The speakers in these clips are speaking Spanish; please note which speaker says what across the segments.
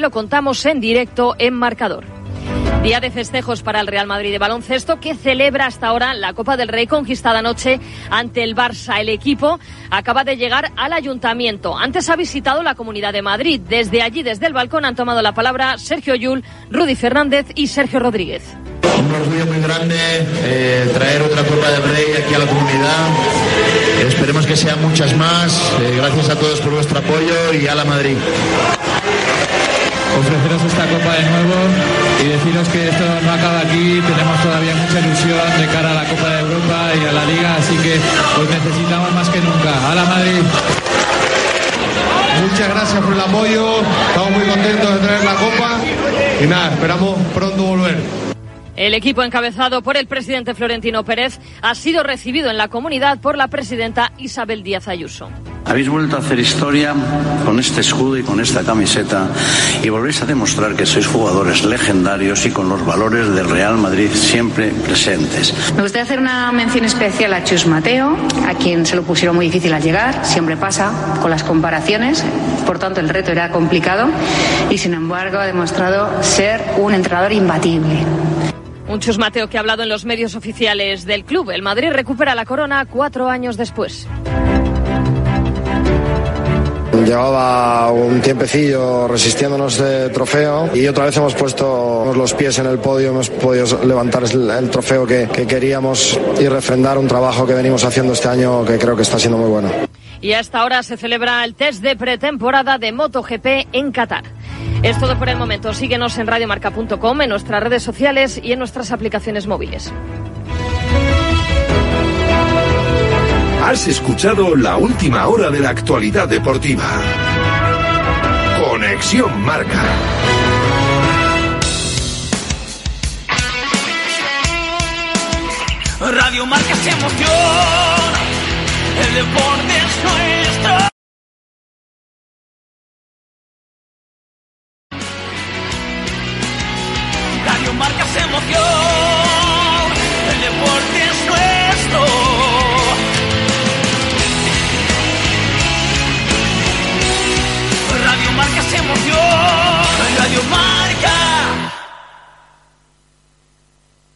Speaker 1: Lo contamos en directo en marcador. Día de festejos para el Real Madrid de baloncesto que celebra hasta ahora la Copa del Rey conquistada anoche ante el Barça. El equipo acaba de llegar al ayuntamiento. Antes ha visitado la Comunidad de Madrid. Desde allí, desde el balcón, han tomado la palabra Sergio Yul, Rudy Fernández y Sergio Rodríguez.
Speaker 2: Un orgullo muy grande eh, traer otra Copa del Rey aquí a la comunidad. Esperemos que sean muchas más. Eh, gracias a todos por vuestro apoyo y a la Madrid
Speaker 3: ofreceros esta copa de nuevo y deciros que esto no acaba aquí, tenemos todavía mucha ilusión de cara a la Copa de Europa y a la Liga, así que os necesitamos más que nunca. ¡A la Madrid!
Speaker 4: Muchas gracias por el apoyo, estamos muy contentos de traer la copa y nada, esperamos pronto volver.
Speaker 1: El equipo encabezado por el presidente Florentino Pérez ha sido recibido en la comunidad por la presidenta Isabel Díaz Ayuso.
Speaker 5: Habéis vuelto a hacer historia con este escudo y con esta camiseta y volvéis a demostrar que sois jugadores legendarios y con los valores del Real Madrid siempre presentes.
Speaker 6: Me gustaría hacer una mención especial a Chus Mateo, a quien se lo pusieron muy difícil al llegar, siempre pasa con las comparaciones, por tanto el reto era complicado y sin embargo ha demostrado ser un entrenador imbatible.
Speaker 1: Un Chus Mateo que ha hablado en los medios oficiales del club. El Madrid recupera la corona cuatro años después.
Speaker 7: Llevaba un tiempecillo resistiéndonos de trofeo y otra vez hemos puesto los pies en el podio, hemos podido levantar el, trofeo que, que queríamos y refrendar un trabajo que venimos haciendo este año que creo que está siendo muy bueno.
Speaker 1: Y hasta ahora se celebra el test de pretemporada de MotoGP en Qatar. Es todo por el momento. Síguenos en radiomarca.com, en nuestras redes sociales y en nuestras aplicaciones móviles.
Speaker 8: Has escuchado la última hora de la actualidad deportiva. Conexión Marca.
Speaker 9: Radio Marca se emoción. El deporte es nuestro.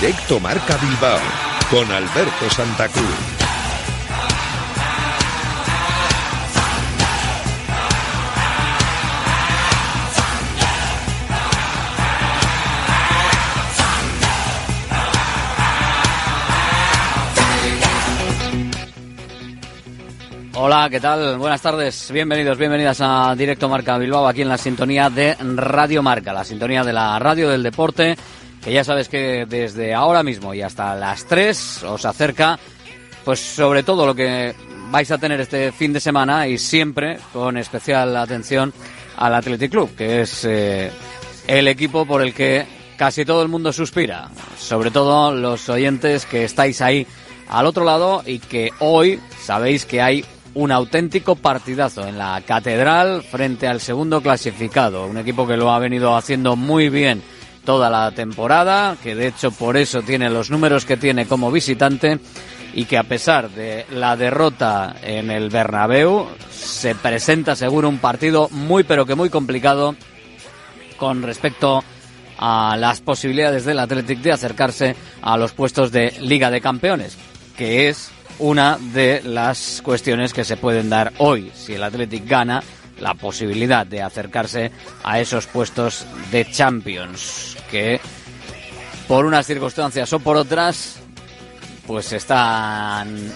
Speaker 8: Directo Marca Bilbao con Alberto Santa Cruz.
Speaker 10: Hola, ¿qué tal? Buenas tardes, bienvenidos, bienvenidas a Directo Marca Bilbao, aquí en la sintonía de Radio Marca, la sintonía de la radio del deporte, que ya sabes que desde ahora mismo y hasta las 3 os acerca, pues sobre todo lo que vais a tener este fin de semana y siempre con especial atención al Athletic Club, que es eh, el equipo por el que casi todo el mundo suspira, sobre todo los oyentes que estáis ahí al otro lado y que hoy sabéis que hay un auténtico partidazo en la Catedral frente al segundo clasificado, un equipo que lo ha venido haciendo muy bien toda la temporada, que de hecho por eso tiene los números que tiene como visitante y que a pesar de la derrota en el Bernabéu se presenta seguro un partido muy pero que muy complicado con respecto a las posibilidades del Athletic de acercarse a los puestos de Liga de Campeones, que es una de las cuestiones que se pueden dar hoy. Si el Athletic gana, la posibilidad de acercarse a esos puestos de Champions, que por unas circunstancias o por otras, pues están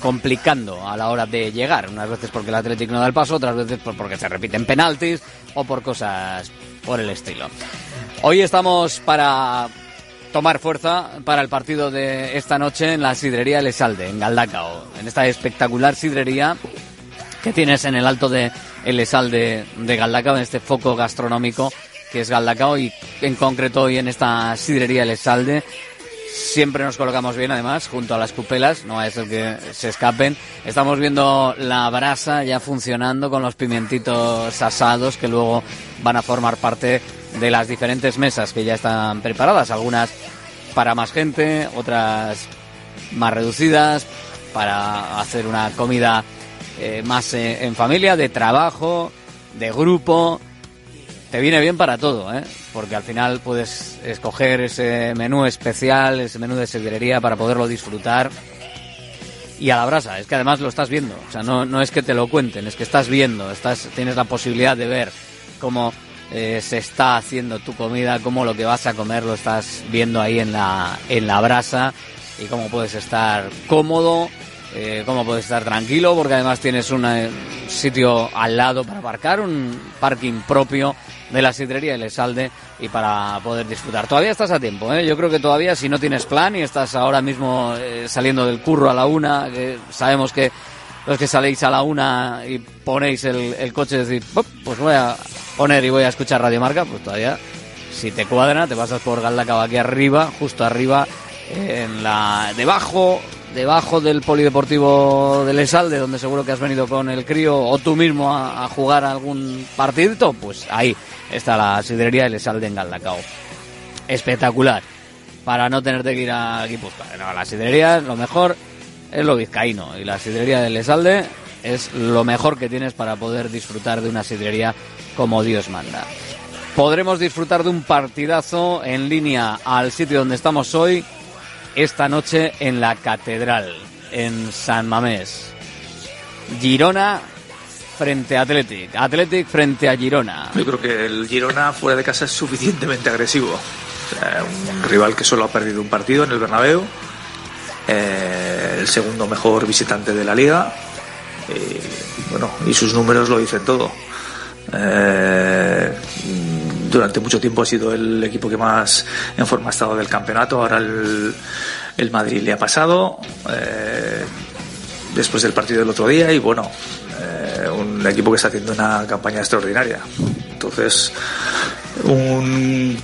Speaker 10: complicando a la hora de llegar. Unas veces porque el Athletic no da el paso, otras veces porque se repiten penaltis o por cosas por el estilo. Hoy estamos para tomar fuerza para el partido de esta noche en la sidrería Lesalde, en Galdacao, en esta espectacular sidrería que tienes en el alto de El Esalde de Galdacao, en este foco gastronómico que es Galdacao y en concreto hoy en esta sidrería El Esalde. Siempre nos colocamos bien, además, junto a las pupelas, no es el que se escapen. Estamos viendo la brasa ya funcionando con los pimientitos asados que luego van a formar parte de las diferentes mesas que ya están preparadas. Algunas para más gente, otras más reducidas, para hacer una comida eh, más eh, en familia, de trabajo, de grupo. Te viene bien para todo, ¿eh? porque al final puedes escoger ese menú especial, ese menú de sidrería para poderlo disfrutar. Y a la brasa, es que además lo estás viendo, o sea, no, no es que te lo cuenten, es que estás viendo, estás, tienes la posibilidad de ver cómo se está haciendo tu comida, cómo lo que vas a comer lo estás viendo ahí en la, en la brasa y cómo puedes estar cómodo, eh, cómo puedes estar tranquilo, porque además tienes un eh, sitio al lado para aparcar, un parking propio de la sidrería El Esalde y para poder disfrutar. Todavía estás a tiempo, ¿eh? yo creo que todavía si no tienes plan y estás ahora mismo eh, saliendo del curro a la una, que sabemos que los que saléis a la una y ponéis el, el coche y decís, "Pop, pues voy a poner y voy a escuchar Radio Marca, pues todavía, si te cuadra, te pasas por Galdacao aquí arriba, justo arriba, en la debajo debajo del polideportivo del Esalde, donde seguro que has venido con el crío o tú mismo a, jugar algún partidito, pues ahí está la sidrería del Esalde en Galdacao. Espectacular. Para no tenerte que ir a Guipúzcoa. No, la sidrería, lo mejor es lo vizcaíno. Y la sidrería del Esalde es lo mejor que tienes para poder disfrutar de una sidrería como Dios manda. Podremos disfrutar de un partidazo en línea al sitio donde estamos hoy, esta noche en la Catedral, en San Mamés. Girona frente a Athletic. Athletic frente a Girona.
Speaker 11: Yo creo que el Girona fuera de casa es suficientemente agresivo. Un rival que solo ha perdido un partido en el Bernabéu, eh, el segundo mejor visitante de la liga, bueno, y sus números lo dicen todo. Eh, durante mucho tiempo ha sido el equipo que más en forma ha estado del campeonato. Ahora el, Madrid le ha pasado eh, después del partido del otro día y bueno, eh, un equipo que está haciendo una campaña extraordinaria. Entonces, un,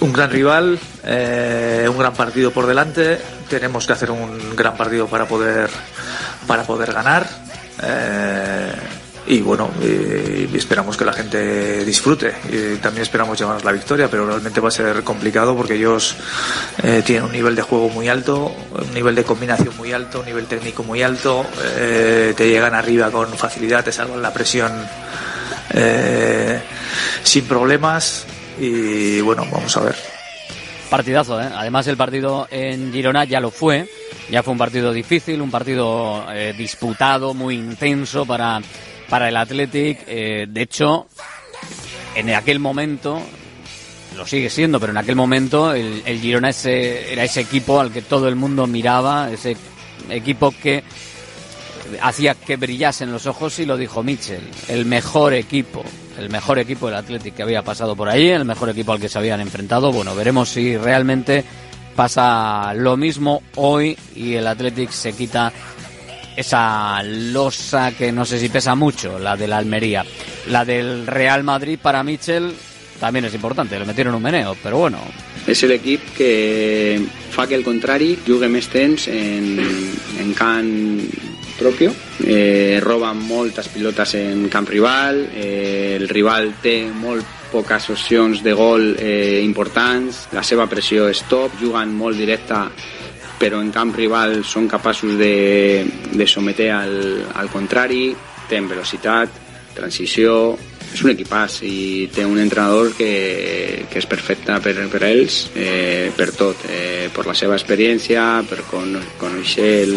Speaker 11: gran rival, un gran partido por delante. Tenemos que hacer un gran partido para poder para poder ganar. Y bueno, y esperamos que la gente disfrute y también esperamos llevarnos la victoria, pero realmente va a ser complicado porque ellos eh, tienen un nivel de juego muy alto, un nivel de combinación muy alto, un nivel técnico muy alto, eh, te llegan arriba con facilidad, te salvan la presión eh, sin problemas y bueno, vamos a ver.
Speaker 10: Partidazo, ¿eh? Además el partido en Girona ya lo fue, ya fue un partido difícil, un partido eh, disputado, muy intenso para, para el Athletic. Eh, de hecho, en aquel momento, lo sigue siendo, pero en aquel momento el, el Girona ese, era ese equipo al que todo el mundo miraba, ese equipo que hacía que brillasen los ojos y lo dijo Mitchell, el mejor equipo, el mejor equipo del Athletic que había pasado por ahí, el mejor equipo al que se habían enfrentado. Bueno, veremos si realmente pasa lo mismo hoy y el Athletic se quita esa losa que no sé si pesa mucho, la de la Almería. La del Real Madrid para Mitchell también és important, le metieron un meneo, però bueno.
Speaker 12: És l'equip que fa que el contrari jugui més en, en camp propio, eh, roben moltes pilotes en camp rival, eh, el rival té molt poques opcions de gol eh, la seva pressió és top, juguen molt però en camp rival són capaços de, de someter al, al contrari, tenen velocitat, transició, és un equipàs i té un entrenador que, que és perfecte per, per ells, eh, per tot, eh, per la seva experiència, per con, conèixer el,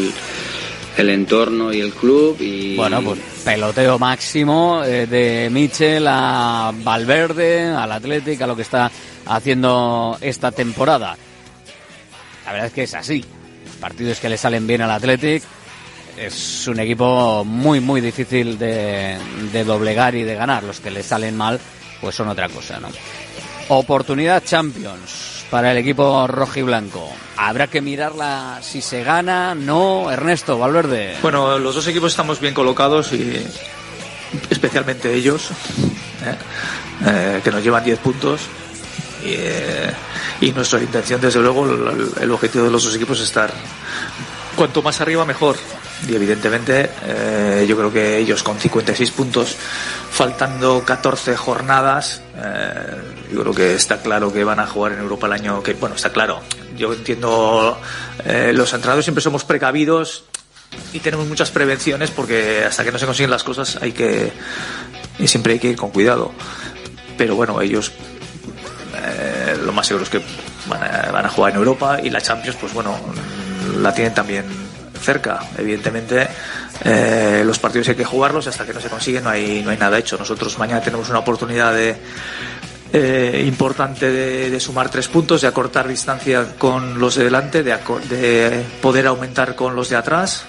Speaker 12: el entorno y el club y
Speaker 10: Bueno, pues peloteo máximo eh, de Michel a Valverde, al Athletic, a lo que está haciendo esta temporada. La verdad es que es así. Partidos que le salen bien al Athletic es un equipo muy, muy difícil de, de doblegar y de ganar. Los que le salen mal, pues son otra cosa, ¿no? Oportunidad Champions. para el equipo rojiblanco. Habrá que mirarla si se gana, no. Ernesto, Valverde.
Speaker 11: Bueno, los dos equipos estamos bien colocados y especialmente ellos, ¿eh? Eh, que nos llevan 10 puntos. Y, eh, y nuestra intención, desde luego, el, el objetivo de los dos equipos es estar cuanto más arriba mejor. Y evidentemente eh, yo creo que ellos con 56 puntos, faltando 14 jornadas, eh, yo creo que está claro que van a jugar en Europa el año que, bueno, está claro. Yo entiendo, eh, los entrenadores siempre somos precavidos y tenemos muchas prevenciones porque hasta que no se consiguen las cosas hay que, y siempre hay que ir con cuidado. Pero bueno, ellos eh, lo más seguro es que van a, van a jugar en Europa y la Champions, pues bueno, la tienen también cerca. Evidentemente, eh, los partidos hay que jugarlos y hasta que no se consiguen no hay, no hay nada hecho. Nosotros mañana tenemos una oportunidad de, eh, importante de, sumar tres puntos, de acortar distancia con los de delante, de, de poder aumentar con los de atrás.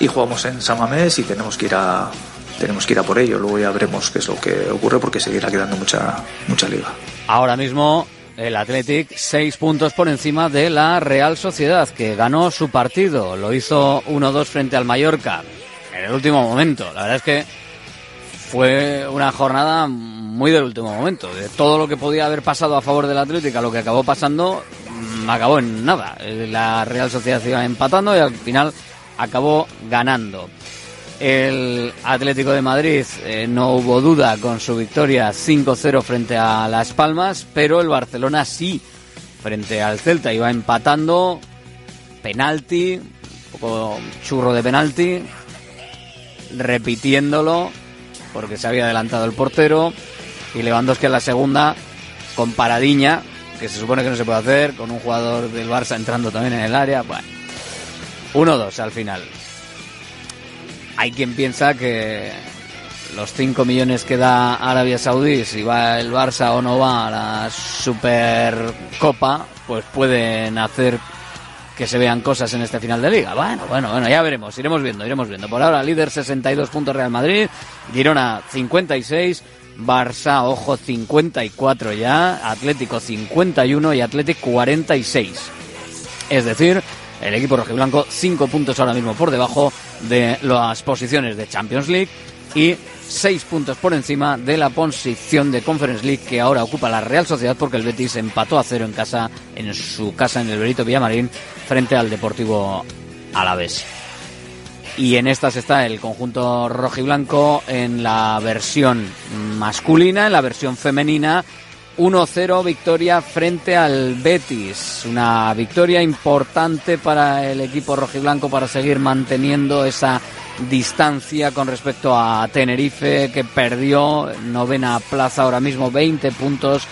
Speaker 11: Y jugamos en San Mamés y tenemos que ir a tenemos que ir a por ello. Luego ya veremos qué es lo que ocurre porque seguirá quedando mucha mucha liga.
Speaker 10: Ahora mismo el Athletic seis puntos por encima de la Real Sociedad, que ganó su partido. Lo hizo 1-2 frente al Mallorca en el último momento. La verdad es que fue una jornada muy del último momento. De todo lo que podía haber pasado a favor del Athletic a lo que acabó pasando, mm, acabó en nada. La Real Sociedad iba empatando y al final acabó ganando. El Atlético de Madrid eh, no hubo duda con su victoria 5-0 frente a Las Palmas, pero el Barcelona sí frente al Celta iba empatando penalti, un poco churro de penalti, repitiéndolo porque se había adelantado el portero y Lewandowski en la segunda con paradiña, que se supone que no se puede hacer, con un jugador del Barça entrando también en el área, bueno, 1-2 al final. Hay quien piensa que los 5 millones que da Arabia Saudí, si va el Barça o no va a la Supercopa, pues pueden hacer que se vean cosas en este final de liga. Bueno, bueno, bueno, ya veremos, iremos viendo, iremos viendo. Por ahora, líder 62 puntos Real Madrid, Girona 56, Barça, ojo, 54 ya, Atlético 51 y Atlético 46. Es decir, el equipo rojiblanco 5 puntos ahora mismo por debajo de las posiciones de Champions League y 6 puntos por encima de la posición de Conference League que ahora ocupa la Real Sociedad porque el Betis empató a cero en casa, en su casa en el Benito Villamarín frente al Deportivo Alavés. Y en estas está el conjunto rojiblanco en la versión masculina, en la versión femenina 1-0 victoria frente al Betis. Una victoria importante para el equipo rojiblanco para seguir manteniendo esa distancia con respecto a Tenerife que perdió novena plaza ahora mismo 20 puntos.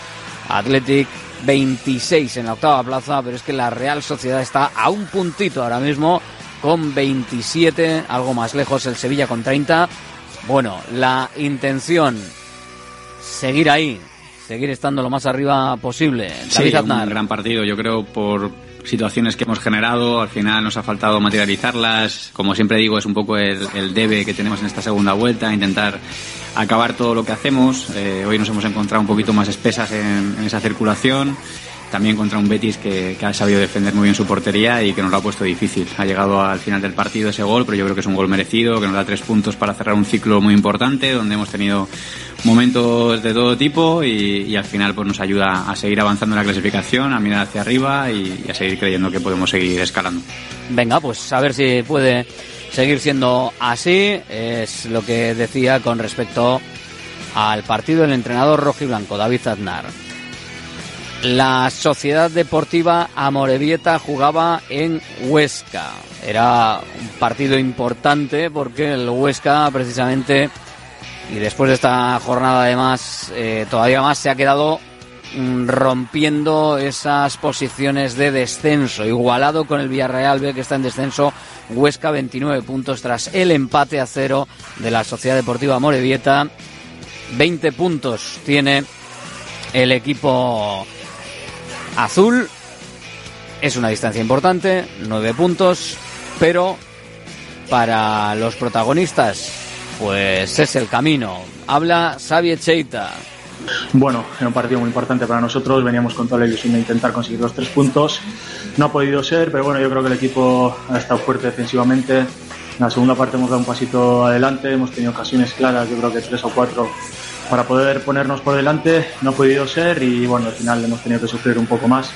Speaker 10: Athletic 26 en la octava plaza, pero es que la Real Sociedad está a un puntito ahora mismo con 27, algo más lejos el Sevilla con 30. Bueno, la intención seguir ahí, seguir estando lo más arriba posible.
Speaker 13: Sí, un gran partido, yo creo, por situaciones que hemos generado, al final nos ha faltado materializarlas. Como siempre digo, es un poco el, el debe que tenemos en esta segunda vuelta, intentar acabar todo lo que hacemos. Eh, hoy nos hemos encontrado un poquito más espesas en, en esa circulación. También contra un Betis que, ha sabido defender muy bien su portería y que nos lo ha puesto difícil. Ha llegado al final del partido ese gol, pero yo creo que es un gol merecido, que nos da tres puntos para cerrar un ciclo muy importante, donde hemos tenido momentos de todo tipo y, al final pues nos ayuda a seguir avanzando en la clasificación, a mirar hacia arriba y, y a seguir creyendo que podemos seguir escalando.
Speaker 10: Venga, pues a ver si puede seguir siendo así. Es lo que decía con respecto al partido del entrenador rojiblanco, David Aznar. La Sociedad Deportiva Amorebieta jugaba en Huesca. Era un partido importante porque el Huesca precisamente y después de esta jornada además eh, todavía más se ha quedado mm, rompiendo esas posiciones de descenso, igualado con el Villarreal B que está en descenso, Huesca 29 puntos tras el empate a cero de la Sociedad Deportiva Morevieta, 20 puntos tiene el equipo azul, es una distancia importante, 9 puntos, pero para los protagonistas pues es el camino. Habla Xavi Cheita.
Speaker 14: Bueno, era un partido muy importante para nosotros, veníamos con toda la ilusión de intentar conseguir los tres puntos. No ha podido ser, pero bueno, yo creo que el equipo ha estado fuerte defensivamente. En la segunda parte hemos dado un pasito adelante, hemos tenido ocasiones claras, yo creo que tres o cuatro para poder ponernos por delante. No ha podido ser y bueno, al final hemos tenido que sufrir un poco más.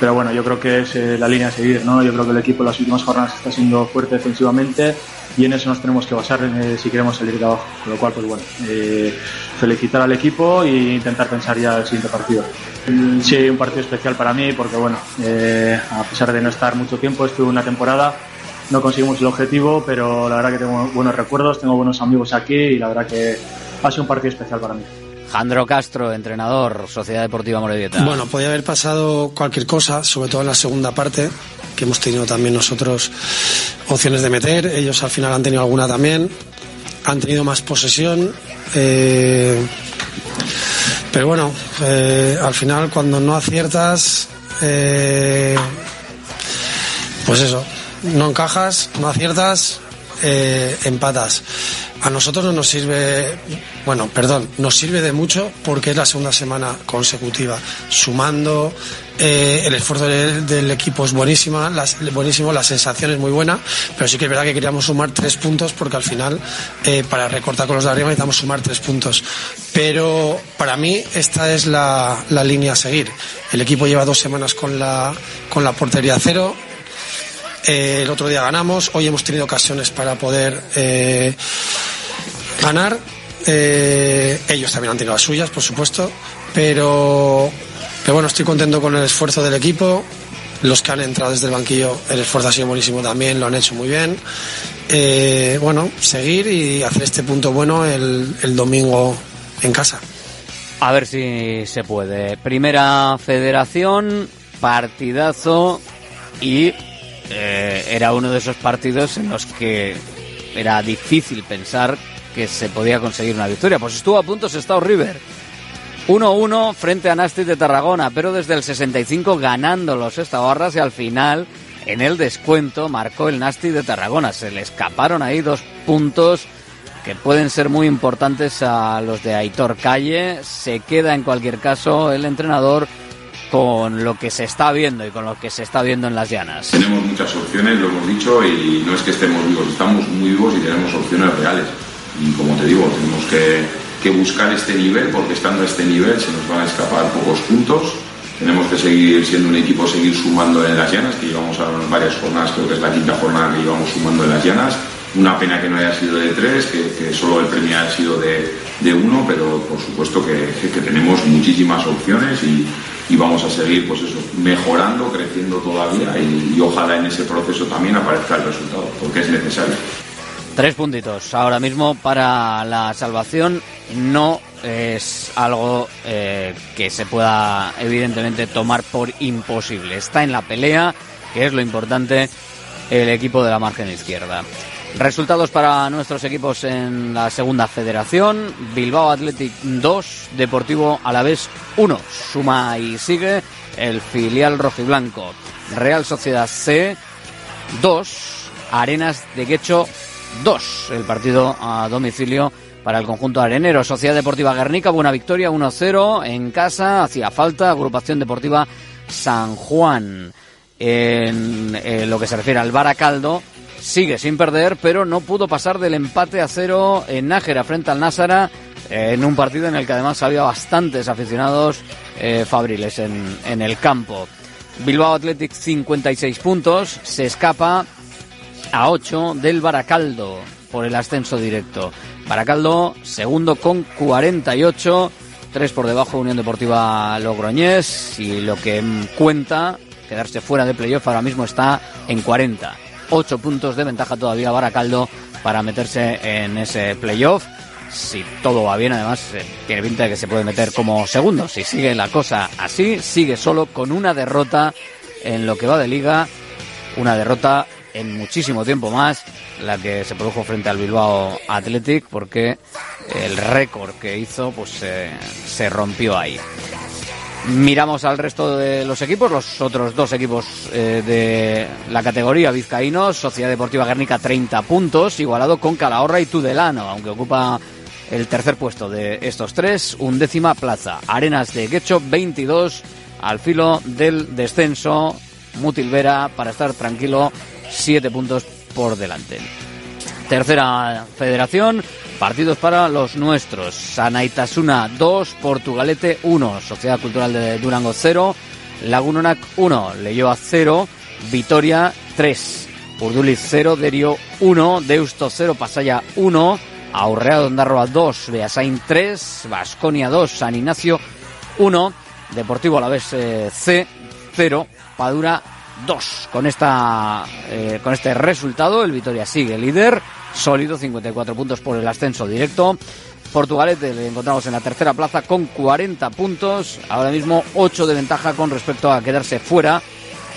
Speaker 14: Pero bueno, yo creo que es eh, la línea a seguir, ¿no? Yo creo que el equipo en las últimas jornadas está siendo fuerte defensivamente y en eso nos tenemos que basar eh, si queremos salir de abajo. Con lo cual, pues bueno, eh, felicitar al equipo e intentar pensar ya el siguiente partido. Sí, un partido especial para mí porque bueno, a pesar de no estar mucho tiempo, estuve una temporada, no conseguimos el objetivo, pero la verdad que tengo buenos recuerdos, tengo buenos amigos aquí y la verdad que ha sido un partido especial para mí.
Speaker 10: Jandro Castro, entrenador, Sociedad Deportiva Morevieta.
Speaker 15: Bueno, podía haber pasado cualquier cosa, sobre todo en la segunda parte, que hemos tenido también nosotros opciones de meter. Ellos al final han tenido alguna también. Han tenido más posesión. Eh, pero bueno, eh, al final cuando no aciertas, eh, pues eso, no encajas, no aciertas, empatas. A nosotros no nos sirve, bueno, perdón, nos sirve de mucho porque es la segunda semana consecutiva, sumando, eh, el esfuerzo del, equipo es buenísima, buenísimo, la sensación es muy buena, pero sí que es verdad que queríamos sumar tres puntos porque al final, eh, para recortar con los de arriba necesitamos sumar tres puntos. Pero para mí esta es la, la línea a seguir. El equipo lleva dos semanas con la, con la portería cero, eh, el otro día ganamos, hoy hemos tenido ocasiones para poder ganar. Eh, ellos también han tenido las suyas, por supuesto, pero, pero bueno, estoy contento con el esfuerzo del equipo. Los que han entrado desde el banquillo, el esfuerzo ha sido buenísimo también, lo han hecho muy bien. bueno, seguir y hacer este punto bueno el, el domingo en casa.
Speaker 10: A ver si se puede. Primera federación, partidazo y eh, era uno de esos partidos en los que era difícil pensar que se podía conseguir una victoria. Pues estuvo a punto Estado River. 1-1 frente a Nastic de Tarragona, pero desde el 65 ganando los Estabarras y al final, en el descuento, marcó el Nastic de Tarragona. Se le escaparon ahí dos puntos que pueden ser muy importantes a los de Aitor Calle. Se queda en cualquier caso el entrenador con lo que se está viendo y con lo que se está viendo en las llanas.
Speaker 16: Tenemos muchas opciones, lo hemos dicho, y no es que estemos vivos, estamos muy vivos y tenemos opciones reales. Y como te digo, tenemos que, buscar este nivel, porque estando a este nivel se nos van a escapar pocos puntos. Tenemos que seguir siendo un equipo, seguir sumando en las llanas, que llevamos a varias jornadas, creo que es la quinta jornada que llevamos sumando en las llanas. Una pena que no haya sido de tres, que, solo el premio haya sido de, uno, pero por supuesto que, tenemos muchísimas opciones y, y vamos a seguir pues eso, mejorando, creciendo todavía y, ojalá en ese proceso también aparezca el resultado, porque es necesario.
Speaker 10: Tres puntitos ahora mismo para la salvación. No es algo eh, que se pueda evidentemente tomar por imposible. Está en la pelea, que es lo importante, el equipo de la margen izquierda. Resultados para nuestros equipos en la segunda federación. Bilbao Athletic 2, Deportivo Alavés 1. Suma y sigue el filial rojiblanco. Real Sociedad C 2, Arenas de Guecho 2. El partido a domicilio para el conjunto arenero. Sociedad Deportiva Guernica, buena victoria 1-0 en casa. Hacía falta. Agrupación Deportiva San Juan. En lo que se refiere al Baracaldo, sigue sin perder, pero no pudo pasar del empate a cero en Nájera frente al Násara, en un partido en el que además había bastantes aficionados eh, fabriles en, en el campo. Bilbao Athletic 56 puntos, se escapa a 8 del Baracaldo por el ascenso directo. Baracaldo segundo con 48, 3 por debajo Unión Deportiva Logroñés y lo que cuenta quedarse fuera de playoff ahora mismo está en 40. 8 puntos de ventaja todavía Baracaldo para meterse en ese playoff. Si todo va bien, además, eh, tiene pinta de que se puede meter como segundo. Si sigue la cosa así, sigue solo con una derrota en lo que va de liga. Una derrota en muchísimo tiempo más, la que se produjo frente al Bilbao Athletic, porque el récord que hizo pues se rompió ahí. Miramos al resto de los equipos, los otros dos equipos eh, de la categoría vizcaínos, Sociedad Deportiva Guernica 30 puntos, igualado con Calahorra y Tudelano, aunque ocupa el tercer puesto de estos tres, undécima plaza. Arenas de Guecho 22 al filo del descenso. Mutilvera para estar tranquilo, siete puntos por delante. Tercera federación, partidos para los nuestros. Sanaitasuna 2, Portugalete 1, Sociedad Cultural de Durango 0, Lagunonac 1, Leyoa 0, Vitoria 3, Urduliz 0, Derio 1, Deusto 0, Pasaya 1, Aurrea Dondarroa 2, Beasain 3, Vasconia 2, San Ignacio 1, Deportivo Alavés eh, C 0, Padura 2. Con, esta, eh, con este resultado, el Vitoria sigue líder, sólido, 54 puntos por el ascenso directo. Portugalete le encontramos en la tercera plaza con 40 puntos, ahora mismo 8 de ventaja con respecto a quedarse fuera.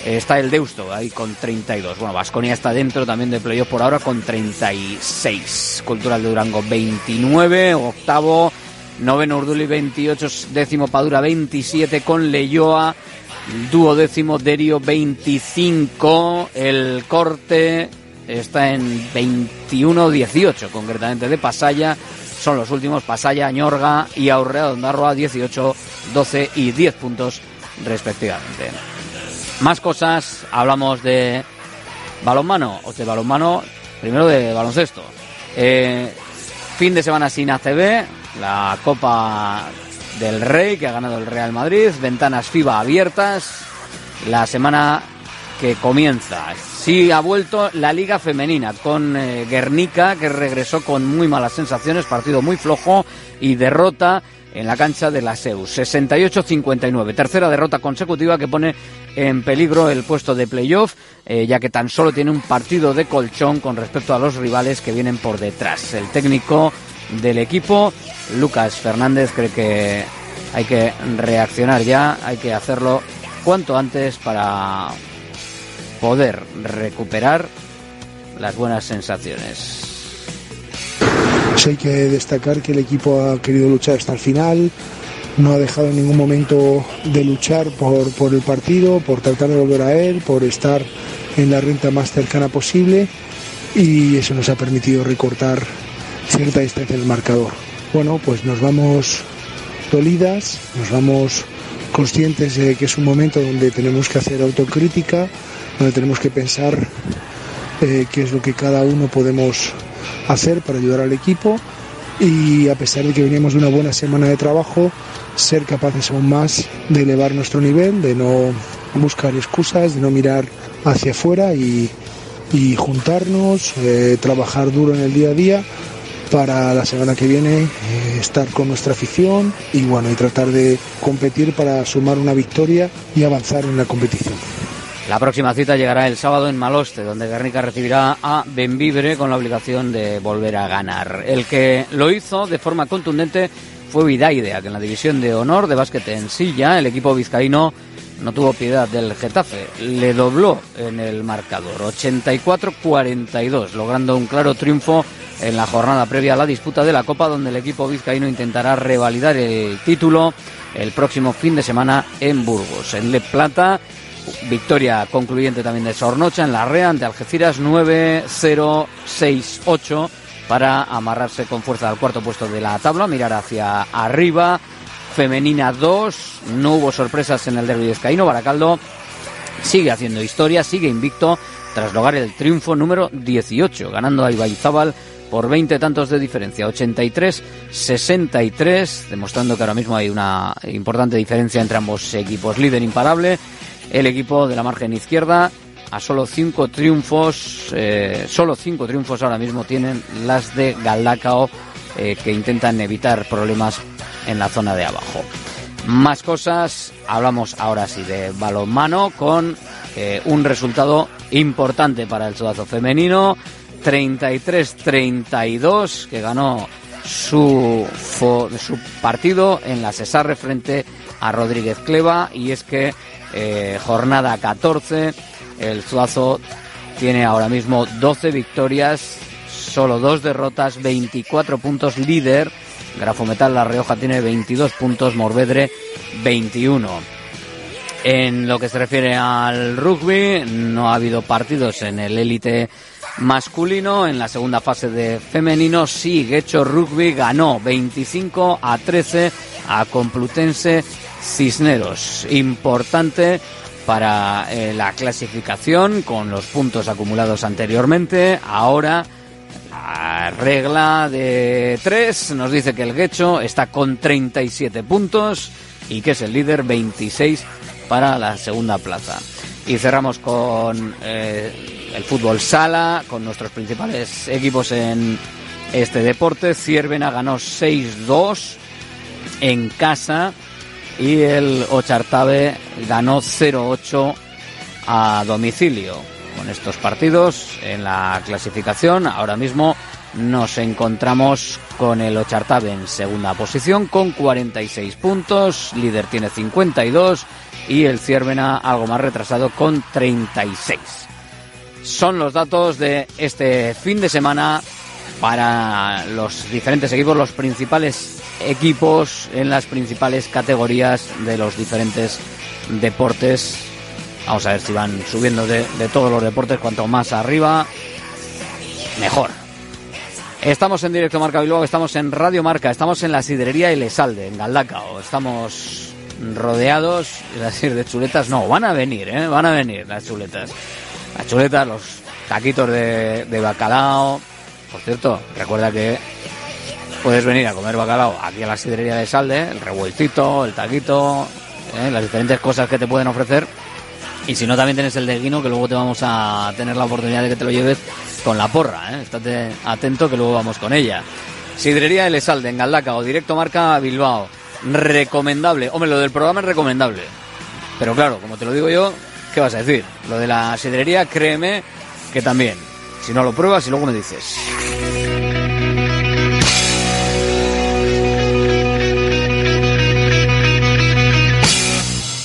Speaker 10: Eh, está el Deusto ahí con 32. Bueno, Vasconia está dentro también de playoff por ahora con 36. Cultural de Durango 29, octavo. Noveno Urduli 28, décimo Padura 27 con Leyoa. Dúo décimo Derio 25. El corte está en 21-18 concretamente de Pasaya. Son los últimos Pasaya, Ñorga y Aurrea Dondarroa 18, 12 y 10 puntos respectivamente. Más cosas, hablamos de balonmano, o de balonmano, primero de baloncesto. Eh, fin de semana sin ACB, la Copa del Rey que ha ganado el Real Madrid, ventanas FIBA abiertas, la semana que comienza. Sí ha vuelto la Liga Femenina con eh, Guernica que regresó con muy malas sensaciones, partido muy flojo y derrota en la cancha de la SEU. 68-59. Tercera derrota consecutiva que pone en peligro el puesto de playoff, eh, ya que tan solo tiene un partido de colchón con respecto a los rivales que vienen por detrás. El técnico del equipo, Lucas Fernández, cree que hay que reaccionar ya, hay que hacerlo cuanto antes para poder recuperar las buenas sensaciones.
Speaker 17: Pues hay que destacar que el equipo ha querido luchar hasta el final, no ha dejado en ningún momento de luchar por, por el partido, por tratar de volver a él, por estar en la renta más cercana posible y eso nos ha permitido recortar cierta distancia en el marcador. Bueno, pues nos vamos dolidas, nos vamos conscientes de que es un momento donde tenemos que hacer autocrítica, donde tenemos que pensar eh, qué es lo que cada uno podemos hacer para ayudar al equipo y a pesar de que veníamos de una buena semana de trabajo, ser capaces aún más de elevar nuestro nivel, de no buscar excusas, de no mirar hacia afuera y, y juntarnos, eh, trabajar duro en el día a día para la semana que viene eh, estar con nuestra afición y bueno y tratar de competir para sumar una victoria y avanzar en la competición.
Speaker 10: La próxima cita llegará el sábado en Maloste, donde Guernica recibirá a Benvibre con la obligación de volver a ganar. El que lo hizo de forma contundente fue Vidaidea, que en la división de honor de básquet en silla, el equipo vizcaíno no tuvo piedad del Getafe, le dobló en el marcador, 84-42, logrando un claro triunfo en la jornada previa a la disputa de la Copa, donde el equipo vizcaíno intentará revalidar el título el próximo fin de semana en Burgos. En Le Plata, victoria concluyente también de Sornocha en la Rea ante Algeciras 9-0-6-8 para amarrarse con fuerza al cuarto puesto de la tabla, mirar hacia arriba. Femenina 2, no hubo sorpresas en el derbi vizcaíno, Baracaldo sigue haciendo historia, sigue invicto tras lograr el triunfo número 18, ganando a Ibaizábal por 20 tantos de diferencia, 83-63, demostrando que ahora mismo hay una importante diferencia entre ambos equipos. Líder imparable, el equipo de la margen izquierda, a solo cinco triunfos, eh, solo cinco triunfos ahora mismo tienen las de Galdacao, eh, que intentan evitar problemas en la zona de abajo. Más cosas, hablamos ahora sí de balonmano con eh, un resultado importante para el sudazo femenino, 33-32, que ganó su, su partido en la Cesarre frente a Rodríguez Cleva, y es que eh, jornada 14, el Suazo tiene ahora mismo 12 victorias, solo dos derrotas, 24 puntos líder. Grafometal La Rioja tiene 22 puntos, Morvedre 21. En lo que se refiere al rugby, no ha habido partidos en el élite masculino. En la segunda fase de femenino, sí, Guecho Rugby ganó 25 a 13 a Complutense Cisneros. Importante para eh, la clasificación con los puntos acumulados anteriormente. Ahora la regla de tres nos dice que el Guecho está con 37 puntos y que es el líder 26 para la segunda plaza. Y cerramos con eh, el fútbol sala, con nuestros principales equipos en este deporte. Ciervena ganó 6-2 en casa y el Ochartabe ganó 0-8 a domicilio. Con estos partidos en la clasificación, ahora mismo nos encontramos con el Ochartabe en segunda posición con 46 puntos, líder tiene 52 y el Ciervena algo más retrasado con 36. Son los datos de este fin de semana para los diferentes equipos, los principales equipos en las principales categorías de los diferentes deportes. Vamos a ver si van subiendo de, todos los deportes, cuanto más arriba, mejor. Estamos en directo Marca Bilbao, estamos en Radio Marca, estamos en la sidrería Elesalde, en Galdacao. Estamos rodeados, decir, de chuletas. No, van a venir, ¿eh? van a venir las chuletas. Las chuletas, los taquitos de, de bacalao. Por cierto, recuerda que puedes venir a comer bacalao aquí a la sidrería de Salde, el revueltito, el taquito, ¿eh? las diferentes cosas que te pueden ofrecer. Y si no, también tienes el de guino, que luego te vamos a tener la oportunidad de que te lo lleves con la porra. ¿eh? Estate atento que luego vamos con ella. Sidrería El Esalde, en Galdaca o directo marca Bilbao. Recomendable. Hombre, lo del programa es recomendable. Pero claro, como te lo digo yo, ¿qué vas a decir? Lo de la sidrería, créeme que también. Si no lo pruebas y luego me dices.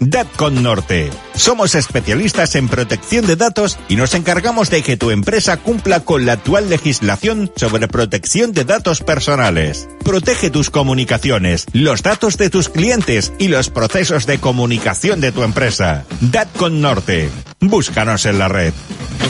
Speaker 18: Datcon Norte. Somos especialistas en protección de datos y nos encargamos de que tu empresa cumpla con la actual legislación sobre protección de datos personales. Protege tus comunicaciones, los datos de tus clientes y los procesos de comunicación de tu empresa. Datcon Norte. Búscanos en la red.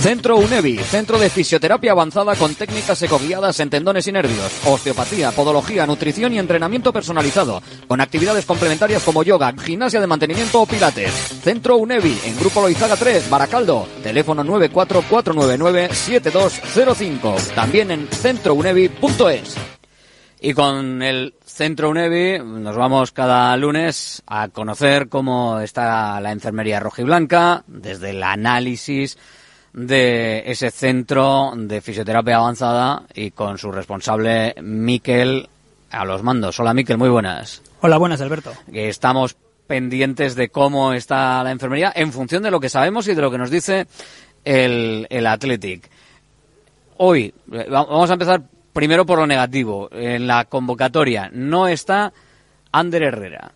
Speaker 10: Centro UNEVI, centro de fisioterapia avanzada con técnicas ecoguiadas en tendones y nervios, osteopatía, podología, nutrición y entrenamiento personalizado, con actividades complementarias como yoga, gimnasia de mantenimiento o pilates. Centro UNEVI, en Grupo Loizaga 3, Baracaldo, teléfono 944997205, también en centrounevi.es. Y con el Centro UNEVI nos vamos cada lunes a conocer cómo está la enfermería rojiblanca, desde el análisis de ese centro de fisioterapia avanzada y con su responsable Miquel a los mandos. Hola Miquel, muy buenas.
Speaker 19: Hola, buenas Alberto.
Speaker 10: Estamos pendientes de cómo está la enfermería en función de lo que sabemos y de lo que nos dice el, el Athletic. Hoy, eh, va- vamos a empezar primero por lo negativo. En la convocatoria no está Ander Herrera.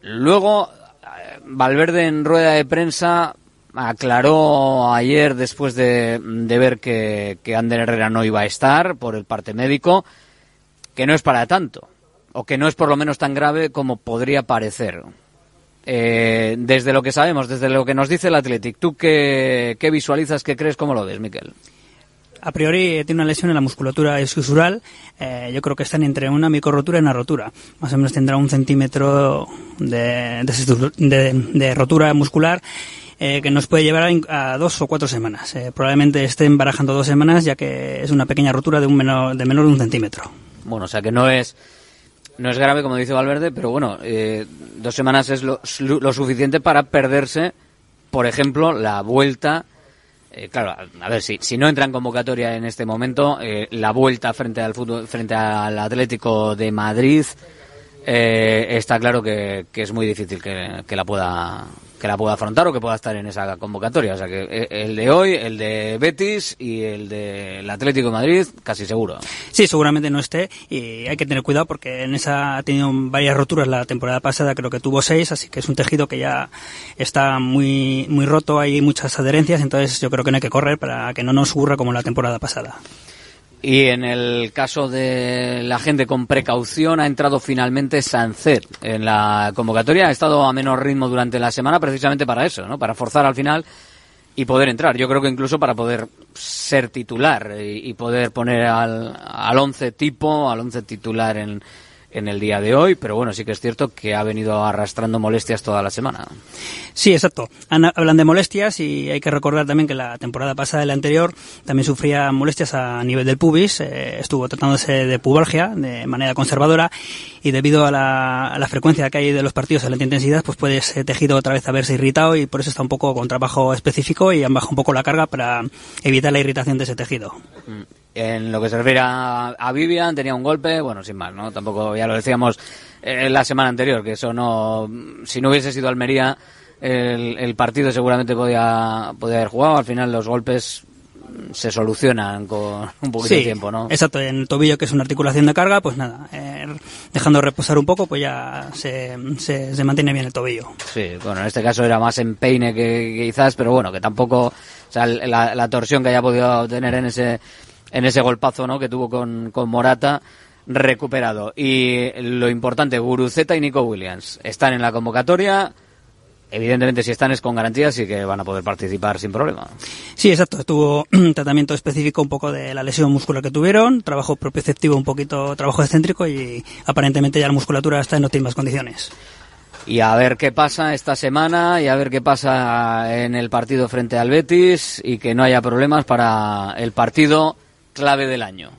Speaker 10: Luego, eh, Valverde en rueda de prensa aclaró ayer, después de, de ver que, que Ander Herrera no iba a estar por el parte médico, que no es para tanto, o que no es por lo menos tan grave como podría parecer. Eh, desde lo que sabemos, desde lo que nos dice el Athletic, ¿tú qué, qué visualizas, qué crees, cómo lo ves, Miquel?
Speaker 20: A priori tiene una lesión en la musculatura escisural. Eh, yo creo que están entre una microrotura y una rotura. Más o menos tendrá un centímetro de, de, situ- de- de rotura muscular eh, que nos puede llevar a, a dos o cuatro semanas. Eh, probablemente estén barajando dos semanas ya que es una pequeña rotura de, un menor, de menor de un centímetro.
Speaker 10: Bueno, o sea que no es no es grave como dice Valverde, pero bueno, eh, dos semanas es lo, lo suficiente para perderse, por ejemplo, la vuelta. eh, claro, a- ver si si no entra en convocatoria en este momento, eh, la vuelta frente al fútbol, frente al Atlético de Madrid eh, está claro que, es muy difícil que la pueda que la pueda afrontar o que pueda estar en esa convocatoria. O sea que eh, el de hoy, el de Betis y el del Atlético de Madrid, casi seguro.
Speaker 20: Sí, seguramente no esté y hay que tener cuidado porque en esa ha tenido varias roturas la temporada pasada, creo que tuvo seis, así que es un tejido que ya está muy muy roto, hay muchas adherencias, entonces yo creo que no hay que correr para que no nos ocurra como la temporada pasada.
Speaker 10: Y en el caso de la gente con precaución ha entrado finalmente Sancet en la convocatoria. Ha estado a menos ritmo durante la semana precisamente para eso, ¿no? Para forzar al final y poder entrar. Yo creo que incluso para poder ser titular y, y poder poner al, al once tipo, al once titular en, en el día de hoy. Pero bueno, sí que es cierto que ha venido arrastrando molestias toda la semana.
Speaker 20: Sí, exacto. Hablan de molestias y hay que recordar también que la temporada pasada, la anterior, también sufría molestias a nivel del pubis. eh, estuvo tratándose de pubalgia de manera conservadora y debido a la, a la frecuencia que hay de los partidos a la intensidad, pues puede ese tejido otra vez haberse irritado y por eso está un poco con trabajo específico y han bajado un poco la carga para evitar la irritación de ese tejido.
Speaker 10: En lo que se refiere a, a Vivian, tenía un golpe, bueno, sin más, ¿no? Tampoco, ya lo decíamos eh, la semana anterior, que eso no, si no hubiese sido Almería, el, el partido seguramente podía, podía haber jugado. Al final los golpes se solucionan con un poquito de tiempo, ¿no?
Speaker 20: Exacto, en el tobillo que es una articulación de carga, pues nada, eh, dejando reposar un poco, pues ya se, se, se mantiene bien el tobillo.
Speaker 10: Sí, bueno, en este caso era más empeine que, que quizás, pero bueno, que tampoco, o sea, la, la torsión que haya podido tener en ese, en ese golpazo, ¿no? Que tuvo con, con Morata, recuperado. Y lo importante, Guruceta y Nico Williams están en la convocatoria. Evidentemente, si están es con garantías y que van a poder participar sin problema.
Speaker 20: Sí, exacto. Tuvo un tratamiento específico un poco de la lesión muscular que tuvieron, trabajo propioceptivo un poquito, trabajo excéntrico y aparentemente ya la musculatura está en óptimas condiciones.
Speaker 10: Y a ver qué pasa esta semana y a ver qué pasa en el partido frente al Betis y que no haya problemas para el partido clave del año.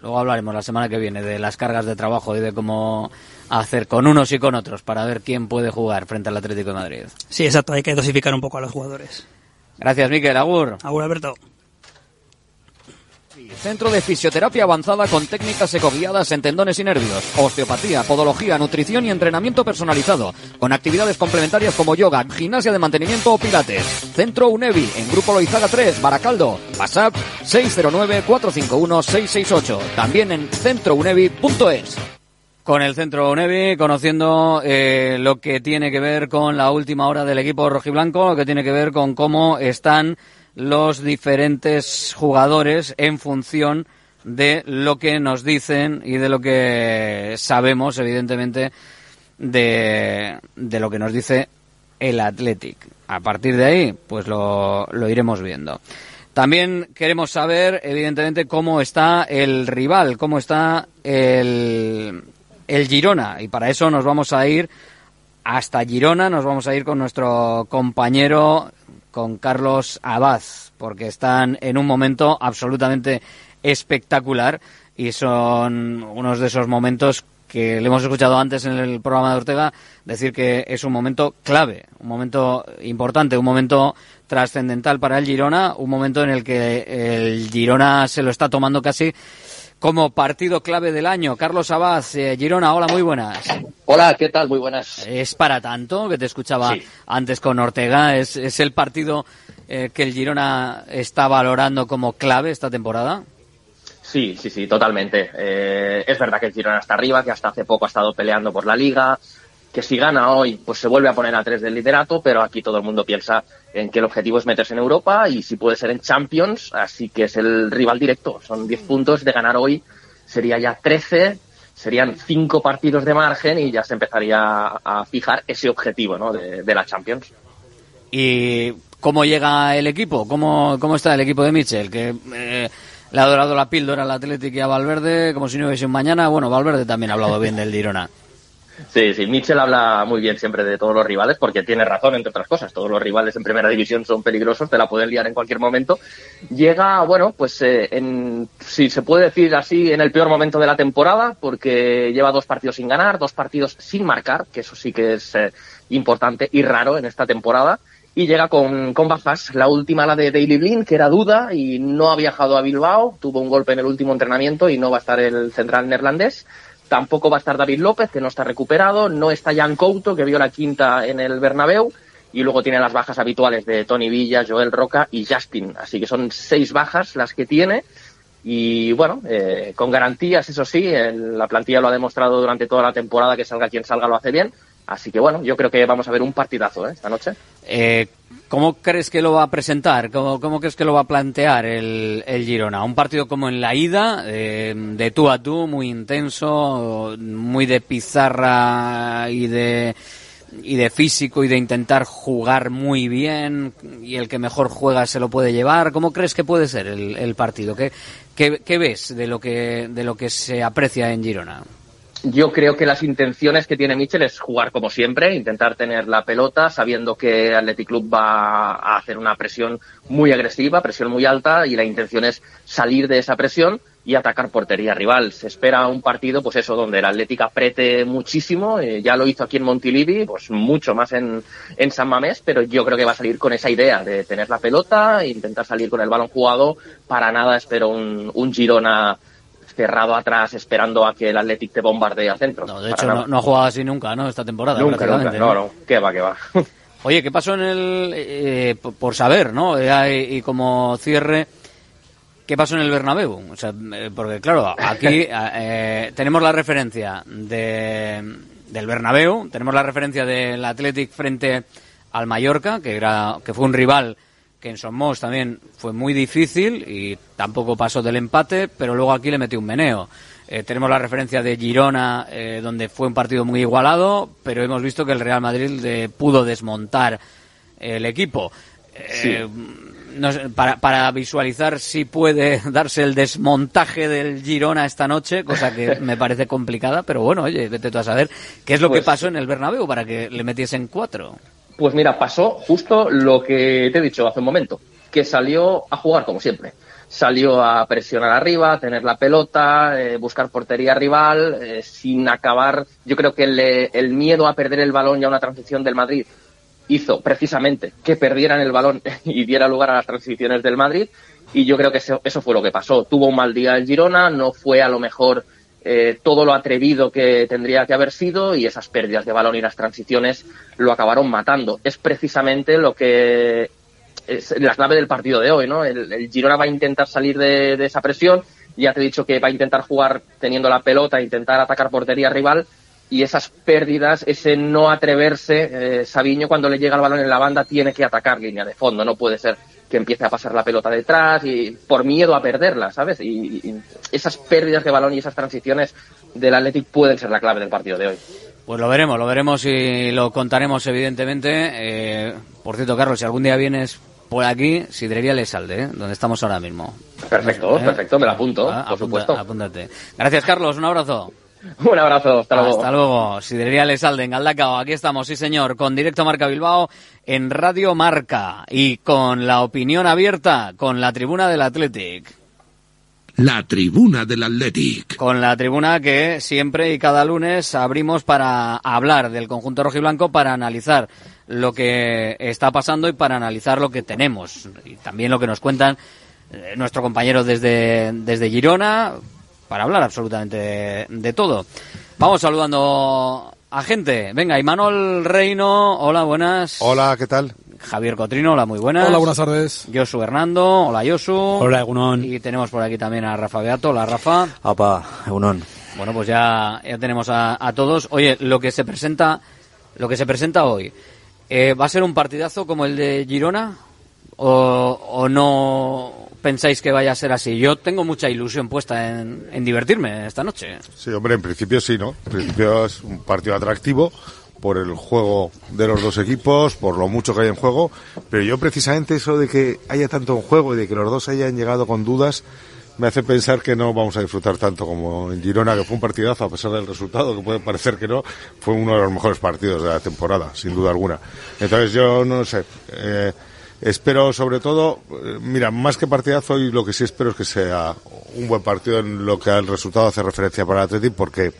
Speaker 10: Luego hablaremos la semana que viene de las cargas de trabajo y de cómo hacer con unos y con otros para ver quién puede jugar frente al Atlético de Madrid.
Speaker 20: Sí, exacto. Hay que dosificar un poco a los jugadores.
Speaker 10: Gracias, Miquel. Agur.
Speaker 20: Agur, Alberto.
Speaker 21: Centro de Fisioterapia Avanzada con técnicas ecoguiadas en tendones y nervios, osteopatía, podología, nutrición y entrenamiento personalizado, con actividades complementarias como yoga, gimnasia de mantenimiento o pilates. Centro UNEVI, en Grupo Loizaga 3, Baracaldo, WhatsApp 609-451-668, también en centrounevi.es.
Speaker 10: Con el centro Nevi, conociendo eh, lo que tiene que ver con la última hora del equipo rojiblanco, lo que tiene que ver con cómo están los diferentes jugadores en función de lo que nos dicen y de lo que sabemos, evidentemente, de, de lo que nos dice el Athletic. A partir de ahí, pues lo, lo iremos viendo. También queremos saber, evidentemente, cómo está el rival, cómo está el, el Girona. Y para eso nos vamos a ir hasta Girona, nos vamos a ir con nuestro compañero, con Carlos Abad, porque están en un momento absolutamente espectacular y son unos de esos momentos que le hemos escuchado antes en el programa de Ortega decir que es un momento clave, un momento importante, un momento trascendental para el Girona, un momento en el que el Girona se lo está tomando casi como partido clave del año. Carlos Abad, eh, Girona, hola, muy buenas.
Speaker 22: Hola, ¿qué tal? Muy buenas.
Speaker 10: Es para tanto, que te escuchaba antes con Ortega, es, es el partido eh, que el Girona está valorando como clave esta temporada.
Speaker 22: Sí, sí, sí, totalmente. Eh, es verdad que el Girona está arriba, que hasta hace poco ha estado peleando por la liga, que si gana hoy, pues se vuelve a poner a tres del liderato, pero aquí todo el mundo piensa en que el objetivo es meterse en Europa y si puede ser en Champions, así que es el rival directo. Son 10 puntos de ganar hoy, sería ya 13, serían 5 partidos de margen y ya se empezaría a fijar ese objetivo ¿no? de, de la Champions.
Speaker 10: ¿Y cómo llega el equipo? ¿Cómo, cómo está el equipo de Mitchell? Que eh, le ha dorado la píldora al Atlético y a Valverde, como si no hubiese un mañana. Bueno, Valverde también ha hablado bien del Girona.
Speaker 22: Sí, sí, Mitchell habla muy bien siempre de todos los rivales porque tiene razón, entre otras cosas. Todos los rivales en primera división son peligrosos, te la pueden liar en cualquier momento. Llega, bueno, pues eh, en, si se puede decir así, en el peor momento de la temporada porque lleva dos partidos sin ganar, dos partidos sin marcar, que eso sí que es eh, importante y raro en esta temporada. Y llega con, con bajas. La última, la de Daily Blin, que era duda y no ha viajado a Bilbao. Tuvo un golpe en el último entrenamiento y no va a estar el central neerlandés. Tampoco va a estar David López, que no está recuperado. No está Jan Couto, que vio la quinta en el Bernabéu. Y luego tiene las bajas habituales de Tony Villa, Joel Roca y Justin. Así que son seis bajas las que tiene. Y bueno, eh, con garantías, eso sí, la plantilla lo ha demostrado durante toda la temporada que salga quien salga lo hace bien. Así que bueno, yo creo que vamos a ver un partidazo ¿eh? esta noche.
Speaker 10: Eh, ¿Cómo crees que lo va a presentar? ¿Cómo, crees que lo va a plantear el, el Girona? Un partido como en la ida, eh, de tú a tú, muy intenso, muy de pizarra y de y de físico y de intentar jugar muy bien y el que mejor juega se lo puede llevar. ¿Cómo crees que puede ser el, el partido? ¿Qué, qué, qué ves de lo que de lo que se aprecia en Girona?
Speaker 22: Yo creo que las intenciones que tiene Mitchell es jugar como siempre, intentar tener la pelota, sabiendo que Athletic va a hacer una presión muy agresiva, presión muy alta, y la intención es salir de esa presión y atacar portería rival. Se espera un partido, pues eso, donde el Atlético apriete muchísimo, eh, ya lo hizo aquí en Montilivi, pues mucho más en, en San Mamés, pero yo creo que va a salir con esa idea de tener la pelota e intentar salir con el balón jugado. Para nada espero un, un Girona cerrado atrás esperando a que el Athletic te bombardee al centro.
Speaker 10: De hecho, no, no ha jugado así nunca, ¿no? Esta temporada.
Speaker 22: Nunca, nunca, no, no, que va, que va.
Speaker 10: Oye, ¿qué pasó en el... eh, por- saber, ¿no? Y, y como cierre, ¿qué pasó en el Bernabéu? O sea, eh, porque claro, aquí eh, tenemos la referencia de, del Bernabéu, tenemos la referencia del Athletic frente al Mallorca, que, era, que fue un rival que en Somos también fue muy difícil y tampoco pasó del empate, pero luego aquí le metió un meneo. Eh, tenemos la referencia de Girona, eh, donde fue un partido muy igualado, pero hemos visto que el Real Madrid pudo desmontar el equipo. Eh, no sé, para, para visualizar si puede darse el desmontaje del Girona esta noche, cosa que me parece complicada, pero bueno, oye, vete tú a saber qué es lo que
Speaker 22: Pues-
Speaker 10: pasó en el Bernabéu para que le metiesen cuatro.
Speaker 22: Pues mira, pasó justo lo que te he dicho hace un momento, que salió a jugar como siempre. Salió a presionar arriba, a tener la pelota, eh, buscar portería rival, eh, sin acabar. Yo creo que el, miedo a perder el balón y a una transición del Madrid hizo precisamente que perdieran el balón y diera lugar a las transiciones del Madrid. Y yo creo que eso, eso fue lo que pasó. Tuvo un mal día el Girona, no fue a lo mejor eh, todo lo atrevido que tendría que haber sido y esas pérdidas de balón y las transiciones lo acabaron matando. Es precisamente lo que es la clave del partido de hoy, ¿no? El, Girona va a intentar salir de, de esa presión. Ya te he dicho que va a intentar jugar teniendo la pelota, intentar atacar portería rival y esas pérdidas, ese no atreverse, eh, Sabiño cuando le llega el balón en la banda tiene que atacar línea de fondo, no puede ser que empiece a pasar la pelota detrás y por miedo a perderla, ¿sabes? Y, y esas pérdidas de balón y esas transiciones del Athletic pueden ser la clave del partido de hoy.
Speaker 10: Pues lo veremos, lo veremos y lo contaremos evidentemente. Eh, por cierto, Carlos, si algún día vienes por aquí, Sidrería Lesalde, ¿eh? donde estamos ahora mismo.
Speaker 22: Perfecto,
Speaker 10: ¿Eh?
Speaker 22: perfecto, me la apunto,
Speaker 10: Ah,
Speaker 22: por
Speaker 10: apunta-
Speaker 22: supuesto.
Speaker 10: Apúntate. Gracias, Carlos, un abrazo.
Speaker 22: Un abrazo, hasta luego.
Speaker 10: Hasta luego. Sidrería Lesalde en Galdacao. Aquí estamos, sí señor, con Directo Marca Bilbao en Radio Marca y con la opinión abierta con la tribuna del Athletic.
Speaker 8: La tribuna del Athletic.
Speaker 10: Con la tribuna que siempre y cada lunes abrimos para hablar del conjunto rojiblanco, para analizar lo que está pasando y para analizar lo que tenemos. Y también lo que nos cuentan eh, nuestro compañero desde, desde Girona, para hablar absolutamente de, de todo. Vamos saludando a gente. Venga, Imanol Reino, hola, buenas.
Speaker 23: Hola, ¿qué tal?
Speaker 10: Javier Cotrino, hola, muy buenas.
Speaker 23: Hola, buenas tardes.
Speaker 10: Josu Hernando, hola Josu.
Speaker 24: Hola, Egunon.
Speaker 10: Y tenemos por aquí también a Rafa Beato, hola Rafa.
Speaker 24: Apa, Egunon.
Speaker 10: Bueno, pues ya, ya tenemos a, a todos. Oye, lo que se presenta, lo que se presenta hoy, eh, ¿va a ser un partidazo como el de Girona? ¿O, o no pensáis que vaya a ser así? Yo tengo mucha ilusión puesta en, en divertirme esta noche.
Speaker 23: Sí, hombre, en principio sí, ¿no? En principio es un partido atractivo por el juego de los dos equipos, por lo mucho que hay en juego, pero yo precisamente eso de que haya tanto en juego y de que los dos hayan llegado con dudas me hace pensar que no vamos a disfrutar tanto como en Girona, que fue un partidazo a pesar del resultado, que puede parecer que no, fue uno de los mejores partidos de la temporada, sin duda alguna. Entonces yo no sé, eh, espero sobre todo, eh, mira, más que partidazo y lo que sí espero es que sea un buen partido en lo que al resultado hace referencia para el Atleti, porque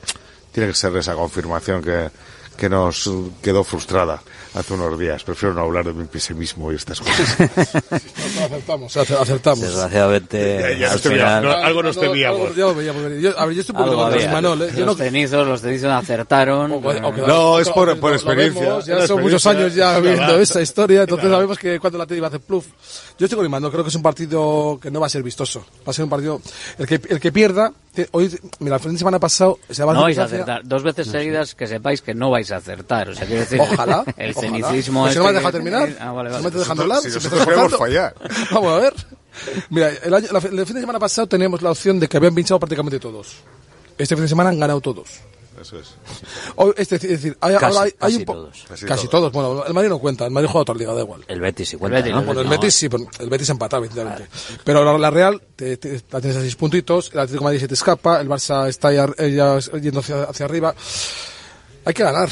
Speaker 23: tiene que ser esa confirmación que, que nos quedó frustrada hace unos días. Prefiero no hablar de mi pesimismo y estas cosas.
Speaker 25: acertamos, ace- acertamos.
Speaker 24: Desgraciadamente,
Speaker 23: Ya- ya nos
Speaker 24: final-
Speaker 23: ¿no? Algo nos temíamos.
Speaker 25: Algo- ya lo veíamos venir. Yo, a ver, yo estoy un poquito contra. Imanol, ¿eh? Yo
Speaker 10: los
Speaker 25: no,
Speaker 10: cenizos, los cenizos acertaron.
Speaker 25: o que-
Speaker 23: No, es por- por experiencia.
Speaker 25: vemos, ya son muchos años ya viendo esa historia, entonces
Speaker 23: Claro.
Speaker 25: sabemos que cuando la tele va a hacer pluf. Yo estoy con Imanol, creo que es un partido que no va a ser vistoso. Va a ser un partido. El que, el que pierda. Te- hoy, mira, el fin de semana pasado se va
Speaker 10: No
Speaker 25: a
Speaker 10: vais a acertar. Dos veces seguidas que sepáis que no vais a acertar. O sea, quiero decir,
Speaker 25: Ojalá.
Speaker 10: el
Speaker 25: ojalá.
Speaker 10: cenicismo.
Speaker 25: Pues si no me
Speaker 10: este
Speaker 25: has dejado terminar.
Speaker 10: Ah, vale, vale.
Speaker 25: no me estás dejando hablar.
Speaker 23: si nosotros queremos fallar.
Speaker 25: Vamos a ver. Mira, el, año, la- el fin de semana pasado teníamos la opción de que habían pinchado prácticamente todos. Este fin de semana han ganado todos.
Speaker 23: Eso es.
Speaker 25: Es decir, es decir, hay,
Speaker 24: Casi-
Speaker 25: ahora hay, hay
Speaker 24: casi
Speaker 25: un
Speaker 24: todos.
Speaker 25: Casi,
Speaker 23: Casi
Speaker 25: todos. Bueno, el Madrid no cuenta. El Madrid juega otra liga, da igual.
Speaker 24: El Betis sí cuenta,
Speaker 10: Betis,
Speaker 24: ¿no?
Speaker 10: el
Speaker 25: Bueno, el. Betis sí, pero el Betis empatado, evidentemente. Pero la, la Real te, te- la tienes a seis puntitos, el Atlético de Madrid se te escapa, el Barça está ya, ya yendo hacia, hacia arriba. Hay que ganar.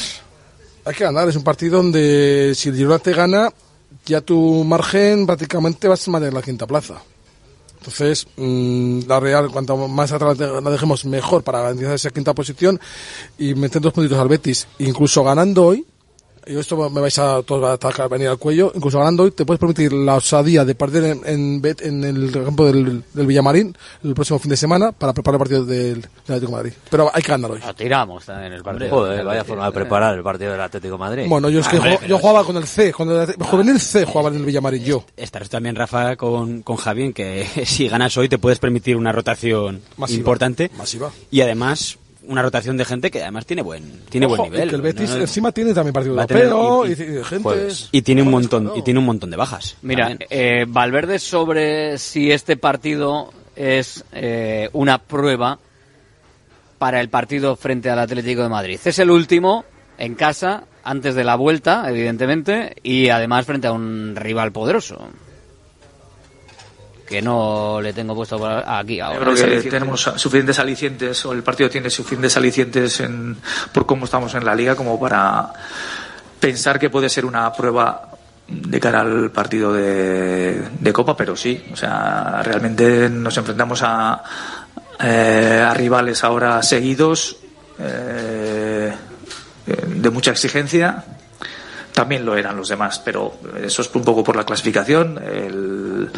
Speaker 25: Hay que ganar. Es un partido donde si el Girona te gana, ya tu margen prácticamente vas a mantener la quinta plaza. Entonces, mm, la Real, cuanto más atrás la dejemos, mejor para garantizar esa quinta posición y meter dos puntitos al Betis. Incluso ganando hoy, y esto me vais a todos a atacar, venir al cuello, incluso ganando hoy, te puedes permitir la osadía de perder en, en, Bet- en el campo del, del Villamarín el próximo fin de semana para preparar el partido del, del Atlético de Madrid. Pero hay que ganar hoy.
Speaker 10: Lo tiramos también el partido.
Speaker 24: Joder, vaya forma de preparar el partido del Atlético de Madrid.
Speaker 25: Bueno, yo es que jo-
Speaker 24: pero
Speaker 25: yo jugaba con el C, con el juvenil C jugaba en el Villamarín, yo.
Speaker 24: Estarás también, Rafa, con, con Javi, en que si ganas hoy te puedes permitir una rotación
Speaker 25: Masiva.
Speaker 24: importante.
Speaker 25: Masiva.
Speaker 24: Y además, una rotación de gente que además tiene buen, tiene
Speaker 25: Ojo,
Speaker 24: buen nivel.
Speaker 25: y que el Betis
Speaker 24: ¿no? No,
Speaker 25: encima tiene también partido europeo y,
Speaker 24: y-
Speaker 25: y gente.
Speaker 24: Y tiene un montón, y tiene un montón de bajas.
Speaker 10: Mira, eh, Valverde sobre si este partido es eh, una prueba para el partido frente al Atlético de Madrid. Es el último en casa, antes de la vuelta, evidentemente, y además frente a un rival poderoso. Que no le tengo puesto aquí ahora.
Speaker 11: Yo creo que tenemos suficientes alicientes, o el partido tiene suficientes alicientes en, por cómo estamos en la liga, como para pensar que puede ser una prueba de cara al partido de, de Copa, pero sí, o sea, realmente nos enfrentamos a, eh, a rivales ahora seguidos, eh, de mucha exigencia. También lo eran los demás, pero eso es un poco por la clasificación. El,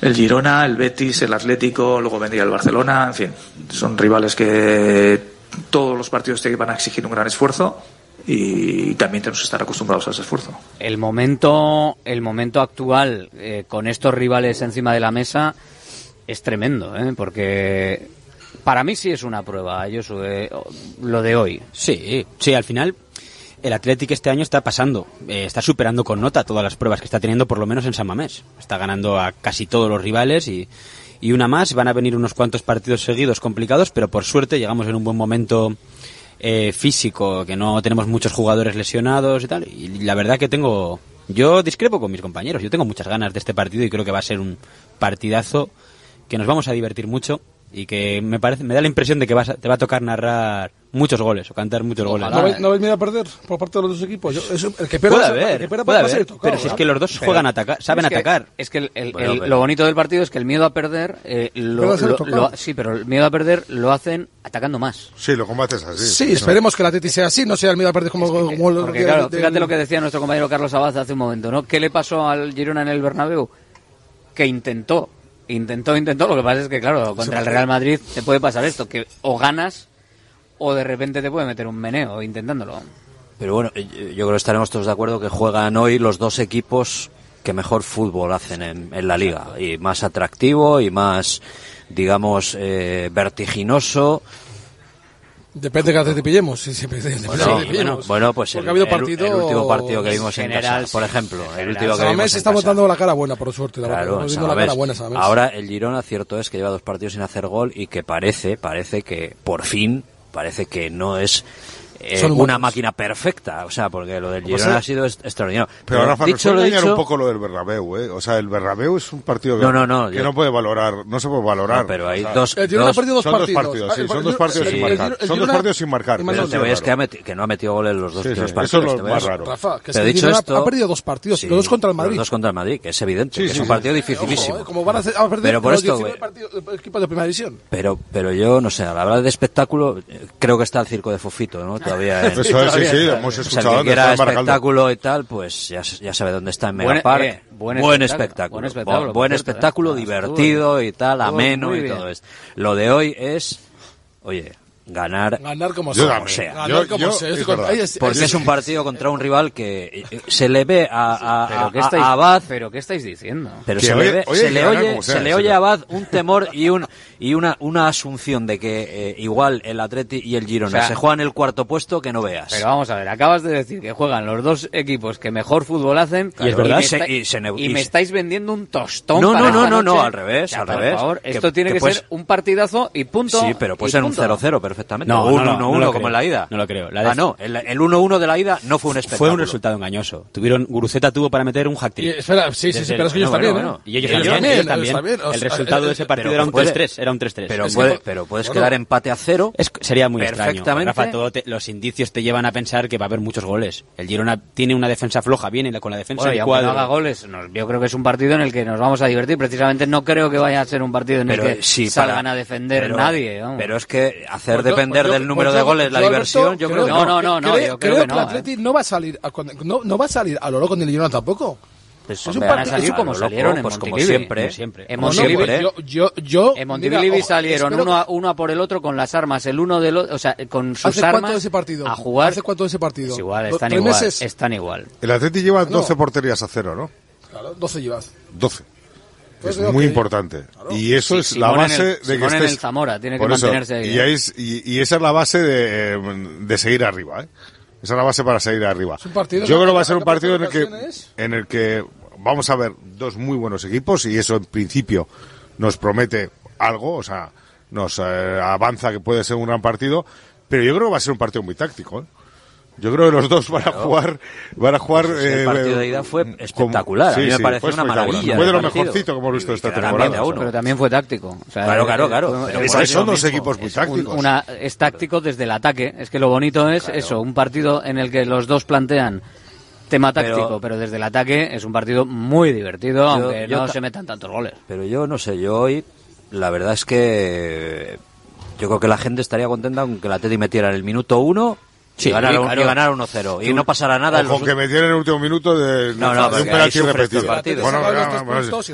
Speaker 11: el Girona, el Betis, el Atlético, luego vendría el Barcelona, en fin, son rivales que todos los partidos te van a exigir un gran esfuerzo y también tenemos que estar acostumbrados a ese esfuerzo.
Speaker 10: El momento, el momento actual eh, con estos rivales encima de la mesa es tremendo, ¿eh? porque para mí sí es una prueba, eh, lo de hoy.
Speaker 24: Sí, sí, al final el Athletic este año está pasando, eh, está superando con nota todas las pruebas que está teniendo, por lo menos en San Mamés. Está ganando a casi todos los rivales y, una más. Van a venir unos cuantos partidos seguidos complicados, pero por suerte llegamos en un buen momento eh, físico, que no tenemos muchos jugadores lesionados y tal. Y la verdad que tengo, yo discrepo con mis compañeros, yo tengo muchas ganas de este partido y creo que va a ser un partidazo que nos vamos a divertir mucho y que me parece, me da la impresión de que te va a tocar narrar muchos goles o cantar muchos goles.
Speaker 25: ¿No, ¿No miedo a perder por parte de los dos equipos? Yo, eso, el que pierda
Speaker 24: puede haber, puede haber, pero si es que los dos pero, juegan atacar, saben atacar.
Speaker 10: Es que el, lo bonito del partido es que el miedo a perder, eh, lo, sí, pero el miedo a perder lo hacen atacando más.
Speaker 23: Sí, lo combates así.
Speaker 25: Sí, esperemos que la Atleti sea así, no sea el miedo a perder como, es que,
Speaker 10: como
Speaker 25: porque,
Speaker 10: claro, fíjate lo que decía nuestro compañero Carlos Abad hace un momento, ¿no? ¿Qué le pasó al Girona en el Bernabéu? Que intentó, intentó, intentó. Lo que pasa es que, claro, contra el Real Madrid te puede pasar esto, que o ganas o de repente te puede meter un meneo intentándolo.
Speaker 26: Pero bueno, eh, eh, yo creo que estaremos todos de acuerdo que juegan hoy los dos equipos que mejor fútbol hacen en, la liga. Y más atractivo y más, digamos, eh, vertiginoso.
Speaker 25: Depende de qué haces te pillemos. Si,
Speaker 26: bueno, pues el, último partido que vimos en, casa, por ejemplo. El último que vimos en
Speaker 25: estamos dando la cara buena, por suerte. La
Speaker 26: Ahora el Girona, cierto es que lleva dos partidos sin hacer gol y que parece, parece que por fin parece que no es eh, una
Speaker 25: buenos.
Speaker 26: máquina perfecta, o sea, porque lo del Girona
Speaker 23: sea,
Speaker 26: ha sido extraordinario.
Speaker 23: Pero, pero Rafa,
Speaker 26: dicho lo dicho,
Speaker 23: un poco lo del Bernabéu, ¿eh? O sea, el Bernabéu es un partido
Speaker 26: no, no, no,
Speaker 23: que
Speaker 26: yo...
Speaker 23: no puede valorar, no se puede valorar.
Speaker 26: No, pero hay
Speaker 23: o sea,
Speaker 26: dos,
Speaker 25: eh, el dos, dos,
Speaker 23: son dos partidos,
Speaker 25: ah, sí,
Speaker 23: son dos partidos
Speaker 25: sí.
Speaker 23: sin marcar. Son dos partidos sin marcar. Pero
Speaker 26: te
Speaker 23: veis
Speaker 26: que, que, no ha metido goles los dos
Speaker 23: sí, primeros
Speaker 26: partidos.
Speaker 23: Eso es lo más raro.
Speaker 25: Rafa, que
Speaker 26: pero dicho esto,
Speaker 25: ha perdido dos partidos, los dos contra el Madrid.
Speaker 26: Dos contra el Madrid, que es evidente, que es un partido
Speaker 25: eh,
Speaker 26: dificilísimo.
Speaker 25: Como van a perder los 19 eh, equipos de primera división.
Speaker 26: Pero yo, no sé, a la hora de espectáculo, creo que está el circo de Fofito, ¿no? todavía.
Speaker 23: ¿eh? Es, todavía sí, sí, hemos escuchado. O sea,
Speaker 26: espectáculo y tal, pues ya, ya sabe dónde está en Megapark.
Speaker 10: Eh, buen,
Speaker 26: buen,
Speaker 10: espectáculo. Buen espectáculo,
Speaker 26: buen
Speaker 10: espectáculo, cierto, ¿eh?
Speaker 26: divertido y tal, ameno y todo esto. Lo de hoy es, oye, ganar
Speaker 25: ganar como
Speaker 26: yo,
Speaker 25: sea,
Speaker 26: sea.
Speaker 25: Ganar como
Speaker 23: yo,
Speaker 25: sea.
Speaker 23: Es
Speaker 25: es,
Speaker 26: porque
Speaker 25: es,
Speaker 26: es un partido contra un rival que eh, eh, se le ve a, a, a Abad
Speaker 10: pero qué estáis diciendo
Speaker 26: pero se, le, se, le oye,
Speaker 23: se le oye
Speaker 26: se le oye a Abad un temor y un y una, una asunción de que eh, igual el Atleti y el Girona
Speaker 10: o sea,
Speaker 26: se juegan el cuarto puesto que no veas.
Speaker 10: Pero vamos a ver, acabas de decir que juegan los dos equipos que mejor fútbol hacen
Speaker 26: y, es verdad, y,
Speaker 10: me,
Speaker 26: se, y, se
Speaker 10: y me estáis vendiendo un tostón.
Speaker 26: No,
Speaker 10: para
Speaker 26: no, no, no, no, al revés,
Speaker 10: ya,
Speaker 26: al
Speaker 10: por
Speaker 26: revés.
Speaker 10: Favor, esto tiene
Speaker 26: que,
Speaker 10: que
Speaker 26: pues,
Speaker 10: ser un partidazo y punto.
Speaker 26: Sí, pero puede ser
Speaker 10: punto.
Speaker 26: un 0-0 perfectamente.
Speaker 24: No,
Speaker 26: un 1-1
Speaker 24: no, no,
Speaker 26: como en la ida.
Speaker 24: No lo creo. La
Speaker 26: ah, no, el 1-1 de la ida no fue un espectáculo.
Speaker 24: Fue un resultado engañoso. Tuvieron, Guruceta tuvo para meter un hack
Speaker 25: trick. Espera, sí, sí, sí, pero es que ¿eh?
Speaker 24: ellos también,
Speaker 25: Y
Speaker 24: ellos también. El resultado eh, de ese
Speaker 25: eh,
Speaker 24: partido era un 3-3, un 3-3.
Speaker 26: Pero, pero puedes quedar empate a cero.
Speaker 24: Sería muy
Speaker 26: perfectamente. extraño.
Speaker 24: Rafa, todo te, los indicios te llevan a pensar que va a haber muchos goles. El Girona tiene una defensa floja, viene con la defensa
Speaker 10: bueno, y aunque no haga goles, no, yo creo que es un partido en el que nos vamos a divertir. Precisamente no creo que vaya a ser un partido en el que salgan a defender nadie.
Speaker 26: Pero es que hacer
Speaker 25: pues
Speaker 26: depender
Speaker 25: pues
Speaker 26: del número
Speaker 25: pues
Speaker 26: de goles la diversión, yo
Speaker 25: creo,
Speaker 26: que
Speaker 10: no. No, no, no,
Speaker 25: creo,
Speaker 10: que,
Speaker 25: el Atlético no va a salir no, no va a salir a lo loco ni el Girona tampoco.
Speaker 26: Pues
Speaker 25: es un partido
Speaker 10: como salieron en
Speaker 26: pues como siempre,
Speaker 10: siempre. En Montilivi,
Speaker 25: yo, yo, yo,
Speaker 10: en Montilivi
Speaker 25: mira,
Speaker 10: salieron uno, a, uno a por el otro con las armas, el uno del otro, o sea, con sus
Speaker 25: ¿Hace
Speaker 10: armas
Speaker 25: cuánto ese partido?
Speaker 10: a jugar.
Speaker 25: ¿Hace cuánto ese partido?
Speaker 10: Es igual, están igual,
Speaker 25: meses?
Speaker 10: están igual.
Speaker 23: El Atleti lleva 12 no. porterías a cero, ¿no?
Speaker 25: Claro, 12 llevas.
Speaker 23: 12.
Speaker 25: Pues
Speaker 23: es muy importante. Claro. Y eso
Speaker 10: sí,
Speaker 23: es
Speaker 10: Simón
Speaker 23: la base
Speaker 10: el,
Speaker 23: de
Speaker 10: Simón que
Speaker 23: estés...
Speaker 10: en el Zamora, tiene que mantenerse ahí,
Speaker 23: y,
Speaker 10: ¿eh?
Speaker 23: ahí es, y, y, esa es la base de, de seguir arriba. ¿eh? Esa es la base para salir arriba. Yo creo que va a ser un partido en el que, en el que vamos a ver dos muy buenos equipos y eso en principio nos promete algo, o sea, nos eh, avanza que puede ser un gran partido, pero yo creo que va a ser un partido muy táctico. ¿eh? Yo creo que los dos van a jugar, van a
Speaker 26: pues jugar. El
Speaker 23: eh,
Speaker 26: partido de ida fue espectacular. Sí, a mí me sí,
Speaker 23: pareció
Speaker 26: una maravilla.
Speaker 23: Fue de lo mejorcito como he visto esta temporada.
Speaker 10: Pero también fue táctico.
Speaker 26: Claro, claro, claro.
Speaker 23: Son dos equipos muy tácticos.
Speaker 10: Una, es táctico desde el ataque. Es que lo bonito es eso, un partido en el que los dos plantean tema táctico, pero, desde el ataque es un partido muy divertido, aunque no se metan tantos goles.
Speaker 26: Pero yo no sé, yo hoy la verdad es que yo creo que la gente estaría contenta aunque la Teddy metiera en el minuto uno
Speaker 10: Sí,
Speaker 26: y ganar,
Speaker 10: claro.
Speaker 26: ganar 1-0. Y no pasará nada.
Speaker 23: Con
Speaker 26: los...
Speaker 23: que metieron en el último minuto de,
Speaker 26: no, no,
Speaker 23: de un penalti repetido. Bueno,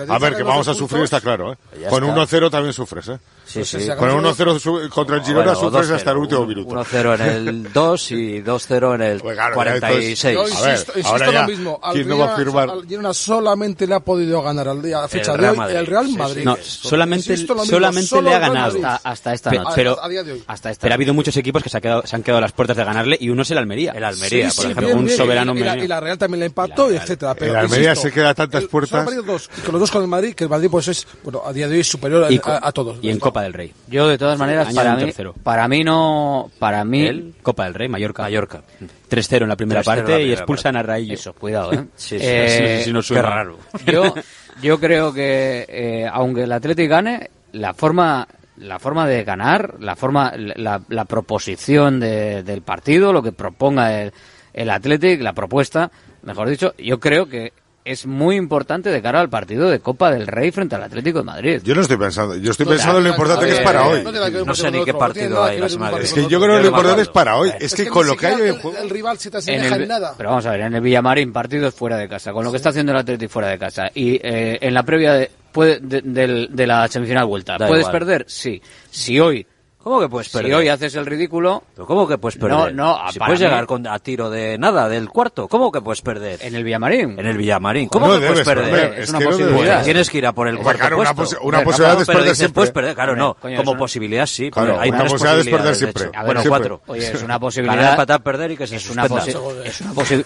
Speaker 23: a ver, que vamos a sufrir, está claro. ¿eh? Con 1-0 también sufres. ¿eh?
Speaker 26: Sí, sí.
Speaker 23: Con 1-0 contra el Girona
Speaker 26: bueno,
Speaker 23: sufres hasta el último minuto.
Speaker 26: 1-0 en el 2 y 2-0 en el
Speaker 23: pues claro,
Speaker 26: 46.
Speaker 25: Entonces,
Speaker 23: a ver,
Speaker 25: insisto, insisto
Speaker 23: ahora ya, lo
Speaker 25: mismo. Al
Speaker 23: ¿Quién Girona, no va a firmar?
Speaker 25: Al Girona solamente le ha podido ganar al día, a fecha de hoy
Speaker 26: Madrid.
Speaker 25: el Real Madrid.
Speaker 24: No, solamente,
Speaker 25: mismo,
Speaker 24: solamente le ha ganado
Speaker 10: hasta, hasta, esta noche.
Speaker 24: Pero,
Speaker 25: a, a día de hoy.
Speaker 10: Hasta esta.
Speaker 24: pero ha habido muchos equipos que se, ha quedado, se han quedado a las puertas de ganarle y uno es el Almería.
Speaker 26: El Almería,
Speaker 25: sí,
Speaker 26: por
Speaker 25: sí,
Speaker 26: ejemplo,
Speaker 25: bien,
Speaker 24: un soberano
Speaker 25: y la, Real también le empató, y etcétera. Pero,
Speaker 23: el Almería se queda a tantas
Speaker 25: eh,
Speaker 23: puertas.
Speaker 25: con los dos con el Madrid, que el Madrid pues es, bueno, a día de hoy superior a, todos.
Speaker 24: Y en Copa del Rey.
Speaker 10: Yo, de todas maneras, para mí,
Speaker 24: tercero.
Speaker 10: para mí no. Para mí.
Speaker 24: Él, Copa del Rey, Mallorca.
Speaker 26: Mallorca.
Speaker 24: 3-0 en la primera
Speaker 26: 3-0 en la
Speaker 24: parte y expulsan a Raillo.
Speaker 10: Eso, cuidado, ¿eh?
Speaker 26: Sí, sí,
Speaker 10: Eh,
Speaker 24: sí, sí, no
Speaker 26: Qué
Speaker 24: suena.
Speaker 26: raro.
Speaker 10: Yo, yo creo que eh, aunque el Atlético gane, la forma, la forma de ganar, la forma, la, la proposición de- del partido, lo que proponga el, el Atlético, la propuesta, mejor dicho, yo creo que es muy importante de cara al partido de Copa del Rey frente al Atlético de Madrid.
Speaker 23: Yo no estoy pensando, yo estoy
Speaker 10: pues,
Speaker 23: pensando en lo importante que es para hoy.
Speaker 25: No
Speaker 26: sé ni qué partido hay la semana
Speaker 23: Es que yo creo que lo importante es para hoy. Eh,
Speaker 25: es
Speaker 23: que con lo que hay pues, en.
Speaker 25: El rival se te nada.
Speaker 10: Pero vamos a ver, en el Villamarín partido fuera de casa, con lo que está haciendo el Atlético fuera de casa. Y eh, en la previa de la semifinal vuelta. ¿Puedes perder? Sí. Si hoy
Speaker 26: ¿Cómo que puedes perder?
Speaker 10: Si hoy haces el ridículo...
Speaker 26: ¿Pero ¿Cómo que puedes perder?
Speaker 10: No, no,
Speaker 26: si
Speaker 10: ah,
Speaker 26: puedes
Speaker 10: mí...
Speaker 26: llegar con, a tiro de nada, del cuarto, ¿cómo que puedes perder?
Speaker 10: En el Villamarín.
Speaker 26: En el Villamarín. ¿Cómo
Speaker 23: no
Speaker 26: que puedes perder? Es, una posibilidad. Tienes que ir a por el cuarto
Speaker 23: claro, una, pos una posibilidad es perder siempre.
Speaker 26: Puedes perder, claro, no.
Speaker 10: Coño,
Speaker 26: como
Speaker 10: una...
Speaker 26: posibilidad sí,
Speaker 23: claro,
Speaker 26: pero hay
Speaker 23: una
Speaker 26: tres
Speaker 23: perder siempre.
Speaker 10: Ver,
Speaker 26: bueno,
Speaker 23: siempre.
Speaker 26: cuatro.
Speaker 10: Oye, es una posibilidad...
Speaker 26: Ganar, patar, perder y que se
Speaker 10: es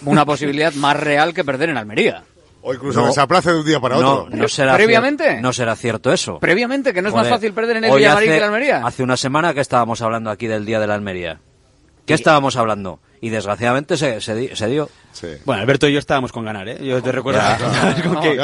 Speaker 10: una posibilidad más real que perder en Almería.
Speaker 23: O incluso
Speaker 26: no,
Speaker 23: que se aplace de un día para otro.
Speaker 26: No será no será cierto eso.
Speaker 10: ¿Previamente? ¿Que no es más fácil perder en el Villamarín que la Almería?
Speaker 26: Hace una semana que estábamos hablando aquí del Día de la Almería. ¿Qué estábamos hablando? Y desgraciadamente se, se, se dio. Sí.
Speaker 24: Bueno, Alberto y yo estábamos con ganar, ¿eh? Yo te recuerdo.
Speaker 26: ¿Qué?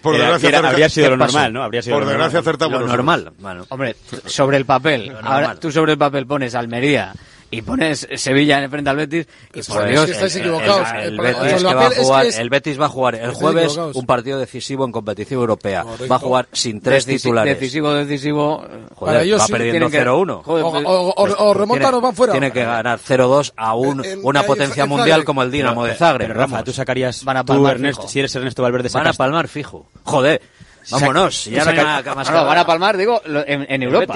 Speaker 23: Por desgracia
Speaker 24: habría sido lo normal, ¿no? Habría sido
Speaker 23: por desgracia acertamos.
Speaker 26: Lo normal.
Speaker 10: Hombre, sobre el papel. Ahora tú sobre el papel pones Almería, y pones Sevilla enfrente al Betis y por Dios,
Speaker 26: el, Betis va a jugar, el, jueves un partido decisivo en competición europea. Va a jugar sin tres titulares.
Speaker 10: Decisivo, decisivo.
Speaker 26: Joder, va perdiendo 0-1.
Speaker 25: O, remontan o van fuera.
Speaker 26: Tiene que ganar 0-2 a un, una potencia mundial como el Dinamo de Zagreb.
Speaker 24: Pero, Rafa, tú sacarías,
Speaker 10: van a palmar tú,
Speaker 24: si eres Ernesto Valverde, sacas...
Speaker 26: Van a palmar fijo. Joder, Vámonos, ya no hay más
Speaker 10: no, van a palmar, digo, en, en Europa.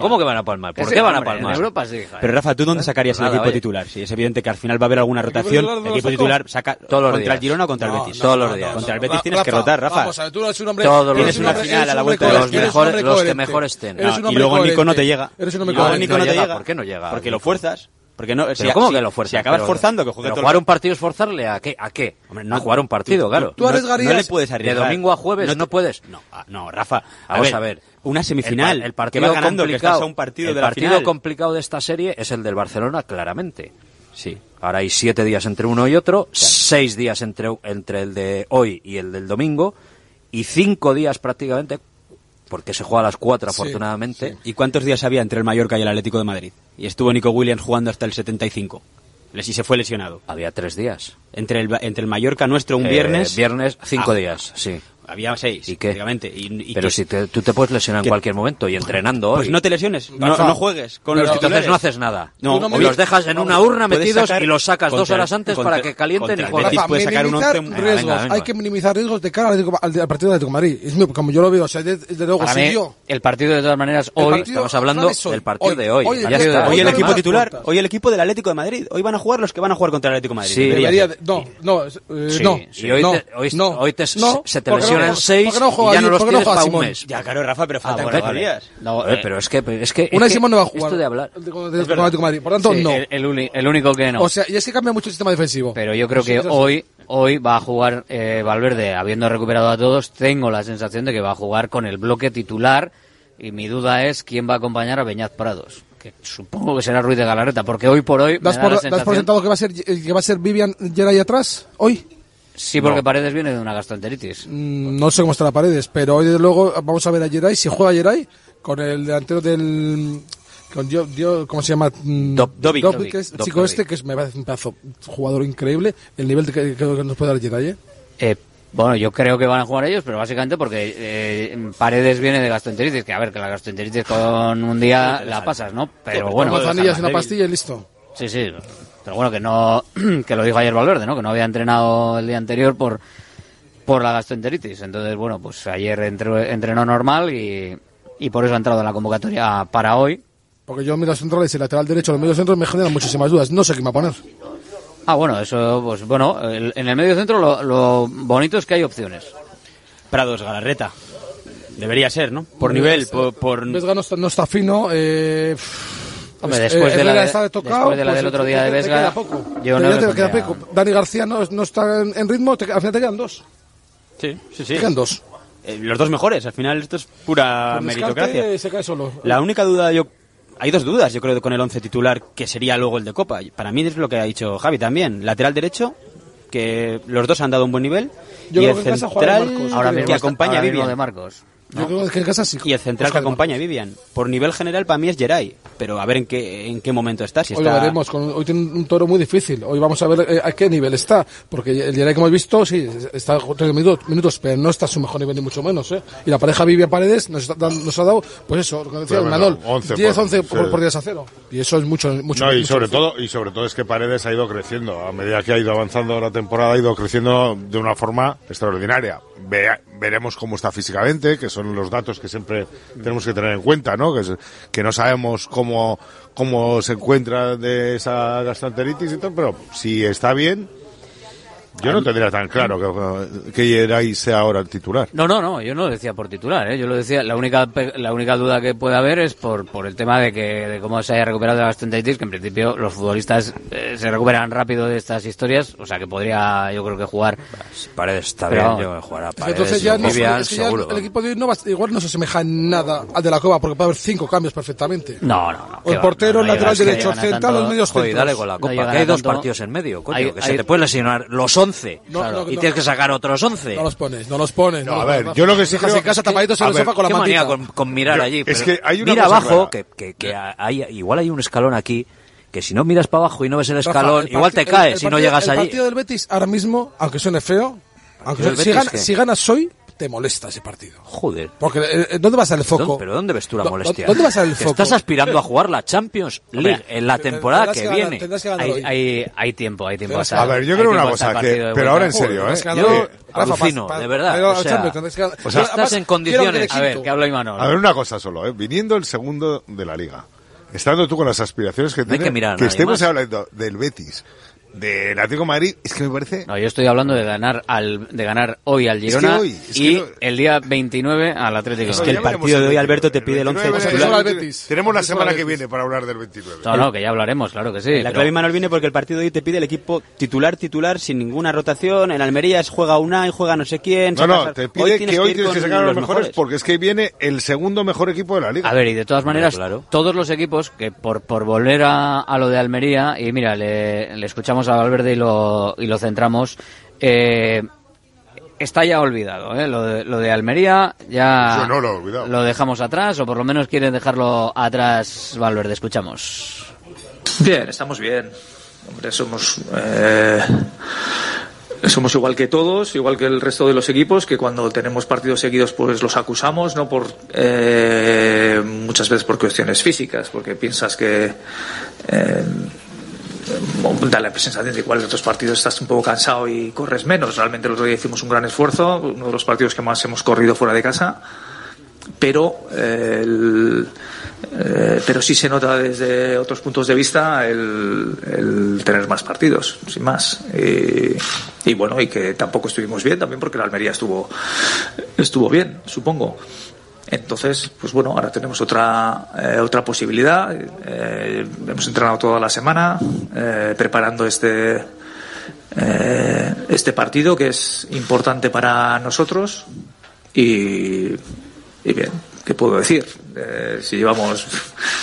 Speaker 26: ¿Cómo que van a palmar? ¿Por qué van a palmar?
Speaker 10: En Europa sí,
Speaker 24: Pero eh. Rafa, ¿tú dónde sacarías el equipo titular? Sí, es evidente que al final va a haber alguna rotación. El equipo titular saca
Speaker 26: todos los
Speaker 24: contra el Girona o contra el Betis.
Speaker 26: Todos los días.
Speaker 24: Contra el Betis tienes que rotar, Rafa.
Speaker 26: Todos los días.
Speaker 24: final a la vuelta de los
Speaker 26: que mejor estén.
Speaker 24: Y. Luego Nico no te llega.
Speaker 26: ¿Por qué no llega?
Speaker 24: Porque lo fuerzas. Porque no,
Speaker 26: ¿cómo que lo fuerzas?
Speaker 24: Si acabas forzando que juegue
Speaker 26: pero jugar un partido es forzarle a qué? ¿A qué?
Speaker 24: Hombre,
Speaker 26: no jugar un partido, claro.
Speaker 25: Tú,
Speaker 24: no, le puedes arriesgar.
Speaker 26: De domingo a jueves no,
Speaker 24: no
Speaker 26: puedes.
Speaker 24: No, ah, no, Rafa,
Speaker 26: vamos a ver.
Speaker 24: A ver una semifinal.
Speaker 26: El, partido
Speaker 24: que va ganando,
Speaker 26: complicado,
Speaker 24: un partido
Speaker 26: el
Speaker 24: de la
Speaker 26: partido complicado de esta serie es el del Barcelona, claramente.
Speaker 24: Sí.
Speaker 26: Ahora hay siete días entre uno y otro, seis días entre, entre el de hoy y el del domingo, y cinco días prácticamente, porque se juega a las 4
Speaker 25: sí,
Speaker 26: afortunadamente.
Speaker 24: ¿Y cuántos días había entre el Mallorca y el Atlético de Madrid? Y estuvo Nico Williams jugando hasta el 75. Y se fue lesionado.
Speaker 26: Había tres días.
Speaker 24: Entre el, entre el Mallorca nuestro un
Speaker 26: eh,
Speaker 24: viernes.
Speaker 26: Viernes, cinco días, sí
Speaker 24: había seis,
Speaker 26: ¿Y qué? pero si te, tú te puedes lesionar en cualquier momento y entrenando.
Speaker 24: Pues no te lesiones, no, juegues con los
Speaker 26: Entonces
Speaker 24: titulares.
Speaker 26: no haces nada.
Speaker 24: No,
Speaker 26: los dejas en una urna metidos y los sacas dos horas antes para que calienten y jueguen.
Speaker 24: puedes sacar un once...
Speaker 25: riesgos. Hay que minimizar riesgos de cara al, partido de Atlético Madrid. Es como yo lo veo, o sea, desde de luego.
Speaker 10: El partido de todas maneras hoy
Speaker 26: estamos hablando del partido de hoy.
Speaker 25: Hoy,
Speaker 24: el equipo titular, hoy el equipo del Atlético de Madrid. Hoy van a jugar los que van a jugar contra el Atlético de Madrid.
Speaker 25: No, no, no.
Speaker 26: Hoy se te
Speaker 25: lesiona
Speaker 26: sancionan seis
Speaker 25: no juega,
Speaker 26: y ya no los tienes
Speaker 25: no
Speaker 26: para un mes.
Speaker 24: Ya, claro, Rafa, pero
Speaker 10: ah,
Speaker 24: faltan
Speaker 10: ah,
Speaker 24: bueno,
Speaker 10: vale.
Speaker 24: días.
Speaker 10: No,
Speaker 26: eh,
Speaker 10: eh,
Speaker 26: pero es que... Es que
Speaker 25: Una
Speaker 26: es
Speaker 25: Simón no va a jugar.
Speaker 26: Esto de hablar...
Speaker 25: De, de, Por tanto,
Speaker 10: sí,
Speaker 25: no.
Speaker 10: El, el, el, único que no.
Speaker 25: O sea, y es que cambia mucho el sistema defensivo.
Speaker 10: Pero yo creo que hoy... Hoy va a jugar eh, Valverde, habiendo recuperado a todos, tengo la sensación de que va a jugar con el bloque titular y mi duda es quién va a acompañar a Beñaz Prados supongo que será Ruiz de Galarreta, porque hoy por hoy.
Speaker 25: ¿Das, por, ¿das por sentado que va a ser, que va a ser Vivian Geray atrás? ¿Hoy?
Speaker 10: Sí, porque. Paredes viene de una gastroenteritis.
Speaker 25: Mm, no sé cómo está la Paredes, pero hoy desde luego vamos a ver a Geray. Si juega Geray con el delantero del con Dio, Dio, ¿cómo se llama? Mm,
Speaker 26: Dob,
Speaker 24: Dobic,
Speaker 25: Dobic, que es, chico este que es, me parece un pedazo jugador increíble, el nivel que, nos puede dar Geray. ¿eh?
Speaker 10: ¿eh? Bueno, yo creo que van a jugar ellos, pero básicamente porque eh, Paredes viene de gastroenteritis, que a ver, que la gastroenteritis con un día la pasas, ¿no? Pero bueno.
Speaker 25: Una pastilla y listo.
Speaker 10: Sí, sí. Pero bueno, que no, que lo dijo ayer Valverde, ¿no? Que no había entrenado el día anterior por, por la gastroenteritis. Entonces, bueno, pues ayer entrenó normal y, por eso ha entrado en la convocatoria para hoy.
Speaker 25: Porque yo medio central y lateral derecho, los medio centro me generan muchísimas dudas. No sé qué me va a poner.
Speaker 10: Ah, bueno, eso, pues bueno, en el medio centro lo, bonito es que hay opciones.
Speaker 24: Prados, Galarreta. Debería ser, ¿no? Por nivel, por... por...
Speaker 25: No está, no está fino. Eh... Eh, eh,
Speaker 10: después, de, la
Speaker 25: pues
Speaker 10: del otro día de Vesga. Yo no
Speaker 25: te queda poco. Dani García no, está en, ritmo, te, al final te quedan dos.
Speaker 24: Sí, sí, sí.
Speaker 25: Te quedan dos.
Speaker 24: Eh, los dos mejores, al final esto es pura meritocracia.
Speaker 25: Se cae solo.
Speaker 24: La única duda yo hay dos dudas, yo creo, con el once titular, que sería luego el de Copa. Para mí es lo que ha dicho Javi también. Lateral derecho, que los dos han dado un buen nivel. Y el central,
Speaker 10: ahora mismo
Speaker 24: acompaña Vivian.
Speaker 10: de Marcos.
Speaker 25: Yo creo que.
Speaker 24: Y el central que
Speaker 25: Oscar
Speaker 24: acompaña a Vivian. Por nivel general, para mí es Geray. Pero a ver en qué, en qué momento está. Si
Speaker 25: Hoy lo
Speaker 24: está
Speaker 25: veremos. Con, hoy tiene un toro muy difícil. Hoy vamos a ver eh, a qué nivel está. Porque el Yeray que hemos visto, sí, está 30 minutos, minutos, pero no está a su mejor nivel ni mucho menos. ¿eh? Y la pareja Vivian Paredes nos, está dan- nos ha dado, pues eso, lo que decía
Speaker 23: bueno,
Speaker 25: Manol,
Speaker 23: 11
Speaker 25: 10,
Speaker 23: por-
Speaker 25: 11
Speaker 23: sí.
Speaker 25: por, por 10 a 0. Y eso es mucho. mucho
Speaker 23: No, y
Speaker 25: mucho
Speaker 23: sobre todo, y sobre todo es que Paredes ha ido creciendo. A medida que ha ido avanzando la temporada, ha ido creciendo de una forma extraordinaria. Ve- veremos cómo está físicamente, que son los datos que siempre tenemos que tener en cuenta, ¿no? Que, que no sabemos cómo, cómo se encuentra de esa gastroenteritis y todo, pero si está bien, yo no tendría tan claro que, que Geray sea ahora el titular.
Speaker 10: No, no, no, yo no lo decía por titular, ¿eh? yo lo decía, la única pe- la única duda que puede haber es por, por el tema de que de cómo se haya recuperado de la gastroenteritis, que en principio los futbolistas eh, se recuperan rápido de estas historias, o sea que podría yo creo que jugar.
Speaker 26: Paredes está bien, yo voy a jugar a
Speaker 25: Es que
Speaker 26: Paredes,
Speaker 25: Entonces ya, no,
Speaker 26: Vivian,
Speaker 25: es que ya
Speaker 26: seguro.
Speaker 25: el equipo de hoy no va- igual no se asemeja en nada al de la Cova, porque puede haber cinco cambios perfectamente.
Speaker 10: No, no, no.
Speaker 25: O el portero, el lateral derecho, central, los medios
Speaker 26: Joder,
Speaker 25: centros.
Speaker 26: dale con la copa, que hay dos
Speaker 10: tanto-
Speaker 26: partidos en medio, coño,
Speaker 10: Hay-
Speaker 26: que
Speaker 10: hay-
Speaker 26: se te pueden lesionar los 11
Speaker 25: No,
Speaker 26: claro,
Speaker 25: no,
Speaker 26: y
Speaker 25: no.
Speaker 26: tienes que sacar otros 11.
Speaker 25: No los pones, no los pones.
Speaker 23: No, a ver, yo lo que sí creo
Speaker 25: en casa
Speaker 23: es que-
Speaker 25: tapaditos en
Speaker 23: a
Speaker 25: el
Speaker 23: ver,
Speaker 25: sofá con la mantita.
Speaker 26: con, con mirar
Speaker 23: Yo-
Speaker 26: allí.
Speaker 23: es que hay una
Speaker 26: mira
Speaker 23: cosa
Speaker 26: abajo, que, que, que hay, igual hay un escalón aquí, que si no miras para abajo y no ves el
Speaker 25: Rafa,
Speaker 26: escalón,
Speaker 25: el
Speaker 26: igual te caes
Speaker 25: el- el
Speaker 26: si no
Speaker 25: partido-
Speaker 26: llegas
Speaker 25: el
Speaker 26: allí.
Speaker 25: partido del Betis, ahora mismo, aunque suene feo, aunque suene- si, gana- si ganas hoy, te molesta ese partido.
Speaker 26: Joder.
Speaker 25: Porque, eh, eh, ¿dónde va a estar el foco?
Speaker 26: ¿Dónde- ¿Pero dónde ves tú la
Speaker 25: ¿Dó-
Speaker 26: molestia?
Speaker 25: ¿Dónde va a estar el
Speaker 26: Que
Speaker 25: foco?
Speaker 26: Estás aspirando a jugar la Champions League en la temporada que
Speaker 25: que
Speaker 26: viene.
Speaker 25: que
Speaker 10: Hay,
Speaker 25: hoy.
Speaker 10: hay, hay tiempo, hay tiempo. Hasta-
Speaker 23: A ver, yo creo una cosa, que, pero ahora en serio, ¿eh?
Speaker 25: Que
Speaker 26: Yo alucino, de verdad, o sea,
Speaker 25: que
Speaker 26: o estás en condiciones.
Speaker 25: que
Speaker 10: A ver, que hablo Imanol.
Speaker 23: A ver, una cosa solo, ¿eh? Viniendo el segundo de la liga, estando tú con las aspiraciones que tienes,
Speaker 26: que mirar nadie
Speaker 23: estemos hablando del Betis, del Atlético de Madrid, es que me parece...
Speaker 10: No, yo estoy hablando de ganar al de ganar hoy al
Speaker 23: que
Speaker 10: Girona
Speaker 23: hoy, es que
Speaker 10: y
Speaker 23: no-
Speaker 10: el día 29 al Atlético.
Speaker 24: Es que el partido de hoy, Alberto, te pide el 11
Speaker 23: 29,
Speaker 24: titular.
Speaker 23: Tenemos la semana que viene para hablar del 29.
Speaker 10: No, no, que ya hablaremos, claro que sí.
Speaker 24: La
Speaker 10: pero-
Speaker 24: clave Manuel viene porque el partido de hoy te pide el equipo titular, titular, sin ninguna rotación. En Almería es juega una y juega no sé quién.
Speaker 23: No, no, te pide que hoy tienes que sacar a los
Speaker 24: los
Speaker 23: mejores porque es que viene el segundo mejor equipo de la liga.
Speaker 10: A ver, y de todas maneras,
Speaker 26: claro.
Speaker 10: todos los equipos que por, por volver a, a lo de Almería, y mira, le, le escuchamos a Valverde y lo, y lo centramos, eh, está ya olvidado, ¿eh? Lo de, lo de Almería ya
Speaker 23: Yo no lo he olvidado.
Speaker 10: lo dejamos atrás, o por lo menos quiere dejarlo atrás Valverde, escuchamos.
Speaker 11: Bien, estamos bien. Hombre, somos eh, somos igual que todos, igual que el resto de los equipos, que cuando tenemos partidos seguidos pues los acusamos, no por eh, muchas veces por cuestiones físicas, porque piensas que eh, da la sensación de igual en otros partidos estás un poco cansado y corres menos. Realmente el otro día hicimos un gran esfuerzo, uno de los partidos que más hemos corrido fuera de casa pero el- eh, pero sí se nota desde otros puntos de vista el, el tener más partidos sin más y, y bueno y que tampoco estuvimos bien también porque la Almería estuvo estuvo bien supongo entonces pues bueno ahora tenemos otra eh, otra posibilidad Eh, hemos entrenado toda la semana eh, preparando este este partido que es importante para nosotros y, y bien, ¿qué puedo decir? Eh, si llevamos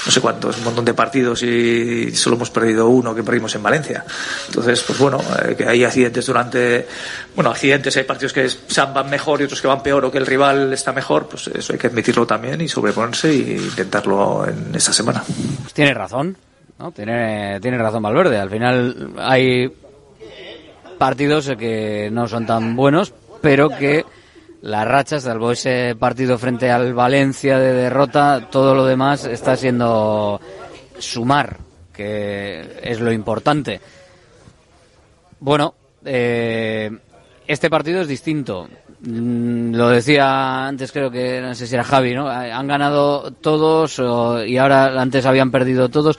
Speaker 11: no sé cuántos, un montón de partidos y solo hemos perdido uno que perdimos en Valencia. Entonces, pues bueno, eh, que hay accidentes durante, bueno, accidentes, hay partidos que van mejor y otros que van peor o que el rival está mejor, pues eso hay que admitirlo también y sobreponerse e intentarlo en esta semana.
Speaker 10: Tiene razón, ¿no? Tiene, tiene razón Valverde. Al final hay partidos que no son tan buenos, pero que las rachas, salvo ese partido frente al Valencia de derrota, todo lo demás está siendo sumar, que es lo importante. Bueno, eh, este partido es distinto. Mm, Lo decía antes, creo que no sé si era Javi, ¿no? Han ganado todos o- y ahora antes habían perdido todos.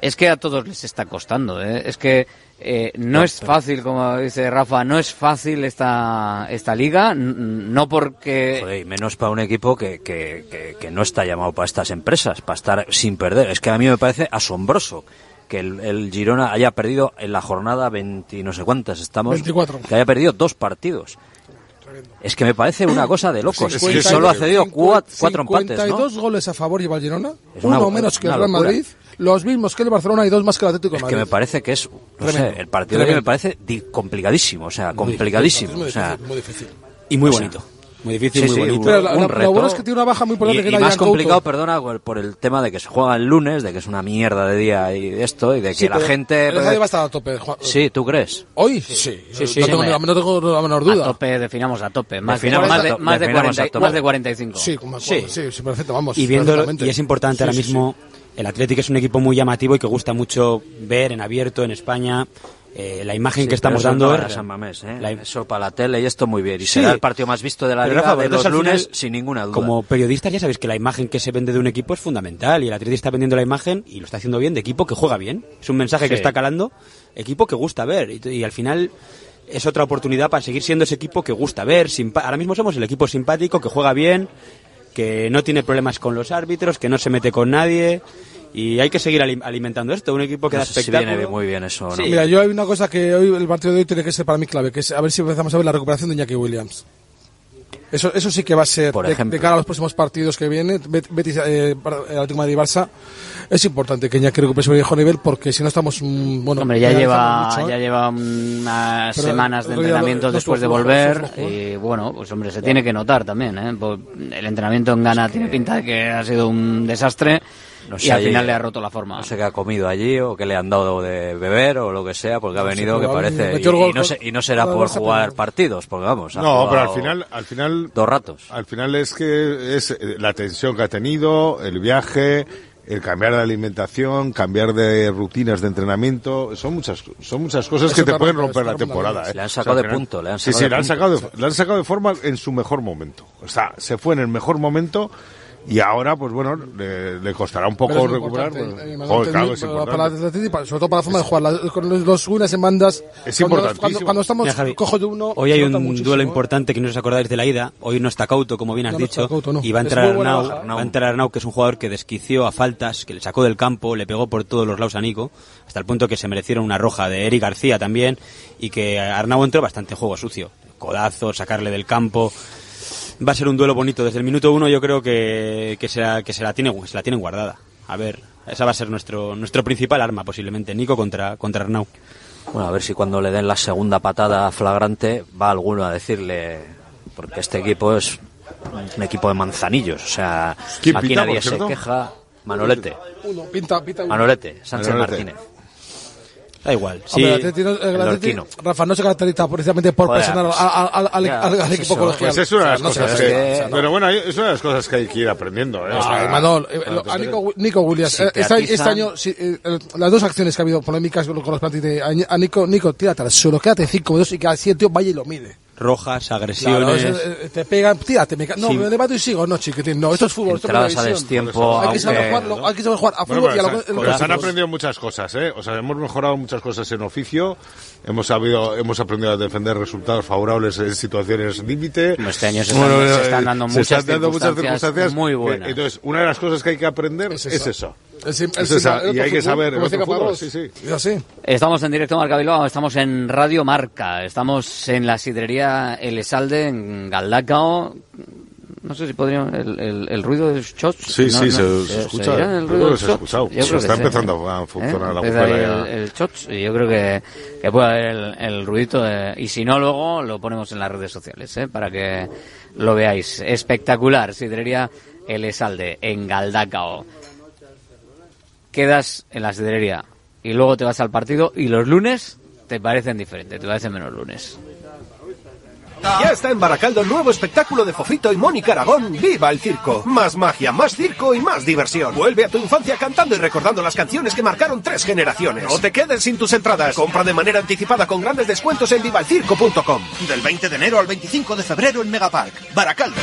Speaker 10: Es que a todos les está costando, ¿eh? Es que eh, no es fácil, como dice Rafa, no es fácil esta, esta liga, no porque...
Speaker 26: Joder, y menos para un equipo que, que, que, que no está llamado para estas empresas, para estar sin perder. Es que a mí me parece asombroso que el, el Girona haya perdido en la jornada 20 y no sé cuántas estamos
Speaker 25: 24.
Speaker 26: que haya perdido dos partidos es que me parece una cosa de locos y
Speaker 25: 52,
Speaker 26: solo ha cedido cuatro, cuatro empates ¿no?
Speaker 25: 52 goles a favor lleva el Girona,
Speaker 26: Es una-
Speaker 25: uno menos que el
Speaker 26: una
Speaker 25: Real
Speaker 26: locura.
Speaker 25: Los mismos que el Barcelona y dos más que el Atlético de
Speaker 26: es
Speaker 25: Madrid.
Speaker 26: que me parece que es no sé, el partido de hoy me parece complicadísimo o sea complicadísimo
Speaker 25: Es muy
Speaker 26: o sea,
Speaker 25: difícil, muy difícil.
Speaker 24: Y muy
Speaker 26: O sea,
Speaker 24: bonito. Muy difícil,
Speaker 26: sí,
Speaker 24: muy
Speaker 26: sí,
Speaker 24: bonito.
Speaker 25: Pero la-
Speaker 26: un
Speaker 25: la- lo bueno es que tiene una baja muy importante
Speaker 26: y,
Speaker 25: que
Speaker 26: y
Speaker 25: era
Speaker 26: más
Speaker 25: Ian Couto.
Speaker 26: complicado, perdona, por- el tema de que se juega el lunes, de que es una mierda de día y de esto, y de que
Speaker 25: Sí,
Speaker 26: la gente...
Speaker 25: el Estadio va a estar a tope. Juan-
Speaker 26: Sí, ¿tú crees?
Speaker 25: Hoy sí,
Speaker 10: Sí, sí,
Speaker 25: no,
Speaker 10: sí,
Speaker 25: tengo, no tengo la menor
Speaker 10: A
Speaker 25: duda.
Speaker 10: tope, definamos a tope. Más, de,
Speaker 26: Definamos
Speaker 10: más,
Speaker 26: a
Speaker 10: de,
Speaker 26: to-
Speaker 10: más, de
Speaker 26: definamos
Speaker 10: 40
Speaker 26: a tope.
Speaker 10: más de 45.
Speaker 25: Sí, como-
Speaker 24: Sí.
Speaker 25: sí, sí, perfecto, vamos.
Speaker 24: Y
Speaker 25: perfectamente.
Speaker 24: y es importante
Speaker 25: Sí,
Speaker 24: ahora
Speaker 25: sí,
Speaker 24: mismo el Atlético es un equipo muy llamativo y que gusta mucho ver en abierto en España. Eh, la imagen
Speaker 26: Sí,
Speaker 24: que estamos dando
Speaker 26: no
Speaker 24: es-
Speaker 26: era San Mamés, ¿eh?
Speaker 24: la-
Speaker 26: Eso para la tele y esto muy bien. Y
Speaker 24: Sí.
Speaker 26: será el partido más visto de la
Speaker 24: Pero,
Speaker 26: liga
Speaker 24: Rafa,
Speaker 26: de los
Speaker 24: al
Speaker 26: lunes,
Speaker 24: final,
Speaker 26: sin ninguna duda.
Speaker 24: Como periodistas ya sabéis que la imagen que se vende de un equipo es fundamental y el Atlético está vendiendo la imagen y lo está haciendo bien de equipo que juega bien. Es un mensaje que está calando, equipo que gusta ver y, y al final es otra oportunidad para seguir siendo ese equipo que gusta ver. simpa- Ahora mismo somos el equipo simpático que juega bien, que no tiene problemas con los árbitros, que no se mete con nadie y hay que seguir ali- alimentando esto. Un equipo que
Speaker 26: No
Speaker 24: da
Speaker 26: si
Speaker 24: espectáculo.
Speaker 26: viene muy bien eso, ¿no?
Speaker 24: Sí.
Speaker 25: Mira, yo hay una cosa que hoy el partido de hoy tiene que ser para mí clave, que es a ver si empezamos a ver la recuperación de Iñaki Williams. Eso, eso sí que va a ser
Speaker 26: Por
Speaker 25: de,
Speaker 26: ejemplo.
Speaker 25: de cara a los próximos partidos que vienen, Bet- Betis, eh, eh, Atlético de Barça, es importante que Iñaki recupere su viejo nivel porque si no estamos, bueno,
Speaker 10: Hombre, ya lleva,
Speaker 25: mucho, ¿eh?
Speaker 10: ya lleva unas
Speaker 25: Pero
Speaker 10: semanas de entrenamiento después de volver y bueno, pues hombre, se tiene que notar también, ¿eh? Pues, El entrenamiento en Ghana tiene pinta de que ha sido un desastre
Speaker 26: No
Speaker 10: y
Speaker 26: sé
Speaker 10: al
Speaker 26: allí,
Speaker 10: final le ha roto la forma.
Speaker 26: No sé qué ha comido allí o qué le han dado de beber o lo que sea, porque ha venido que parece. Y, y no se- y no será por jugar partidos, porque vamos.
Speaker 23: No, pero al final, al final.
Speaker 26: Dos ratos.
Speaker 23: Al final es que es eh, la tensión que ha tenido, el viaje, el cambiar de alimentación, cambiar de rutinas de entrenamiento, son muchas, son muchas cosas
Speaker 26: Eso
Speaker 23: que te pueden romper la temporada.
Speaker 26: la
Speaker 23: ¿eh?
Speaker 26: Le han
Speaker 23: O sea,
Speaker 26: sacado
Speaker 23: al
Speaker 26: de punto, le han
Speaker 23: sí,
Speaker 26: sacado
Speaker 23: sí,
Speaker 26: de
Speaker 23: le han
Speaker 26: punto.
Speaker 23: sacado de, le han sacado de forma en su mejor momento. O sea, se fue en el mejor momento y ahora, pues bueno, le, le costará un poco recuperar.
Speaker 25: importante,
Speaker 23: pues,
Speaker 25: eh,
Speaker 23: joder, claro, es importante.
Speaker 25: para para- sobre todo para la forma de jugar, la- con los, los unas en bandas.
Speaker 23: Es
Speaker 25: cuando,
Speaker 23: importantísimo.
Speaker 25: Cuando, cuando estamos
Speaker 24: Mira, Javi,
Speaker 25: cojo de uno.
Speaker 24: Hoy hay un
Speaker 25: muchísimo,
Speaker 24: duelo
Speaker 25: ¿eh?
Speaker 24: importante que no os acordáis de la ida. Hoy no está Couto, como bien has
Speaker 25: No, no
Speaker 24: dicho.
Speaker 25: está Couto, no.
Speaker 24: Y va a entrar Arnau, va a entrar Arnau, que es un jugador que desquició a faltas, que le sacó del campo, le pegó por todos los lados a Nico, hasta el punto que se merecieron una roja de Eric García también, y que Arnau entró bastante juego sucio. Codazo, sacarle del campo. Va a ser un duelo bonito. Desde el minuto uno yo creo que, que, se, la, que se, la tiene, se la tienen guardada. A ver, esa va a ser nuestro, nuestro principal arma posiblemente. Nico contra, contra Arnau.
Speaker 26: Bueno, a ver si cuando le den la segunda patada flagrante va alguno a decirle, porque este equipo es un equipo de manzanillos, o sea,
Speaker 23: ¿Quién
Speaker 26: aquí
Speaker 23: pita,
Speaker 26: nadie se queja. Manolete,
Speaker 25: Uno, pinta, pinta uno.
Speaker 26: Manolete, Sánchez
Speaker 23: Manolete.
Speaker 26: Martínez.
Speaker 24: Da igual.
Speaker 25: Hombre, el Atleti no- el
Speaker 26: el
Speaker 25: Atleti. Rafa, no se caracteriza precisamente por
Speaker 26: Joder,
Speaker 25: presionar
Speaker 26: pues,
Speaker 25: al, al- al-
Speaker 26: ya,
Speaker 25: al- al
Speaker 26: pues
Speaker 25: equipo
Speaker 26: eso.
Speaker 25: colegial.
Speaker 23: Pues es una de las
Speaker 25: O sea, no se
Speaker 23: cosas que,
Speaker 25: o sea, no.
Speaker 23: pero bueno, es una de las cosas que hay que ir aprendiendo, ¿eh? O sea,
Speaker 25: Ay, Manol, eh, lo- a Nico, Nico Williams,
Speaker 26: Si
Speaker 25: eh,
Speaker 26: te
Speaker 25: este,
Speaker 26: atizan-
Speaker 25: este año, sí, eh, eh, las dos acciones que ha habido polémicas con los a, a Nico, Nico, tírate al suelo, quédate 5 minutos y que así el tío vaya y lo mide.
Speaker 24: Rojas,
Speaker 25: Claro,
Speaker 24: agresiones.
Speaker 25: eso, eh, te pegan, tírate, me ca- no,
Speaker 24: Sí.
Speaker 25: me levanto y sigo, no, chiquitín, no, esto es fútbol, esto es
Speaker 26: Entradas a destiempo,
Speaker 25: hay que saber
Speaker 26: aunque-
Speaker 25: hay que saber jugar a
Speaker 23: Bueno,
Speaker 25: fútbol y a
Speaker 23: pues,
Speaker 25: lo
Speaker 23: pues, pues han aprendido muchas cosas, ¿eh? O sea, hemos mejorado muchas cosas en oficio, hemos sabido, hemos aprendido a defender resultados favorables en situaciones límite.
Speaker 10: Este año se están- se están dando
Speaker 23: se
Speaker 10: muchas
Speaker 23: están dando muchas
Speaker 10: circunstancias muy buenas.
Speaker 23: entonces, una de las cosas que hay que aprender es
Speaker 25: Es
Speaker 23: eso. Es,
Speaker 25: el
Speaker 23: y hay que saber,
Speaker 25: fútbol,
Speaker 23: el otro sí, sí.
Speaker 25: Es así.
Speaker 10: Estamos en directo Marca Bilbao, estamos en Radio Marca, estamos en la sidrería El Esalde en Galdacao. No sé si podríamos el, el, el ruido de shots.
Speaker 23: Sí,
Speaker 10: no,
Speaker 23: sí,
Speaker 10: no,
Speaker 23: se- se
Speaker 10: ¿se
Speaker 23: escucha.
Speaker 10: el ruido
Speaker 23: se ha
Speaker 10: shots?
Speaker 23: escuchado.
Speaker 10: Yo creo
Speaker 23: Se
Speaker 10: que
Speaker 23: está
Speaker 10: sí.
Speaker 23: empezando a funcionar la
Speaker 10: el, el shots y yo creo que, que puede haber el, el ruidito de- y si no luego lo ponemos en las redes sociales, ¿eh? para que lo veáis. Espectacular, sidrería El Esalde en Galdacao quedas en la sidrería y luego te vas al partido y los lunes te parecen diferentes, te parecen menos lunes.
Speaker 27: Ya está en Baracaldo el nuevo espectáculo de Fofito y Mónica Aragón, ¡Viva el Circo! Más magia, más circo y más diversión. Vuelve a tu infancia cantando y recordando las canciones que marcaron tres generaciones. No te quedes sin tus entradas. Compra de manera anticipada con grandes descuentos en vivalcirco.com.
Speaker 28: Del 20 de enero al 25 de febrero en Megapark, Baracaldo.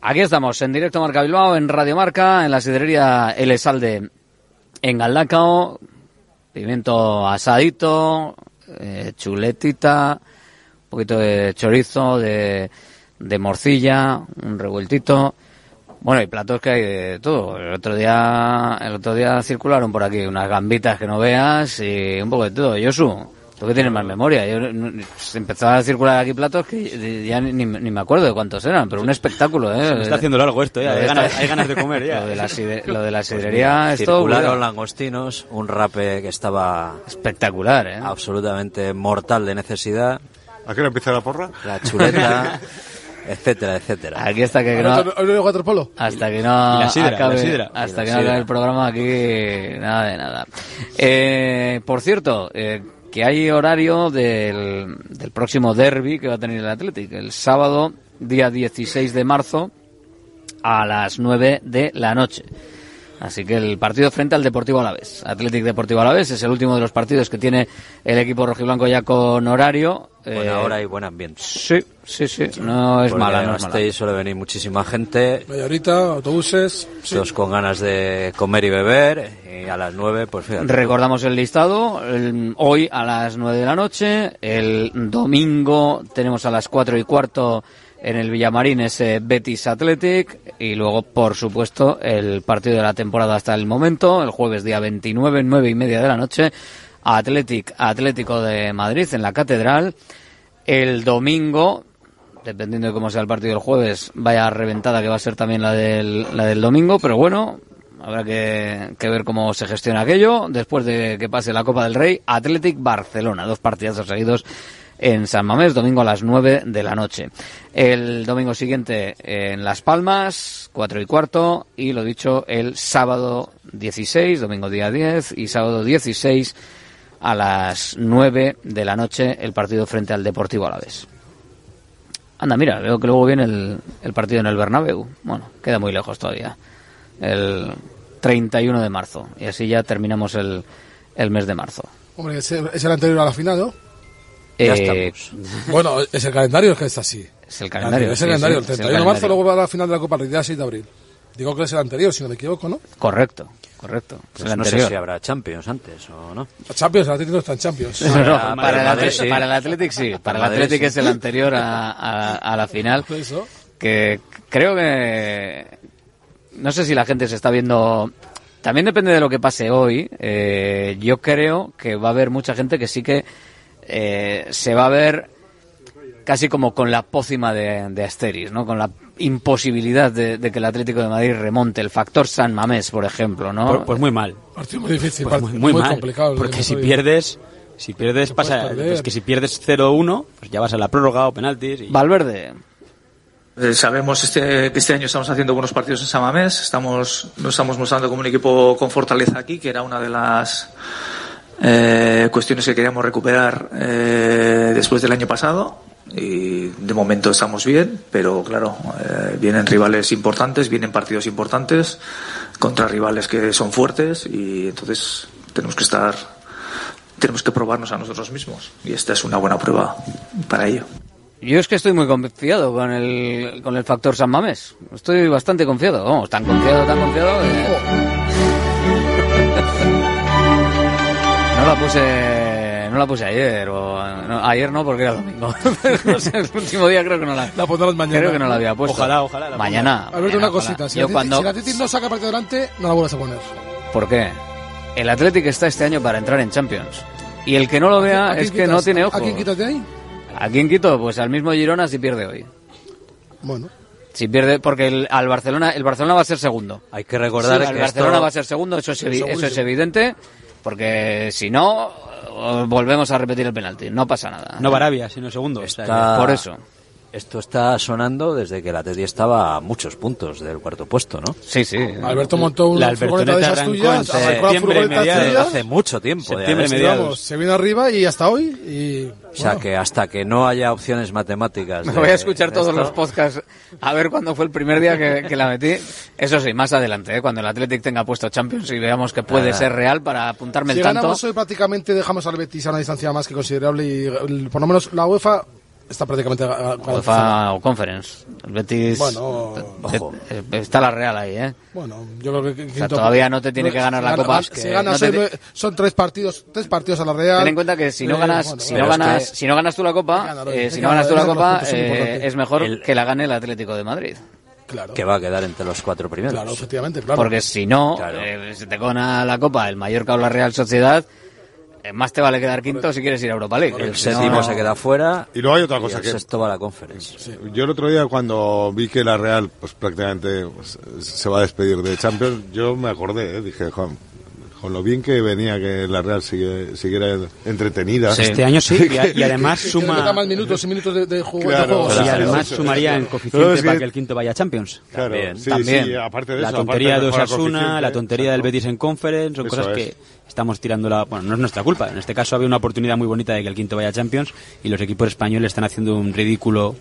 Speaker 10: Aquí estamos, en directo Marca Bilbao, en Radio Marca, en la sidrería El Salde, en Galdacao, pimiento asadito, eh, chuletita, un poquito de chorizo, de, de morcilla, un revueltito. Bueno, y platos que hay de todo. El otro día, el otro día circularon por aquí unas gambitas que no veas y un poco de todo. Yosu, tú que tienes más memoria. Yo, no- se empezaban a circular aquí platos que ya ni, ni me acuerdo de cuántos eran, pero un espectáculo, ¿eh?
Speaker 24: Se me está haciendo largo esto, ya. Hay ganas,
Speaker 10: esta-
Speaker 24: hay ganas de comer ya.
Speaker 10: Lo de la, side- lo de la sidrería, esto...
Speaker 26: Circularon langostinos, un rape que estaba
Speaker 10: espectacular, ¿eh?
Speaker 26: absolutamente mortal de necesidad.
Speaker 23: ¿A qué hora empieza la porra?
Speaker 26: La chuleta, etcétera, etcétera.
Speaker 10: Aquí hasta que
Speaker 25: ¿Hoy
Speaker 10: no...
Speaker 25: hoy no hay waterpolo?
Speaker 10: Hasta que no
Speaker 26: Y la sidra,
Speaker 10: acabe,
Speaker 26: la sidra.
Speaker 10: hasta que no acabe el programa aquí nada de nada. Eh, por cierto, eh, que hay horario del, del próximo derby que va a tener el Athletic, el sábado, día 16 de marzo, a las 9 de la noche. Así que el partido frente al Deportivo Alavés. Athletic Deportivo Alavés es el último de los partidos que tiene el equipo rojiblanco ya con horario.
Speaker 26: Buena
Speaker 10: Eh,
Speaker 26: hora y buen ambiente.
Speaker 10: Sí, sí, sí. No es
Speaker 26: Porque
Speaker 10: mala, no es mala.
Speaker 26: Suele venir muchísima gente,
Speaker 25: Media horita, autobuses. sí.
Speaker 26: todos con ganas de comer y beber, y a las nueve, pues fíjate.
Speaker 10: Recordamos el listado. el- hoy a las 9 de la noche. El domingo tenemos a las 4 y cuarto en el Villamarín ese Betis Athletic. Y luego, por supuesto, el partido de la temporada hasta el momento. El jueves día 29, 9 y media de la noche. Athletic, Atlético de Madrid en la Catedral. El domingo, dependiendo de cómo sea el partido del jueves, vaya reventada que va a ser también la del, la del domingo, pero bueno, habrá que, que ver cómo se gestiona aquello. Después de que pase la Copa del Rey, Athletic Barcelona, dos partidazos seguidos en San Mamés, domingo a las 9 de la noche. El domingo siguiente en Las Palmas, 4 y cuarto, y lo dicho, el sábado 16, domingo día 10 y sábado 16 a las 9 de la noche el partido frente al Deportivo Alavés. Anda, mira, veo que luego viene el, el partido en el Bernabéu. Bueno, queda muy lejos todavía. El 31 de marzo. Y así ya terminamos el, el mes de marzo.
Speaker 25: Hombre, es el, anterior a la final, ¿no?
Speaker 10: Ya
Speaker 26: Eh,
Speaker 10: estamos.
Speaker 25: Bueno, es el calendario el que está así.
Speaker 10: Es el calendario.
Speaker 25: Es
Speaker 10: sí,
Speaker 25: el calendario.
Speaker 10: sí,
Speaker 25: el
Speaker 10: es
Speaker 25: 31 de marzo, luego va a la final de la Copa del día 6 de abril. Digo que es el anterior, si no me equivoco, ¿no?
Speaker 10: Correcto, correcto. Es
Speaker 26: Pues no sé si habrá Champions antes o no.
Speaker 25: Champions, el Atlético no está en Champions.
Speaker 10: No, no,
Speaker 26: Para-
Speaker 10: para, el
Speaker 26: Madrid, sí.
Speaker 10: para el Athletic sí. Para el Athletic
Speaker 26: sí.
Speaker 10: es el anterior a, a- a la final.
Speaker 25: Eso.
Speaker 10: Que creo que. No sé si la gente se está viendo. También depende de lo que pase hoy. eh, yo creo que va a haber mucha gente que sí que eh, se va a ver casi como con la pócima de, de Asteris, ¿no? Con la imposibilidad de, de que el Atlético de Madrid remonte. El factor San Mamés, por ejemplo, ¿no?
Speaker 24: Pues, pues muy mal.
Speaker 25: Partido muy difícil,
Speaker 24: Pues muy, muy
Speaker 25: muy
Speaker 24: mal.
Speaker 25: complicado
Speaker 24: Porque si pierdes, si pierdes pasa, pues que si pierdes 0-1, pues ya vas a la prórroga o penaltis. Y...
Speaker 10: Valverde.
Speaker 11: Eh, Sabemos este, que este año estamos haciendo buenos partidos en Samamés, estamos, nos estamos mostrando como un equipo con fortaleza aquí, que era una de las eh, cuestiones que queríamos recuperar eh, después del año pasado. Y de momento estamos bien, pero claro, eh, vienen rivales importantes, vienen partidos importantes contra rivales que son fuertes y entonces tenemos que estar, tenemos que probarnos a nosotros mismos y esta es una buena prueba para ello.
Speaker 10: Yo es que estoy muy confiado con el, con el factor San Mamés. Estoy bastante confiado. Vamos, tan confiado, tan confiado. que- No la puse no la puse ayer, o no, ayer no porque era domingo. no sé, el último día creo que no la,
Speaker 25: La pondrás mañana.
Speaker 10: creo que no la había puesto.
Speaker 24: Ojalá, ojalá la
Speaker 10: Mañana.
Speaker 25: Alberto,
Speaker 10: mañana,
Speaker 25: una
Speaker 10: ojalá.
Speaker 25: cosita. Si,
Speaker 10: Yo
Speaker 25: la,
Speaker 10: cuando,
Speaker 25: si la Athletic no saca partido delante, no la vuelvas a poner.
Speaker 10: ¿Por qué? El Athletic está este año para entrar en Champions. Y el que no lo vea
Speaker 25: ¿A
Speaker 10: es que
Speaker 25: quitas?
Speaker 10: no tiene ojo.
Speaker 25: ¿A quién quitas de ahí?
Speaker 10: ¿A quién quito? Pues al mismo Girona si pierde hoy.
Speaker 25: Bueno.
Speaker 10: Si pierde, porque el, al Barcelona, el Barcelona va a ser segundo.
Speaker 26: Hay que recordar
Speaker 10: Sí, el
Speaker 26: que
Speaker 10: Barcelona
Speaker 26: esto-
Speaker 10: va a ser segundo, eso es, eso es evidente, porque si no, volvemos a repetir el penalti. No pasa nada.
Speaker 24: No Barabia, sino segundo.
Speaker 26: Está-
Speaker 10: Por eso.
Speaker 26: Esto está sonando desde que la Atleti estaba a muchos puntos del cuarto puesto, ¿no?
Speaker 10: Sí, sí.
Speaker 25: Alberto montó una
Speaker 26: La
Speaker 25: furgoneta de esas tuyas,
Speaker 26: en
Speaker 25: arrancó la
Speaker 26: septiembre
Speaker 25: furgoneta
Speaker 26: mediados,
Speaker 25: tuya.
Speaker 26: hace mucho tiempo
Speaker 25: Septiembre
Speaker 26: esto.
Speaker 25: mediados. Se vino arriba y hasta hoy. Y,
Speaker 26: O sea que hasta que no haya opciones matemáticas.
Speaker 10: Me voy a escuchar todos
Speaker 26: esto-
Speaker 10: los podcasts a ver cuándo fue el primer día que, que la metí. Eso sí, más adelante, ¿eh? cuando el Athletic tenga puesto Champions y veamos que puede
Speaker 25: Ah.
Speaker 10: ser real para apuntarme
Speaker 25: si
Speaker 10: el tanto.
Speaker 25: ganamos hoy prácticamente dejamos al Betis a una distancia más que considerable y el- por lo menos la UEFA está prácticamente ga- garantizada.
Speaker 10: UEFA o Conference. El Betis.
Speaker 25: Bueno,
Speaker 10: eh, eh, está la Real ahí, ¿eh?
Speaker 25: Bueno, yo creo que...
Speaker 10: O sea, todavía no te tiene que
Speaker 25: si
Speaker 10: ganar la
Speaker 25: gana-
Speaker 10: Copa.
Speaker 25: Si
Speaker 10: que
Speaker 25: ganas
Speaker 10: no te
Speaker 25: hoy,
Speaker 10: ti-
Speaker 25: nueve- son tres partidos, tres partidos a la Real.
Speaker 10: Ten en cuenta que si no
Speaker 25: Eh,
Speaker 10: ganas,
Speaker 25: bueno,
Speaker 10: si no
Speaker 25: es
Speaker 10: ganas,
Speaker 25: que-
Speaker 10: si no ganas tú la Copa,
Speaker 25: Ganar,
Speaker 10: eh, si no ganas tú la Copa, eh, es mejor
Speaker 26: El-
Speaker 10: que la gane el Atlético de Madrid.
Speaker 25: Claro.
Speaker 26: Que va a quedar entre los cuatro primeros.
Speaker 25: Claro, efectivamente, claro.
Speaker 10: Porque si no, eh, si te gana la Copa el Mallorca o la Real Sociedad, eh, más te vale quedar quinto si quieres ir a Europa League.
Speaker 26: El
Speaker 10: no-
Speaker 26: séptimo se queda fuera.
Speaker 23: Y luego hay otra cosa
Speaker 26: el
Speaker 23: que-
Speaker 26: sexto va a la conference.
Speaker 23: Yo el otro día cuando vi que la Real pues prácticamente pues, se va a despedir de Champions, yo me acordé, ¿eh? dije, "Juan, con lo bien que venía que la Real sigue- siguiera entretenida.
Speaker 24: Este año sí, y, a- y además suma...
Speaker 25: más minutos y minutos de, de juego. de
Speaker 23: Claro,
Speaker 25: juego.
Speaker 24: Y además sumaría en coeficiente
Speaker 23: No,
Speaker 24: para
Speaker 23: que-
Speaker 24: el quinto vaya a Champions.
Speaker 23: Claro,
Speaker 26: También.
Speaker 23: sí,
Speaker 10: También.
Speaker 23: sí, aparte de
Speaker 24: la
Speaker 23: eso.
Speaker 24: tontería
Speaker 23: aparte
Speaker 24: de Osasuna, la tontería del. Betis en Conference, son
Speaker 23: Eso
Speaker 24: cosas
Speaker 23: es.
Speaker 24: que estamos tirando la... Bueno, no es nuestra culpa. En este caso había una oportunidad muy bonita de que el quinto vaya a Champions y los equipos españoles están haciendo un ridículo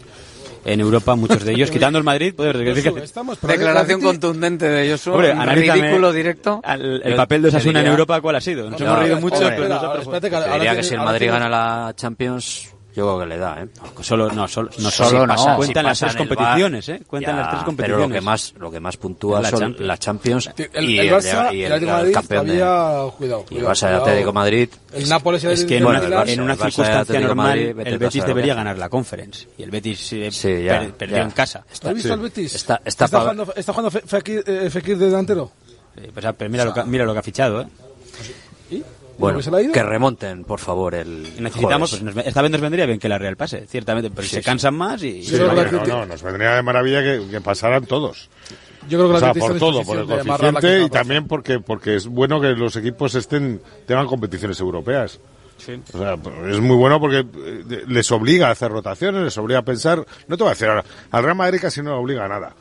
Speaker 24: en Europa, muchos de ellos, quitando el Madrid. Poder
Speaker 10: Declaración contundente de Joshua.
Speaker 24: Hombre,
Speaker 10: un ridículo directo.
Speaker 24: al- el
Speaker 26: Yo
Speaker 24: papel de Osasuna en Europa, ¿cuál ha sido? Nos
Speaker 26: No,
Speaker 24: hemos reído mucho,
Speaker 26: hombre,
Speaker 24: pero
Speaker 25: espera,
Speaker 24: nosotros...
Speaker 25: espérate que
Speaker 26: Te
Speaker 25: ahora
Speaker 26: diría
Speaker 25: tiene-
Speaker 26: que si el Madrid
Speaker 25: tiene-
Speaker 26: gana la Champions, yo creo que le da, ¿eh?
Speaker 24: Solo, no, solo, no,
Speaker 10: Solo no. Si
Speaker 24: cuentan las tres
Speaker 26: el
Speaker 24: competiciones, ¿eh? Cuentan
Speaker 26: ya,
Speaker 24: las tres
Speaker 26: Pero lo que más, lo que más puntúa
Speaker 24: La
Speaker 26: son
Speaker 24: Champions.
Speaker 26: la Champions
Speaker 25: El,
Speaker 26: y
Speaker 25: el Barça
Speaker 26: y
Speaker 25: y el Atlético de Madrid
Speaker 26: campeón de-
Speaker 25: todavía, cuidado.
Speaker 26: y el Barça y el. Atlético Madrid.
Speaker 25: El Nápoles y el
Speaker 24: Es que en una,
Speaker 26: el Barça-
Speaker 24: en
Speaker 26: el y
Speaker 24: circunstancia normal,
Speaker 26: Madrid,
Speaker 24: el Betis debería ganar la Conference. Y el Betis eh,
Speaker 26: Sí, ya,
Speaker 24: per- perdió
Speaker 26: ya.
Speaker 24: en casa.
Speaker 25: ¿Has visto
Speaker 23: Sí.
Speaker 25: al Betis?
Speaker 26: Está- está
Speaker 25: está jugando, está jugando Fekir, eh, Fekir de delantero.
Speaker 24: Eh, pues, ah, pero mira, lo que, mira lo que ha fichado, ¿eh?
Speaker 26: Bueno,
Speaker 25: que se le ha ido?
Speaker 26: que remonten, por favor, el
Speaker 24: necesitamos, pues, nos- esta vez nos vendría bien que la Real pase, ciertamente, pero
Speaker 26: Sí,
Speaker 24: se
Speaker 26: sí.
Speaker 24: cansan más y...
Speaker 23: Sí,
Speaker 25: la
Speaker 23: no,
Speaker 25: Atleti-
Speaker 23: no, nos vendría de maravilla que, que pasaran todos.
Speaker 25: Yo creo que
Speaker 23: O
Speaker 25: la
Speaker 23: sea,
Speaker 25: está
Speaker 23: por todo, por el
Speaker 25: la
Speaker 23: coeficiente y también porque porque es bueno que los equipos estén tengan competiciones europeas. O sea, es muy bueno porque eh, les obliga a hacer rotaciones, les obliga a pensar. No te voy a decir ahora, al Real Madrid casi no le obliga a nada.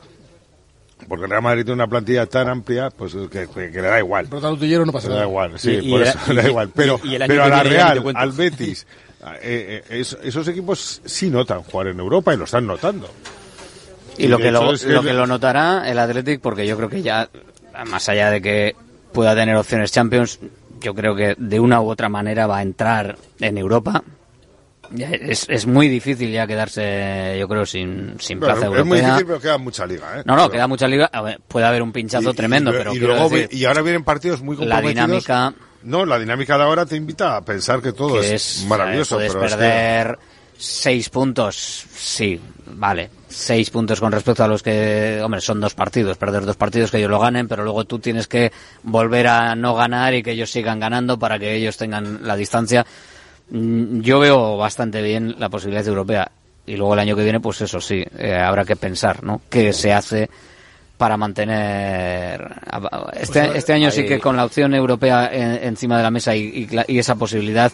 Speaker 23: Porque el Real Madrid tiene una plantilla tan amplia, pues que, que- que le da igual.
Speaker 25: Pero utillero no pasa
Speaker 23: Le da
Speaker 25: nada.
Speaker 23: igual, sí,
Speaker 24: Y- y
Speaker 23: por
Speaker 24: el-
Speaker 23: eso le da
Speaker 24: y-
Speaker 23: igual. Pero,
Speaker 24: y-
Speaker 23: pero a la Real, al Betis, eh, eh, es- esos equipos sí notan jugar en Europa y lo están notando.
Speaker 10: Y lo que lo,
Speaker 23: es
Speaker 10: lo que lo notará el Athletic, porque yo creo que ya, más allá de que pueda tener opciones Champions, yo creo que de una u otra manera va a entrar en Europa. Es, es muy difícil ya quedarse, yo creo, sin, sin
Speaker 23: Bueno,
Speaker 10: plaza
Speaker 23: es muy
Speaker 10: europea.
Speaker 23: difícil, pero queda mucha liga. ¿eh?
Speaker 10: No, no,
Speaker 23: Pero-
Speaker 10: queda mucha liga. Ver, puede haber un pinchazo
Speaker 23: Y-
Speaker 10: tremendo,
Speaker 23: y,
Speaker 10: pero
Speaker 23: y
Speaker 10: quiero
Speaker 23: luego
Speaker 10: decir
Speaker 23: vi- y ahora vienen partidos muy
Speaker 10: la
Speaker 23: comprometidos.
Speaker 10: dinámica
Speaker 23: No, la dinámica de ahora te invita a pensar que todo
Speaker 10: que
Speaker 23: es,
Speaker 10: es,
Speaker 23: maravilloso.
Speaker 10: puedes
Speaker 23: pero es que-
Speaker 10: perder seis puntos, sí, vale, seis puntos con respecto a los que, hombre, son dos partidos, perder dos partidos que ellos lo ganen, pero luego tú tienes que volver a no ganar y que ellos sigan ganando para que ellos tengan la distancia. Mm, Yo veo bastante bien la posibilidad europea y luego el año que viene, pues eso sí, eh, habrá que pensar, ¿no? ¿Qué se hace? para mantener este,
Speaker 26: Pues,
Speaker 10: este año sí que con la opción europea en- encima de la mesa y, y esa posibilidad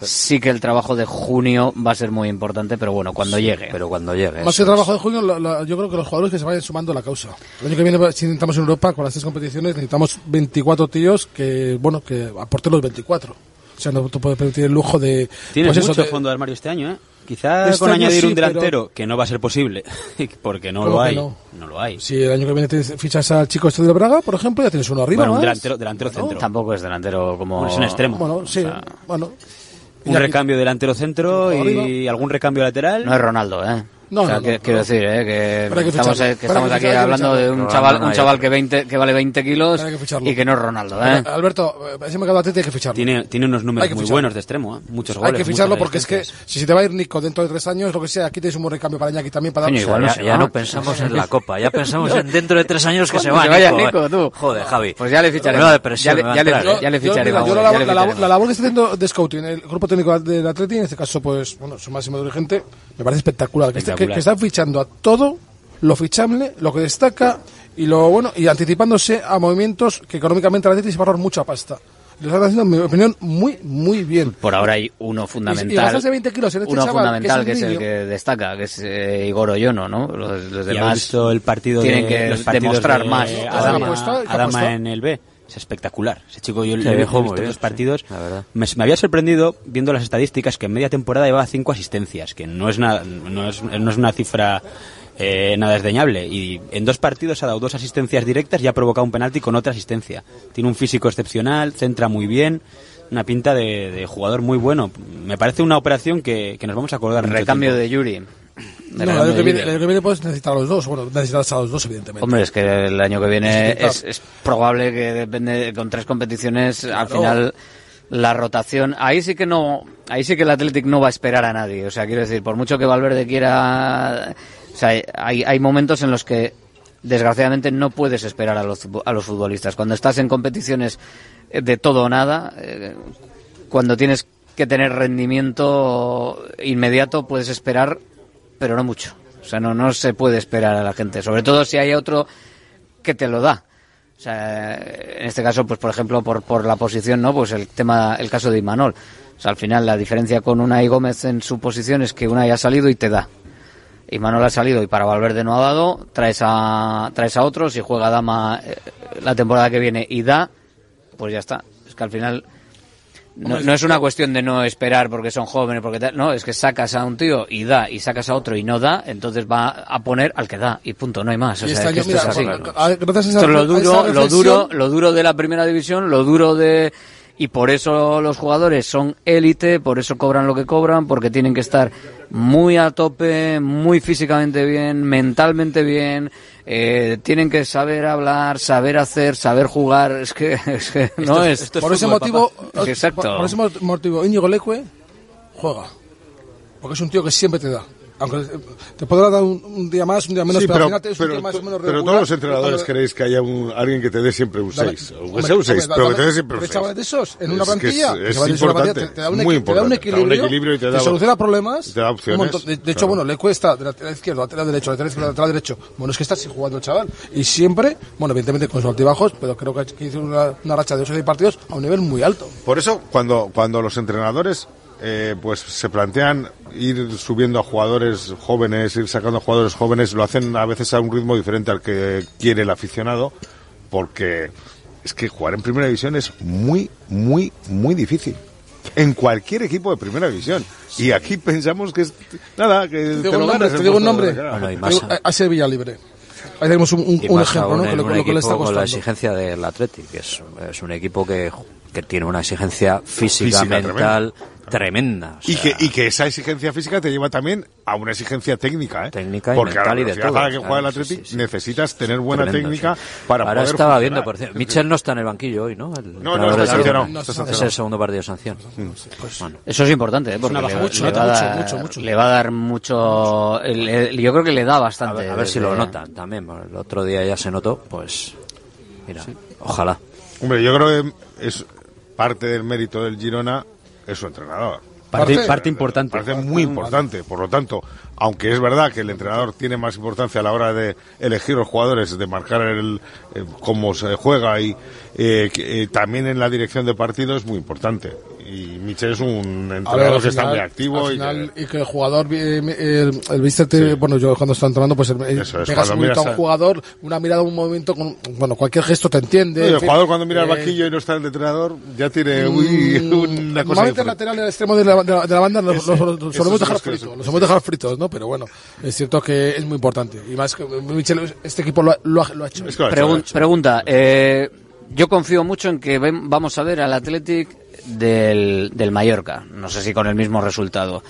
Speaker 10: sí que el trabajo de junio va a ser muy importante pero bueno cuando llegue
Speaker 26: pero cuando llegue
Speaker 25: Más que trabajo de junio, la- la- yo creo que los jugadores que se vayan sumando a la causa. El año que viene, si intentamos en Europa, con las tres competiciones, necesitamos 24 tíos que, bueno, que aporten los 24. O sea, no te puedes permitir el lujo de...
Speaker 24: Tienes
Speaker 25: pues eso,
Speaker 24: mucho
Speaker 25: de-
Speaker 24: fondo de armario este año, ¿eh? Quizá
Speaker 25: Este
Speaker 24: con añadir
Speaker 25: sí,
Speaker 24: un
Speaker 25: pero-
Speaker 24: delantero, que no va a ser posible, porque no
Speaker 25: ¿Cómo
Speaker 24: lo hay.
Speaker 25: no?
Speaker 24: No lo hay.
Speaker 25: Si el año que viene tienes, fichas al chico este de Braga, por ejemplo, ya tienes uno arriba,
Speaker 24: Bueno, un
Speaker 25: ¿no?
Speaker 24: delantero, delantero centro.
Speaker 10: tampoco es delantero como
Speaker 24: Bueno, es un extremo.
Speaker 25: Bueno, sí, bueno.
Speaker 24: Un recambio delantero centro y
Speaker 10: Arriba.
Speaker 24: algún recambio lateral.
Speaker 10: no es Ronaldo ¿eh?
Speaker 25: No,
Speaker 10: o sea,
Speaker 25: no,
Speaker 10: que-
Speaker 25: no,
Speaker 10: quiero
Speaker 25: no.
Speaker 10: decir, eh, que
Speaker 25: hay que
Speaker 10: estamos, eh, que estamos
Speaker 25: hay que
Speaker 10: aquí
Speaker 25: hay
Speaker 10: hablando de un
Speaker 25: No,
Speaker 10: chaval,
Speaker 25: no, no,
Speaker 10: un
Speaker 25: hay-
Speaker 10: chaval que 20, que vale 20 kilos
Speaker 25: Hay
Speaker 10: y que no es Ronaldo, ¿eh?
Speaker 25: Alberto, eh, ese mercado de Atleti hay que ficharlo.
Speaker 24: Tiene, tiene unos
Speaker 25: Hay
Speaker 24: números muy
Speaker 25: ficharlo.
Speaker 24: buenos de extremo, ¿eh? muchos
Speaker 25: Hay
Speaker 24: goles.
Speaker 25: que ficharlo porque es que si se te va a ir Nico dentro de tres años, lo que sea, aquí tienes un buen recambio para Iñaki también para
Speaker 26: Coño, igual ya, ya no pensamos en la Copa, ya pensamos en dentro de tres años que se va
Speaker 10: se vaya
Speaker 26: Nico,
Speaker 10: Nico, tú.
Speaker 26: Joder, Javi.
Speaker 10: Pues ya le ficharemos. Ya le- ficharemos.
Speaker 25: la labor que está haciendo de scouting el grupo técnico del Atleti, en este caso, pues, bueno, su máximo dirigente, me parece espectacular. Que, que- están fichando a todo lo fichable, lo que destaca y lo bueno, y anticipándose a movimientos que económicamente el Atleti se va a ahorrar mucha pasta. Y Lo están haciendo, en mi opinión, muy, muy bien.
Speaker 10: Por ahora hay uno
Speaker 25: Y- y
Speaker 10: fundamental.
Speaker 25: gastarse 20 kilos en este
Speaker 10: uno
Speaker 25: chaval,
Speaker 10: fundamental
Speaker 25: que
Speaker 10: que
Speaker 25: es
Speaker 10: el que destaca, que es eh, Igor Oyono, ¿no? Los, los
Speaker 24: ¿Y
Speaker 10: demás
Speaker 24: visto el partido
Speaker 10: tienen
Speaker 24: de,
Speaker 10: que
Speaker 24: los
Speaker 10: demostrar
Speaker 24: de
Speaker 10: más.
Speaker 24: Adama,
Speaker 25: ¿Qué apuesta? ¿Qué
Speaker 24: Adama en el B. Es espectacular. Ese chico yo le he visto
Speaker 26: sí,
Speaker 24: partidos.
Speaker 26: la.
Speaker 24: Me, me había sorprendido viendo las estadísticas que en media temporada llevaba cinco asistencias, que no es nada, no es, no es una cifra eh, nada desdeñable. Y en dos partidos ha dado dos asistencias directas y ha provocado un penalti con otra asistencia. Tiene un físico excepcional, centra muy bien, una pinta de, de jugador muy bueno. Me parece una operación que, que nos vamos a acordar. mucho
Speaker 10: Recambio
Speaker 24: tiempo.
Speaker 10: de Yuri.
Speaker 25: No, el año que viene, el año que viene puedes necesitar a los dos. Bueno, necesitas a los dos, evidentemente.
Speaker 10: Hombre, es que el año que viene
Speaker 25: Es
Speaker 10: probable que depende con tres competiciones al final la rotación ahí sí que no ahí sí que el Athletic no va a esperar a nadie o sea quiero decir por mucho que Valverde quiera o sea hay hay momentos en los que desgraciadamente no puedes esperar a los a los futbolistas cuando estás en competiciones de todo o nada eh, cuando tienes que tener rendimiento inmediato puedes esperar pero no mucho o sea no no se puede esperar a la gente sobre todo si hay otro que te lo da. O sea, en este caso, pues por ejemplo, por, por la posición, ¿no? Pues el tema, el caso de Imanol. O sea, al final la diferencia con Unai Gómez en su posición es que Unai ha salido y te da. Imanol ha salido y para Valverde no ha dado, traes a, traes a otros y juega Dama eh, la temporada que viene y da, pues ya está. Es que al final no, no es una cuestión de no esperar porque son jóvenes, porque tal, no, es que sacas a un tío y da y sacas a otro y no da, entonces va a poner al que da y punto, no hay más. O sea, es que esto
Speaker 25: mira,
Speaker 10: es así.
Speaker 25: a- a- gracias a esa-
Speaker 10: Esto es lo duro, lo duro, lo duro de la primera división, lo duro de y por eso los jugadores son élite, por eso cobran lo que cobran, porque tienen que estar muy a tope, muy físicamente bien, mentalmente bien, eh, tienen que saber hablar, saber hacer, saber jugar, es que, es que no es,
Speaker 25: por ese motivo,
Speaker 10: exacto.
Speaker 25: Por, por ese mo- motivo, Íñigo Leque juega. Porque es un tío que siempre te da. Aunque eh, te podrá dar un, un día más, un día menos,
Speaker 23: Sí,
Speaker 25: pero,
Speaker 23: pero,
Speaker 25: te- un
Speaker 23: pero
Speaker 25: tío más o menos
Speaker 23: pero
Speaker 25: regular.
Speaker 23: todos los entrenadores
Speaker 25: Cuando-
Speaker 23: queréis que haya un, alguien que te dé siempre un
Speaker 25: Dame-
Speaker 23: 6.
Speaker 25: hombre,
Speaker 23: sea un 6,
Speaker 25: hombre,
Speaker 23: pero que te dé siempre un
Speaker 25: tres
Speaker 23: 6.
Speaker 25: chavales de esos en una
Speaker 23: Es
Speaker 25: plantilla.
Speaker 23: es- es importante,
Speaker 25: plantilla, te, te da un,
Speaker 23: muy
Speaker 25: te da un
Speaker 23: importante. Te da un
Speaker 25: equilibrio,
Speaker 23: equilibrio y te da-
Speaker 25: soluciona problemas.
Speaker 23: te da
Speaker 25: un
Speaker 23: opciones,
Speaker 25: montón. De, de hecho,
Speaker 23: claro.
Speaker 25: bueno, Leque está de lateral izquierdo, lateral derecho, lateral izquierdo, lateral derecho. Bueno, es que está así jugando el chaval. Y siempre, bueno, evidentemente con sus altibajos, pero creo que, que hizo una, una racha de 8 o 10 partidos a un nivel muy alto.
Speaker 23: Por eso, cuando, cuando los entrenadores eh, pues se plantean ir subiendo a jugadores jóvenes, ir sacando a jugadores jóvenes, lo hacen a veces a un ritmo diferente al que quiere el aficionado, porque es que jugar en primera división es muy, muy, muy difícil. En cualquier equipo de primera división. Y aquí pensamos que es nada, que
Speaker 25: Te
Speaker 23: te,
Speaker 25: digo un nombre, te digo un nombre.
Speaker 26: Bueno, y más
Speaker 25: a- a Sevilla Libre. Ahí tenemos un, un-
Speaker 26: y
Speaker 25: un
Speaker 26: más
Speaker 25: ejemplo,
Speaker 26: aún
Speaker 25: ¿no? Que lo,
Speaker 26: un
Speaker 25: lo que le está
Speaker 26: equipo con la
Speaker 25: costando.
Speaker 26: exigencia del Athletic, que es, es un equipo que, que tiene una exigencia física,
Speaker 23: Física
Speaker 26: mental tremenda. o
Speaker 23: Y que, y que esa exigencia física te lleva también a una exigencia técnica, ¿eh?
Speaker 26: Técnica y
Speaker 23: Porque a la
Speaker 26: mental y de
Speaker 23: velocidad
Speaker 26: todo,
Speaker 23: a la que juega el
Speaker 26: claro, sí,
Speaker 23: Athletic necesitas tener buena
Speaker 26: tremendo,
Speaker 23: técnica
Speaker 26: sí.
Speaker 23: para
Speaker 26: Ahora
Speaker 23: poder
Speaker 26: estaba
Speaker 23: funcionar.
Speaker 26: viendo, por cierto, Mitchell no está en el banquillo hoy, ¿no? El
Speaker 23: No, no, está sancionado, está
Speaker 26: Es el segundo partido de sanción. Bueno.
Speaker 10: Eso es importante, ¿eh? porque
Speaker 26: una
Speaker 10: le,
Speaker 26: baja mucho,
Speaker 10: le va a
Speaker 26: mucho,
Speaker 10: dar,
Speaker 26: mucho, mucho.
Speaker 10: le va a dar mucho. el- el- yo creo que le da
Speaker 26: A
Speaker 10: bastante.
Speaker 26: ver, a ver si lo notan también. El otro día ya se notó, pues. Mira, ojalá.
Speaker 23: Hombre, yo creo que es parte del mérito del Girona es su entrenador.
Speaker 24: Parte- parte importante.
Speaker 23: Parte muy importante. Por lo tanto, aunque es verdad que el entrenador tiene más importancia a la hora de elegir los jugadores, de marcar el, eh, cómo se juega y eh, que, eh, también en la dirección de partido es muy importante. Y Michel es un
Speaker 25: ver,
Speaker 23: entrenador que está muy activo
Speaker 25: al
Speaker 23: y que-
Speaker 25: final, y que el jugador, eh, el, el bueno, yo cuando estoy entrenando, pues eh,
Speaker 23: Eso es,
Speaker 25: pegas un a un jugador, una mirada, un movimiento, con, bueno, cualquier gesto te entiende. En
Speaker 23: el
Speaker 25: fin,
Speaker 23: jugador cuando mira al
Speaker 25: eh,
Speaker 23: banquillo y no está el entrenador ya tiene uy, una cosa
Speaker 25: Normalmente el lateral y el extremo de la, de la- de la banda los,
Speaker 23: Ese-
Speaker 25: los- los solemos dejar fritos, los solemos dejar fritos, ¿no? Pero bueno, es cierto que es muy importante. Y más que Michel, este equipo lo, ha- lo ha, lo ha hecho.
Speaker 10: Pregun- pregunta, eh, yo confío mucho en que ven- vamos a ver al Athletic del, del Mallorca, no sé si con el mismo resultado.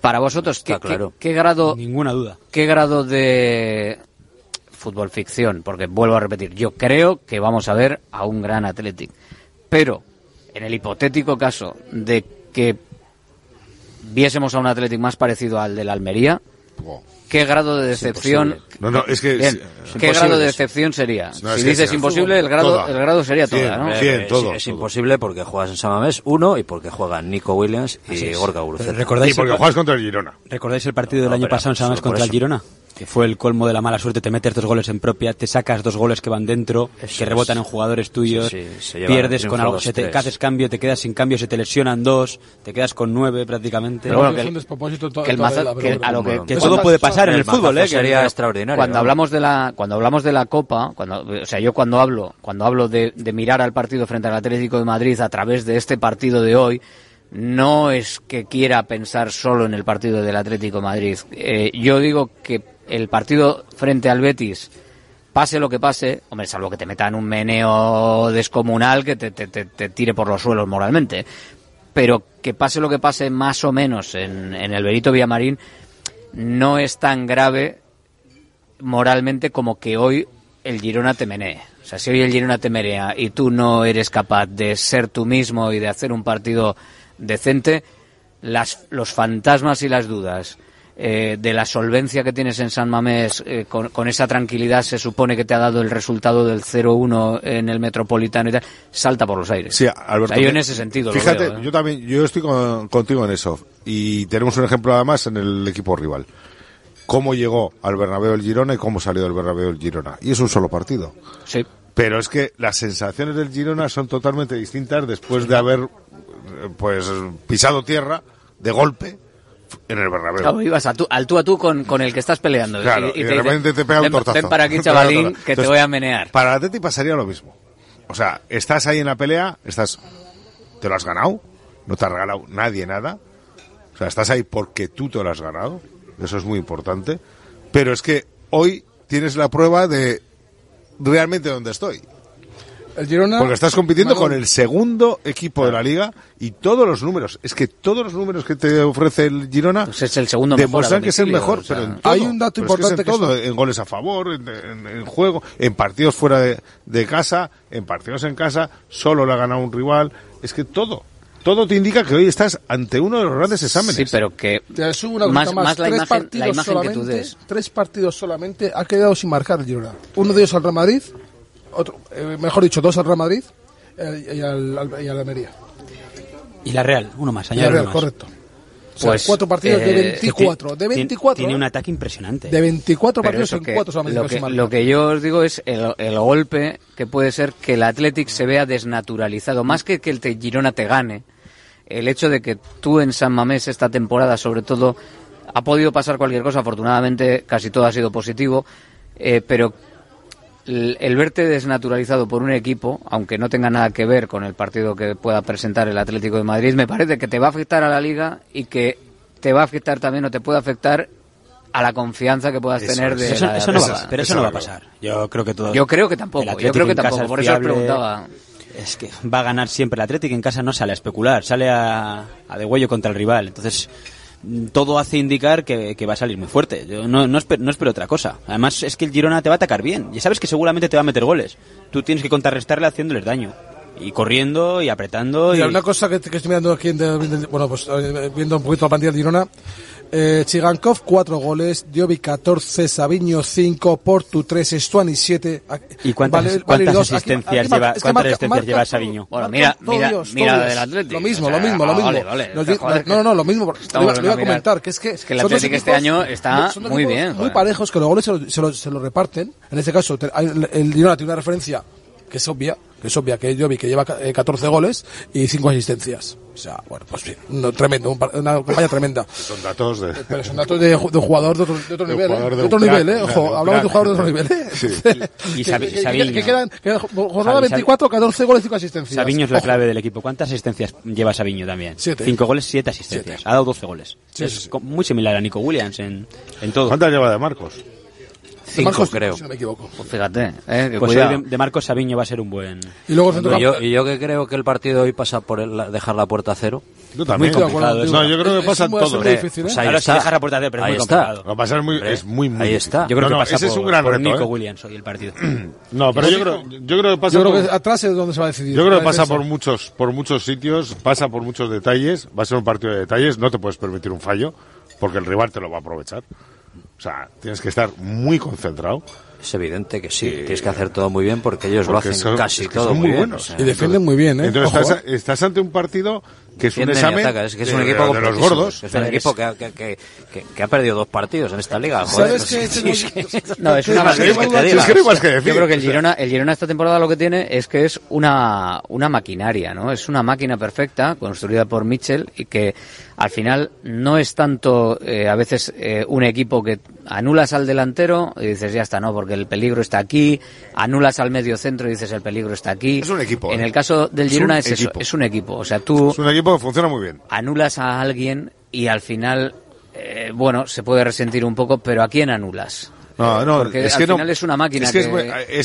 Speaker 10: Para vosotros, ¿qué,
Speaker 26: Está claro.
Speaker 10: qué- qué grado,
Speaker 24: Ninguna duda.
Speaker 10: qué grado de fútbol ficción? Porque vuelvo a repetir, yo creo que vamos a ver a un gran Athletic. Pero, en el hipotético caso de que viésemos a un Athletic más parecido al del Almería, ¿qué grado de decepción?
Speaker 23: No, no, es que
Speaker 10: Bien,
Speaker 23: es- es
Speaker 10: ¿Qué grado de decepción sería?
Speaker 23: No, es
Speaker 10: si dices
Speaker 23: sea
Speaker 10: imposible, el grado,
Speaker 23: toda.
Speaker 10: el grado sería
Speaker 23: Cien,
Speaker 10: toda, ¿no?
Speaker 23: cien,
Speaker 26: Eh,
Speaker 23: todo,
Speaker 26: es
Speaker 23: todo.
Speaker 26: imposible porque juegas en Samamés, uno, y porque juegan Nico Williams y
Speaker 24: es.
Speaker 26: Gorka Guruceta.
Speaker 24: ¿Recordáis
Speaker 23: Y porque
Speaker 24: el-
Speaker 23: juegas contra el Girona.
Speaker 24: ¿Recordáis el partido del
Speaker 26: No,
Speaker 24: año pasado en San Mamés
Speaker 26: solo por
Speaker 24: contra el. Girona? Que fue el colmo de la mala suerte, te metes dos goles en propia, te sacas dos goles que van dentro,
Speaker 26: Eso
Speaker 24: que rebotan
Speaker 26: es.
Speaker 24: en jugadores tuyos,
Speaker 26: Sí, sí,
Speaker 24: pierdes con algo, se te
Speaker 26: 2-3.
Speaker 24: que haces cambio, te quedas sin cambio, se te lesionan dos, te quedas con nueve prácticamente.
Speaker 10: Pero bueno, que el- el mazo- a lo
Speaker 24: todo puede pasar en
Speaker 26: el
Speaker 24: el fútbol, ¿eh? Que-
Speaker 26: sería extraordinario.
Speaker 10: cuando
Speaker 26: ¿no?
Speaker 10: hablamos de la cuando hablamos de la copa cuando o sea yo cuando hablo cuando hablo de, de mirar al partido frente al Atlético de Madrid a través de este partido de hoy no es que quiera pensar solo en el partido del Atlético de Madrid Eh, yo digo que el partido frente al Betis pase lo que pase, hombre, salvo que te metan un meneo descomunal que te, te- te- te tire por los suelos moralmente, pero que pase lo que pase más o menos en, en el Benito Villamarín, no es tan grave moralmente como que hoy el Girona te menee. O sea, si hoy el Girona te menea y tú no eres capaz de ser tú mismo y de hacer un partido decente, las, los fantasmas y las dudas eh, de la solvencia que tienes en San Mamés, eh, con, con esa tranquilidad se supone que te ha dado el resultado del 0-1 en el Metropolitano y tal, salta por los aires.
Speaker 23: Sí, Alberto.
Speaker 10: O sea, yo en ese sentido
Speaker 23: Fíjate,
Speaker 10: lo veo, ¿eh?
Speaker 23: yo también, yo estoy con- contigo en eso. Y tenemos un ejemplo además en el equipo rival. Cómo llegó al Bernabéu el Girona y cómo salió del Bernabéu el Girona. Y es un solo partido.
Speaker 10: Sí.
Speaker 23: Pero es que las sensaciones del Girona son totalmente distintas después de haber, eh, pues, pisado tierra de golpe en el Bernabéu.
Speaker 10: Claro, ibas a tú, al tú a tú con, con el que estás peleando.
Speaker 23: Claro, y, de repente te pega un
Speaker 10: "Ven-
Speaker 23: tortazo.
Speaker 10: Ven para aquí, chavalín, que te voy a menear.
Speaker 23: Para el Atleti pasaría lo mismo. O sea, estás ahí en la pelea, estás, te lo has ganado, no te ha regalado nadie nada. O sea, estás ahí porque tú te lo has ganado. Eso es muy importante. Pero es que hoy tienes la prueba de realmente dónde estoy.
Speaker 25: El Girona.
Speaker 23: Porque estás compitiendo
Speaker 25: Manuel,
Speaker 23: con el segundo equipo de la liga y todos los números, es que todos los números que te ofrece el Girona
Speaker 10: Pues es el segundo
Speaker 23: demuestran que es el mejor,
Speaker 10: o sea.
Speaker 23: pero en todo.
Speaker 25: Hay un dato
Speaker 23: es que es
Speaker 25: importante
Speaker 23: en
Speaker 25: que
Speaker 23: todo,
Speaker 25: es-
Speaker 23: en goles a favor, en, en- en juego, en partidos fuera de, de casa, en partidos en casa, solo le ha ganado un rival, es que todo. Todo te indica que hoy estás ante uno de los grandes exámenes.
Speaker 10: Sí, pero que
Speaker 25: Te subo una
Speaker 10: más,
Speaker 25: más,
Speaker 10: más la
Speaker 25: tres
Speaker 10: imagen,
Speaker 25: partidos
Speaker 10: la imagen que tú
Speaker 25: solamente,
Speaker 10: des.
Speaker 25: tres partidos solamente ha quedado sin marcar el Girona. Uno de ellos al Real Madrid, otro, eh, mejor dicho, dos al Real Madrid eh, y, al, al- y al Almería.
Speaker 24: Y la Real, uno más,
Speaker 25: Y
Speaker 24: añade
Speaker 25: al Real,
Speaker 24: uno más.
Speaker 25: correcto. O sea,
Speaker 10: Pues,
Speaker 25: cuatro partidos de
Speaker 10: eh,
Speaker 25: 24, de
Speaker 24: Tiene-
Speaker 25: 24,
Speaker 24: Tiene
Speaker 25: ¿eh?
Speaker 24: un ataque impresionante.
Speaker 25: de 24
Speaker 10: Pero
Speaker 25: partidos en
Speaker 10: que-
Speaker 25: cuatro solamente
Speaker 10: lo, que, lo que yo os digo es el, el golpe que puede ser que el Athletic se vea desnaturalizado. Más que que el te- Girona te gane, el hecho de que tú en San Mamés esta temporada, sobre todo, ha podido pasar cualquier cosa. Afortunadamente, casi todo ha sido positivo. eh, pero el, el verte desnaturalizado por un equipo, aunque no tenga nada que ver con el partido que pueda presentar el Atlético de Madrid, me parece que te va a afectar a la liga y que te va a afectar también o te puede afectar a la confianza que puedas
Speaker 24: Eso
Speaker 10: tener de
Speaker 24: Eso-
Speaker 10: la-
Speaker 24: eso no va pero eso no va a pasar. Yo creo que todo.
Speaker 10: Yo creo que tampoco, yo creo que tampoco, por eso os preguntaba.
Speaker 24: Es que va a ganar siempre el Atlético en casa no sale a especular, sale a, a de huello contra el rival. Entonces, todo hace indicar que, que va a salir muy fuerte. Yo no, no, espero, no espero otra cosa. Además, es que el Girona te va a atacar bien. Ya sabes que seguramente te va a meter goles. Tú tienes que contrarrestarle haciéndoles daño. Y corriendo y apretando. Y...
Speaker 25: Una cosa que, que estoy mirando aquí, en bueno, pues eh, viendo un poquito la plantilla del Girona. Eh, Chigankov, 4 goles, Diovi 14, Sabiño 5, Portu 3, Stuani 7.
Speaker 24: ¿Y cuántas,
Speaker 25: Vale-
Speaker 24: cuántas.
Speaker 25: Aquí-
Speaker 24: asistencias
Speaker 25: aquí
Speaker 24: lleva,
Speaker 25: es que
Speaker 24: cuántas
Speaker 25: marca-
Speaker 24: asistencias
Speaker 25: marca
Speaker 24: lleva. Sabiño?
Speaker 10: Bueno, mira, mira,
Speaker 25: Dios,
Speaker 10: mira la del Atlético.
Speaker 25: Lo mismo,
Speaker 10: O sea,
Speaker 25: lo mismo, lo mismo.
Speaker 10: vale, vale.
Speaker 25: Lo-
Speaker 10: Joder,
Speaker 25: no, no, no, lo mismo. Lo, iba- lo iba a comentar, que es que.
Speaker 10: Es que el Atlético este año está muy bien,
Speaker 25: Muy parejos, que los goles se lo, se lo- se lo reparten. En este caso, el Girona tiene una referencia que es obvia, que es obvia, que es Jovi, que lleva eh, 14 goles y 5 asistencias. O sea, bueno, pues bien, no, tremendo, un una campaña tremenda.
Speaker 23: Son datos de...
Speaker 25: Pero son datos de, de un jugador de otro, de otro
Speaker 23: De
Speaker 25: nivel, ¿eh?
Speaker 23: de
Speaker 25: otro nivel, ¿eh?
Speaker 23: de
Speaker 25: Ojo,
Speaker 23: un
Speaker 25: hablamos de un jugador de otro nivel, ¿eh?
Speaker 23: Sí.
Speaker 24: Y
Speaker 25: Que-
Speaker 24: Sabi-
Speaker 25: que-
Speaker 24: Sabiño.
Speaker 25: que quedan, que jornada
Speaker 24: Sabi- Sabi-
Speaker 25: 24, 14 goles y 5 asistencias.
Speaker 24: Sabiño es la
Speaker 25: Ojo.
Speaker 24: clave del equipo. ¿Cuántas asistencias lleva Sabiño también?
Speaker 25: Siete.
Speaker 24: Cinco goles, siete asistencias.
Speaker 25: Siete.
Speaker 24: Ha dado 12 goles.
Speaker 25: Sí,
Speaker 24: es
Speaker 25: sí,
Speaker 24: muy similar a Nico Williams en, en todo.
Speaker 23: ¿Cuántas lleva de Marcos?
Speaker 26: Cinco,
Speaker 25: Marcos,
Speaker 26: creo.
Speaker 25: Si no me equivoco.
Speaker 10: Pues fíjate. Eh,
Speaker 24: pues de, de, Marcos Sabiño va a ser un buen.
Speaker 25: Y luego centro
Speaker 26: yo, campo... yo que creo que el partido hoy pasa por el, dejar la puerta a cero.
Speaker 23: Yo también.
Speaker 24: Muy complicado.
Speaker 23: No, yo creo que pasa todo.
Speaker 25: Difícil, pues ¿eh?
Speaker 26: pues ahí
Speaker 24: Ahora
Speaker 26: está.
Speaker 24: dejar la puerta a cero, pero
Speaker 26: ahí es
Speaker 24: muy
Speaker 26: está.
Speaker 24: complicado.
Speaker 23: Va a pasar muy, es muy, muy
Speaker 26: Ahí está.
Speaker 24: Yo creo
Speaker 23: no,
Speaker 24: que pasa
Speaker 23: ese
Speaker 24: por,
Speaker 23: es un gran
Speaker 24: por
Speaker 23: reto,
Speaker 24: Nico
Speaker 23: eh.
Speaker 24: Williams hoy el partido.
Speaker 23: no, pero yo creo, yo creo que pasa.
Speaker 25: Yo creo que atrás es donde se va a decidir.
Speaker 23: Yo creo que pasa por muchos, por muchos sitios, pasa por muchos detalles. Va a ser un partido de detalles. No te puedes permitir un fallo porque el rival te lo va a aprovechar. O sea, tienes que estar muy concentrado.
Speaker 26: Es evidente que sí, eh, tienes que hacer todo muy bien porque ellos lo hacen casi todo muy,
Speaker 23: buenos.
Speaker 26: Bien.
Speaker 25: Y defienden muy bien, ¿eh?
Speaker 23: Entonces
Speaker 25: ¿eh?
Speaker 23: estás, ante un partido que es un
Speaker 26: equipo
Speaker 23: de, los gordos.
Speaker 26: Es un equipo que, que, ha perdido dos partidos en esta liga.
Speaker 10: No, es una
Speaker 26: más.
Speaker 10: Yo creo que el Girona, el Girona esta temporada lo que tiene es que es una, una maquinaria, ¿no? Es una máquina perfecta construida por Mitchell y que al final no es tanto eh, a veces eh, un equipo que anulas al delantero y dices ya está, no, porque el peligro está aquí, anulas al medio centro y dices el peligro está aquí.
Speaker 23: Es un equipo.
Speaker 10: En
Speaker 23: ¿eh?
Speaker 10: el caso del Girona
Speaker 23: es,
Speaker 10: es eso, es un equipo
Speaker 23: que funciona muy bien.
Speaker 10: Anulas a alguien y al final, eh, bueno, se puede resentir un poco, pero ¿a quién anulas?
Speaker 23: No, eh, no,
Speaker 10: Porque al final es una máquina.
Speaker 23: Es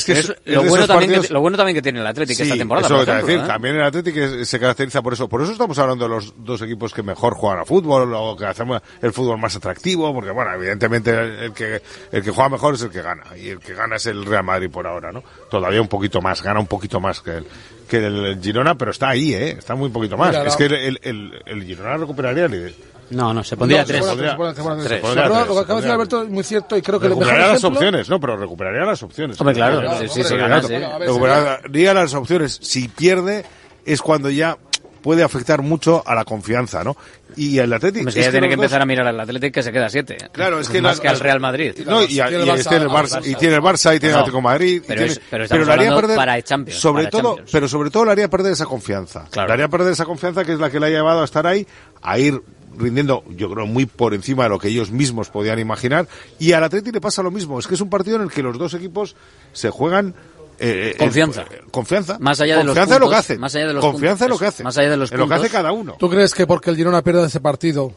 Speaker 23: que, es,
Speaker 10: lo, bueno también que, lo bueno también que tiene el Atlético esta temporada. ¿eh?
Speaker 23: También el Atlético se caracteriza por eso. Por eso estamos hablando de los dos equipos que mejor juegan a fútbol o que hacemos el fútbol más atractivo. Porque, bueno, evidentemente el, que, el que juega mejor es el que gana. Y el que gana es el Real Madrid por ahora, ¿no? Todavía un poquito más, gana un poquito más que el, que el Girona, pero está ahí, ¿eh? está muy poquito más. Es
Speaker 25: no.
Speaker 23: que el, el, Girona recuperaría el
Speaker 24: no, no, se pondría tres.
Speaker 25: Lo que acabas de decir, Alberto, es muy cierto y creo que... Recuperaría mejor
Speaker 23: las opciones, no, pero recuperaría las opciones.
Speaker 10: Hombre, claro, sí, sí,
Speaker 25: ¿eh?
Speaker 23: Recuperaría las opciones. Si pierde es cuando ya puede afectar mucho a la confianza, ¿no? Y el Atlético...
Speaker 10: Es que ya tiene que empezar a mirar al Atlético que se queda siete. ¿eh?
Speaker 23: Claro, es que...
Speaker 10: Más que al Real Madrid.
Speaker 23: No, y,
Speaker 25: tiene el Barça,
Speaker 23: y tiene el Atlético Madrid.
Speaker 10: Pero,
Speaker 23: lo haría perder...
Speaker 10: Para Champions.
Speaker 23: Sobre todo, pero sobre todo le haría perder esa confianza. Le haría perder esa confianza que es la que le ha llevado a estar ahí, a ir rindiendo, yo creo, muy por encima de lo que ellos mismos podían imaginar. Y al Atlético le pasa lo mismo. Es que es un partido en el que los dos equipos se juegan eh, eh,
Speaker 10: confianza.
Speaker 23: Eh, confianza.
Speaker 10: Más allá de
Speaker 23: confianza los puntos, lo que hace.
Speaker 10: Más allá de los
Speaker 23: confianza puntos, en lo que hace.
Speaker 10: Más allá de los
Speaker 23: en puntos. lo que hace cada uno.
Speaker 25: ¿Tú crees que porque el Girona pierda ese partido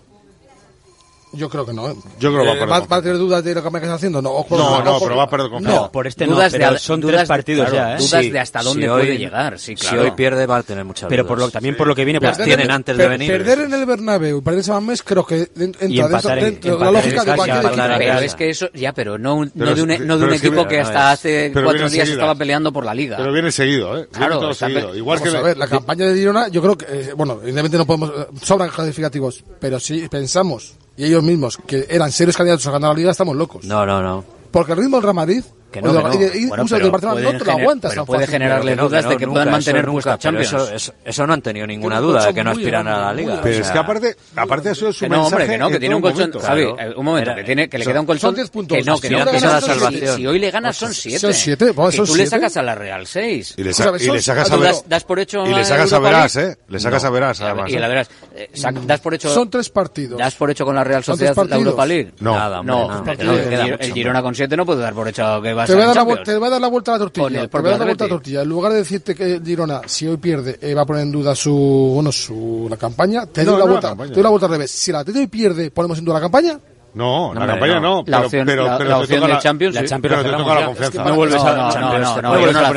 Speaker 25: yo creo que no. ¿eh?
Speaker 23: Yo creo que va, a
Speaker 25: eh, va,
Speaker 23: va
Speaker 25: a tener dudas de lo que me estás haciendo? No,
Speaker 23: no, no,
Speaker 25: no
Speaker 23: pero va a perder confianza.
Speaker 24: No, por este
Speaker 10: dudas no,
Speaker 24: pero
Speaker 10: de,
Speaker 24: son
Speaker 10: dudas
Speaker 24: tres partidos
Speaker 10: claro,
Speaker 24: ya. ¿eh?
Speaker 10: Dudas
Speaker 26: sí,
Speaker 10: de hasta dónde
Speaker 26: si
Speaker 10: puede llegar, sí, claro.
Speaker 26: Si hoy pierde va a tener muchas
Speaker 24: pero. Pero también sí. por lo que viene, pues
Speaker 26: tienen antes de venir.
Speaker 25: Perder en el Bernabéu, perder San Mes, creo que entra
Speaker 24: empatar,
Speaker 25: dentro, dentro
Speaker 24: empatar,
Speaker 25: la lógica de cualquier equipo.
Speaker 10: Pero es que eso, ya, pero no, no de un,
Speaker 23: e-
Speaker 10: no de un equipo que hasta hace cuatro días estaba peleando por la Liga.
Speaker 23: Pero viene seguido, ¿eh?
Speaker 10: Claro.
Speaker 23: Igual que...
Speaker 25: A ver, la campaña de Girona, yo creo que, eh, bueno, evidentemente no podemos, sobran calificativos, pero si pensamos y ellos mismos, que eran serios candidatos a ganar la liga, estamos locos.
Speaker 26: No, no, no.
Speaker 25: Porque el ritmo del Real Madrid
Speaker 26: que no, no.
Speaker 25: Te lo aguantas
Speaker 10: puede generarle dudas de que puedan mantener
Speaker 26: nunca,
Speaker 10: Champions.
Speaker 26: Eso, eso, no han tenido ninguna duda de que no aspiran a la Liga.
Speaker 23: Pero es que aparte, aparte eso es su
Speaker 10: no, hombre, que tiene un colchón, eh, un momento, que, tiene, que le queda un colchón la.
Speaker 25: Si
Speaker 10: hoy le ganas son
Speaker 25: siete. Son
Speaker 10: tú le sacas a la Real seis.
Speaker 23: Y le sacas a Verás,
Speaker 10: das por hecho
Speaker 23: Y le sacas a Verás, eh, le sacas a Verás además.
Speaker 10: Das por hecho
Speaker 25: Son tres partidos.
Speaker 10: Das por hecho con la Real Sociedad la Europa League.
Speaker 23: No,
Speaker 10: no, el Girona con siete no puede dar por hecho que
Speaker 25: te voy a dar la, vuelta a la tortilla. Te voy a dar la tortilla. En lugar de decirte que Girona, si hoy pierde, eh, va a poner en duda su, bueno, su, campaña, te doy la vuelta. Te doy la vuelta al revés. Si la Atlético hoy pierde, ponemos en duda la campaña.
Speaker 23: No, no,
Speaker 10: la
Speaker 23: campaña no. pero,
Speaker 10: la opción, pero,
Speaker 23: pero,
Speaker 10: Champions,
Speaker 24: la Champions
Speaker 23: te la confianza.
Speaker 24: Es que no,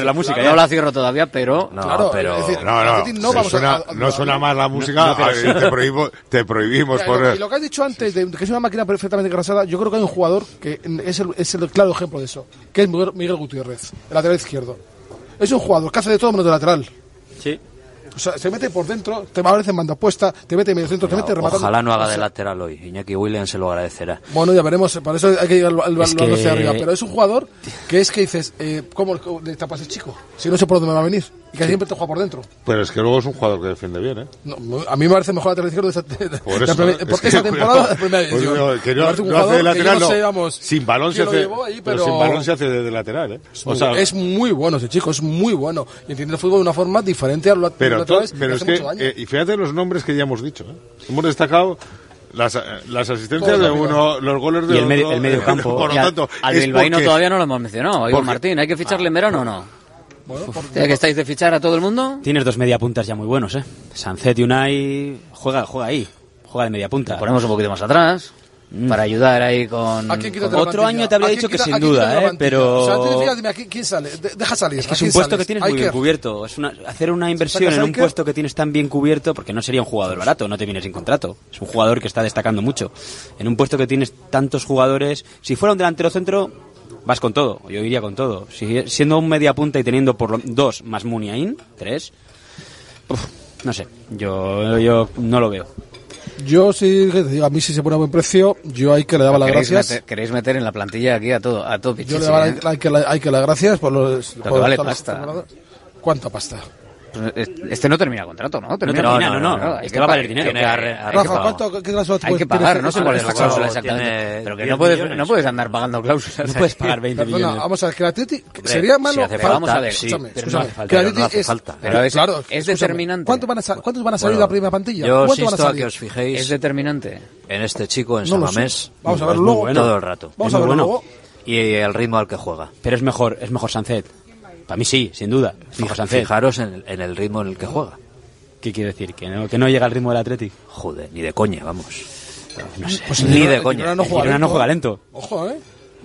Speaker 24: la música.
Speaker 10: No la cierro todavía, pero
Speaker 26: no,
Speaker 25: vamos
Speaker 23: suena,
Speaker 25: a, a,
Speaker 23: no suena más la música. Eh, te prohibimos, te.
Speaker 25: Y lo que has dicho antes de que es una máquina perfectamente engrasada, yo creo que hay un jugador que es el, es el claro ejemplo de eso, que es Miguel Gutiérrez, el lateral izquierdo. Es un jugador que hace de todo menos de lateral.
Speaker 24: Sí.
Speaker 25: O sea, se mete por dentro, te va aparece en banda puesta, te mete medio centro, te mete rematando.
Speaker 26: Ojalá no haga de lateral hoy. Iñaki Williams se lo agradecerá.
Speaker 25: Bueno, ya veremos. Para eso hay que ir al, al, al hacia arriba. Pero es un jugador que es que dices, eh, ¿cómo le tapas el chico? Si no sé por dónde me va a venir. Y que siempre te juega por dentro.
Speaker 23: Pero es que luego es un jugador que defiende bien, ¿eh?
Speaker 25: A mí me parece mejor lateral izquierdo de esta, de,
Speaker 23: por eso,
Speaker 25: porque
Speaker 23: es
Speaker 25: esta temporada
Speaker 23: hace de lateral, sin balón se hace,
Speaker 25: ahí,
Speaker 23: hace de, lateral, ¿eh? O sea,
Speaker 25: es muy bueno ese chico, es muy bueno. Y entiende el fútbol de una forma diferente a lo
Speaker 23: Pero to-
Speaker 25: atrás,
Speaker 23: pero
Speaker 25: y
Speaker 23: es que,
Speaker 25: mucho daño.
Speaker 23: eh, y fíjate los nombres que ya hemos dicho, ¿eh? Hemos destacado las, eh, las asistencias de uno, los goles de
Speaker 10: Y el medio-
Speaker 23: otro,
Speaker 10: el medio
Speaker 23: eh,
Speaker 10: campo.
Speaker 23: Por lo tanto,
Speaker 10: al bilbaíno
Speaker 23: porque-
Speaker 10: todavía no lo hemos mencionado.
Speaker 23: Porque-
Speaker 10: Martín, ¿hay que ficharle en verano o no? ¿Ya que estáis de fichar a todo el mundo?
Speaker 24: Tienes dos media puntas ya muy buenos, ¿eh? Sancet y Unai juega, juega ahí, juega de media punta.
Speaker 10: ponemos un poquito más atrás. Mm. para ayudar ahí con...
Speaker 24: Otro año te habría dicho que sin duda, ¿eh? Pero...
Speaker 25: Deja salir.
Speaker 24: Es un puesto que tienes muy bien cubierto. Es una, hacer una inversión en un puesto que tienes tan bien cubierto, porque no sería un jugador barato, no te vienes sin contrato. Es un jugador que está destacando mucho. En un puesto que tienes tantos jugadores, si fuera un delantero centro, vas con todo. Yo iría con todo. Si, siendo un media punta y teniendo por lo, dos más Muniain, tres, no sé, yo, yo no lo veo.
Speaker 25: Yo sí, a mí sí se pone a buen precio, yo hay que le daba las gracias.
Speaker 10: Meter, queréis meter en la plantilla aquí a todo, a todo
Speaker 25: Yo le daba
Speaker 10: ¿eh?
Speaker 25: hay, que, hay que las gracias por los...
Speaker 10: Lo
Speaker 25: por
Speaker 10: que vale pasta.
Speaker 25: ¿Cuánta pasta?
Speaker 10: Pues este no termina contrato, ¿no? Termina, no,
Speaker 24: termina, no, no,
Speaker 10: no,
Speaker 24: no,
Speaker 10: Este
Speaker 24: va a valer dinero.
Speaker 10: Que, hay,
Speaker 25: Rafa, ¿cuánto, qué cláusula
Speaker 10: Hay que pagar, no sé cuál es la cláusula exactamente. Pero que no puedes, no puedes andar pagando cláusulas.
Speaker 24: No puedes pagar 20 millones.
Speaker 25: Perdona, vamos a ver, que el Atleti sería malo. Si
Speaker 10: falta, vamos a ver, sí, escúchame, pero
Speaker 25: escúchame,
Speaker 10: no falta,
Speaker 25: que el Atleti es,
Speaker 10: es,
Speaker 25: claro,
Speaker 10: es determinante.
Speaker 25: ¿Cuántos van a, cuántos van a salir
Speaker 26: bueno,
Speaker 25: la primera plantilla?
Speaker 26: Yo
Speaker 25: insisto a
Speaker 26: que os fijéis.
Speaker 10: Es determinante.
Speaker 26: En este chico, en Samamés.
Speaker 25: Vamos a verlo luego.
Speaker 26: Todo el rato.
Speaker 25: Vamos a verlo luego.
Speaker 26: Y el ritmo al que juega.
Speaker 24: Pero es mejor, es mejor Sancet. Para mí sí, sin duda.
Speaker 26: Fijaros, en, el, ritmo en el que juega.
Speaker 24: ¿Qué quiere decir? ¿Que no, que no llega al ritmo del Athletic?
Speaker 26: Joder, ni de coña, vamos.
Speaker 24: No sé,
Speaker 25: pues
Speaker 26: ni de coña.
Speaker 25: No
Speaker 24: no juega
Speaker 25: ¿eh?
Speaker 24: lento.
Speaker 25: Ojo, ¿eh?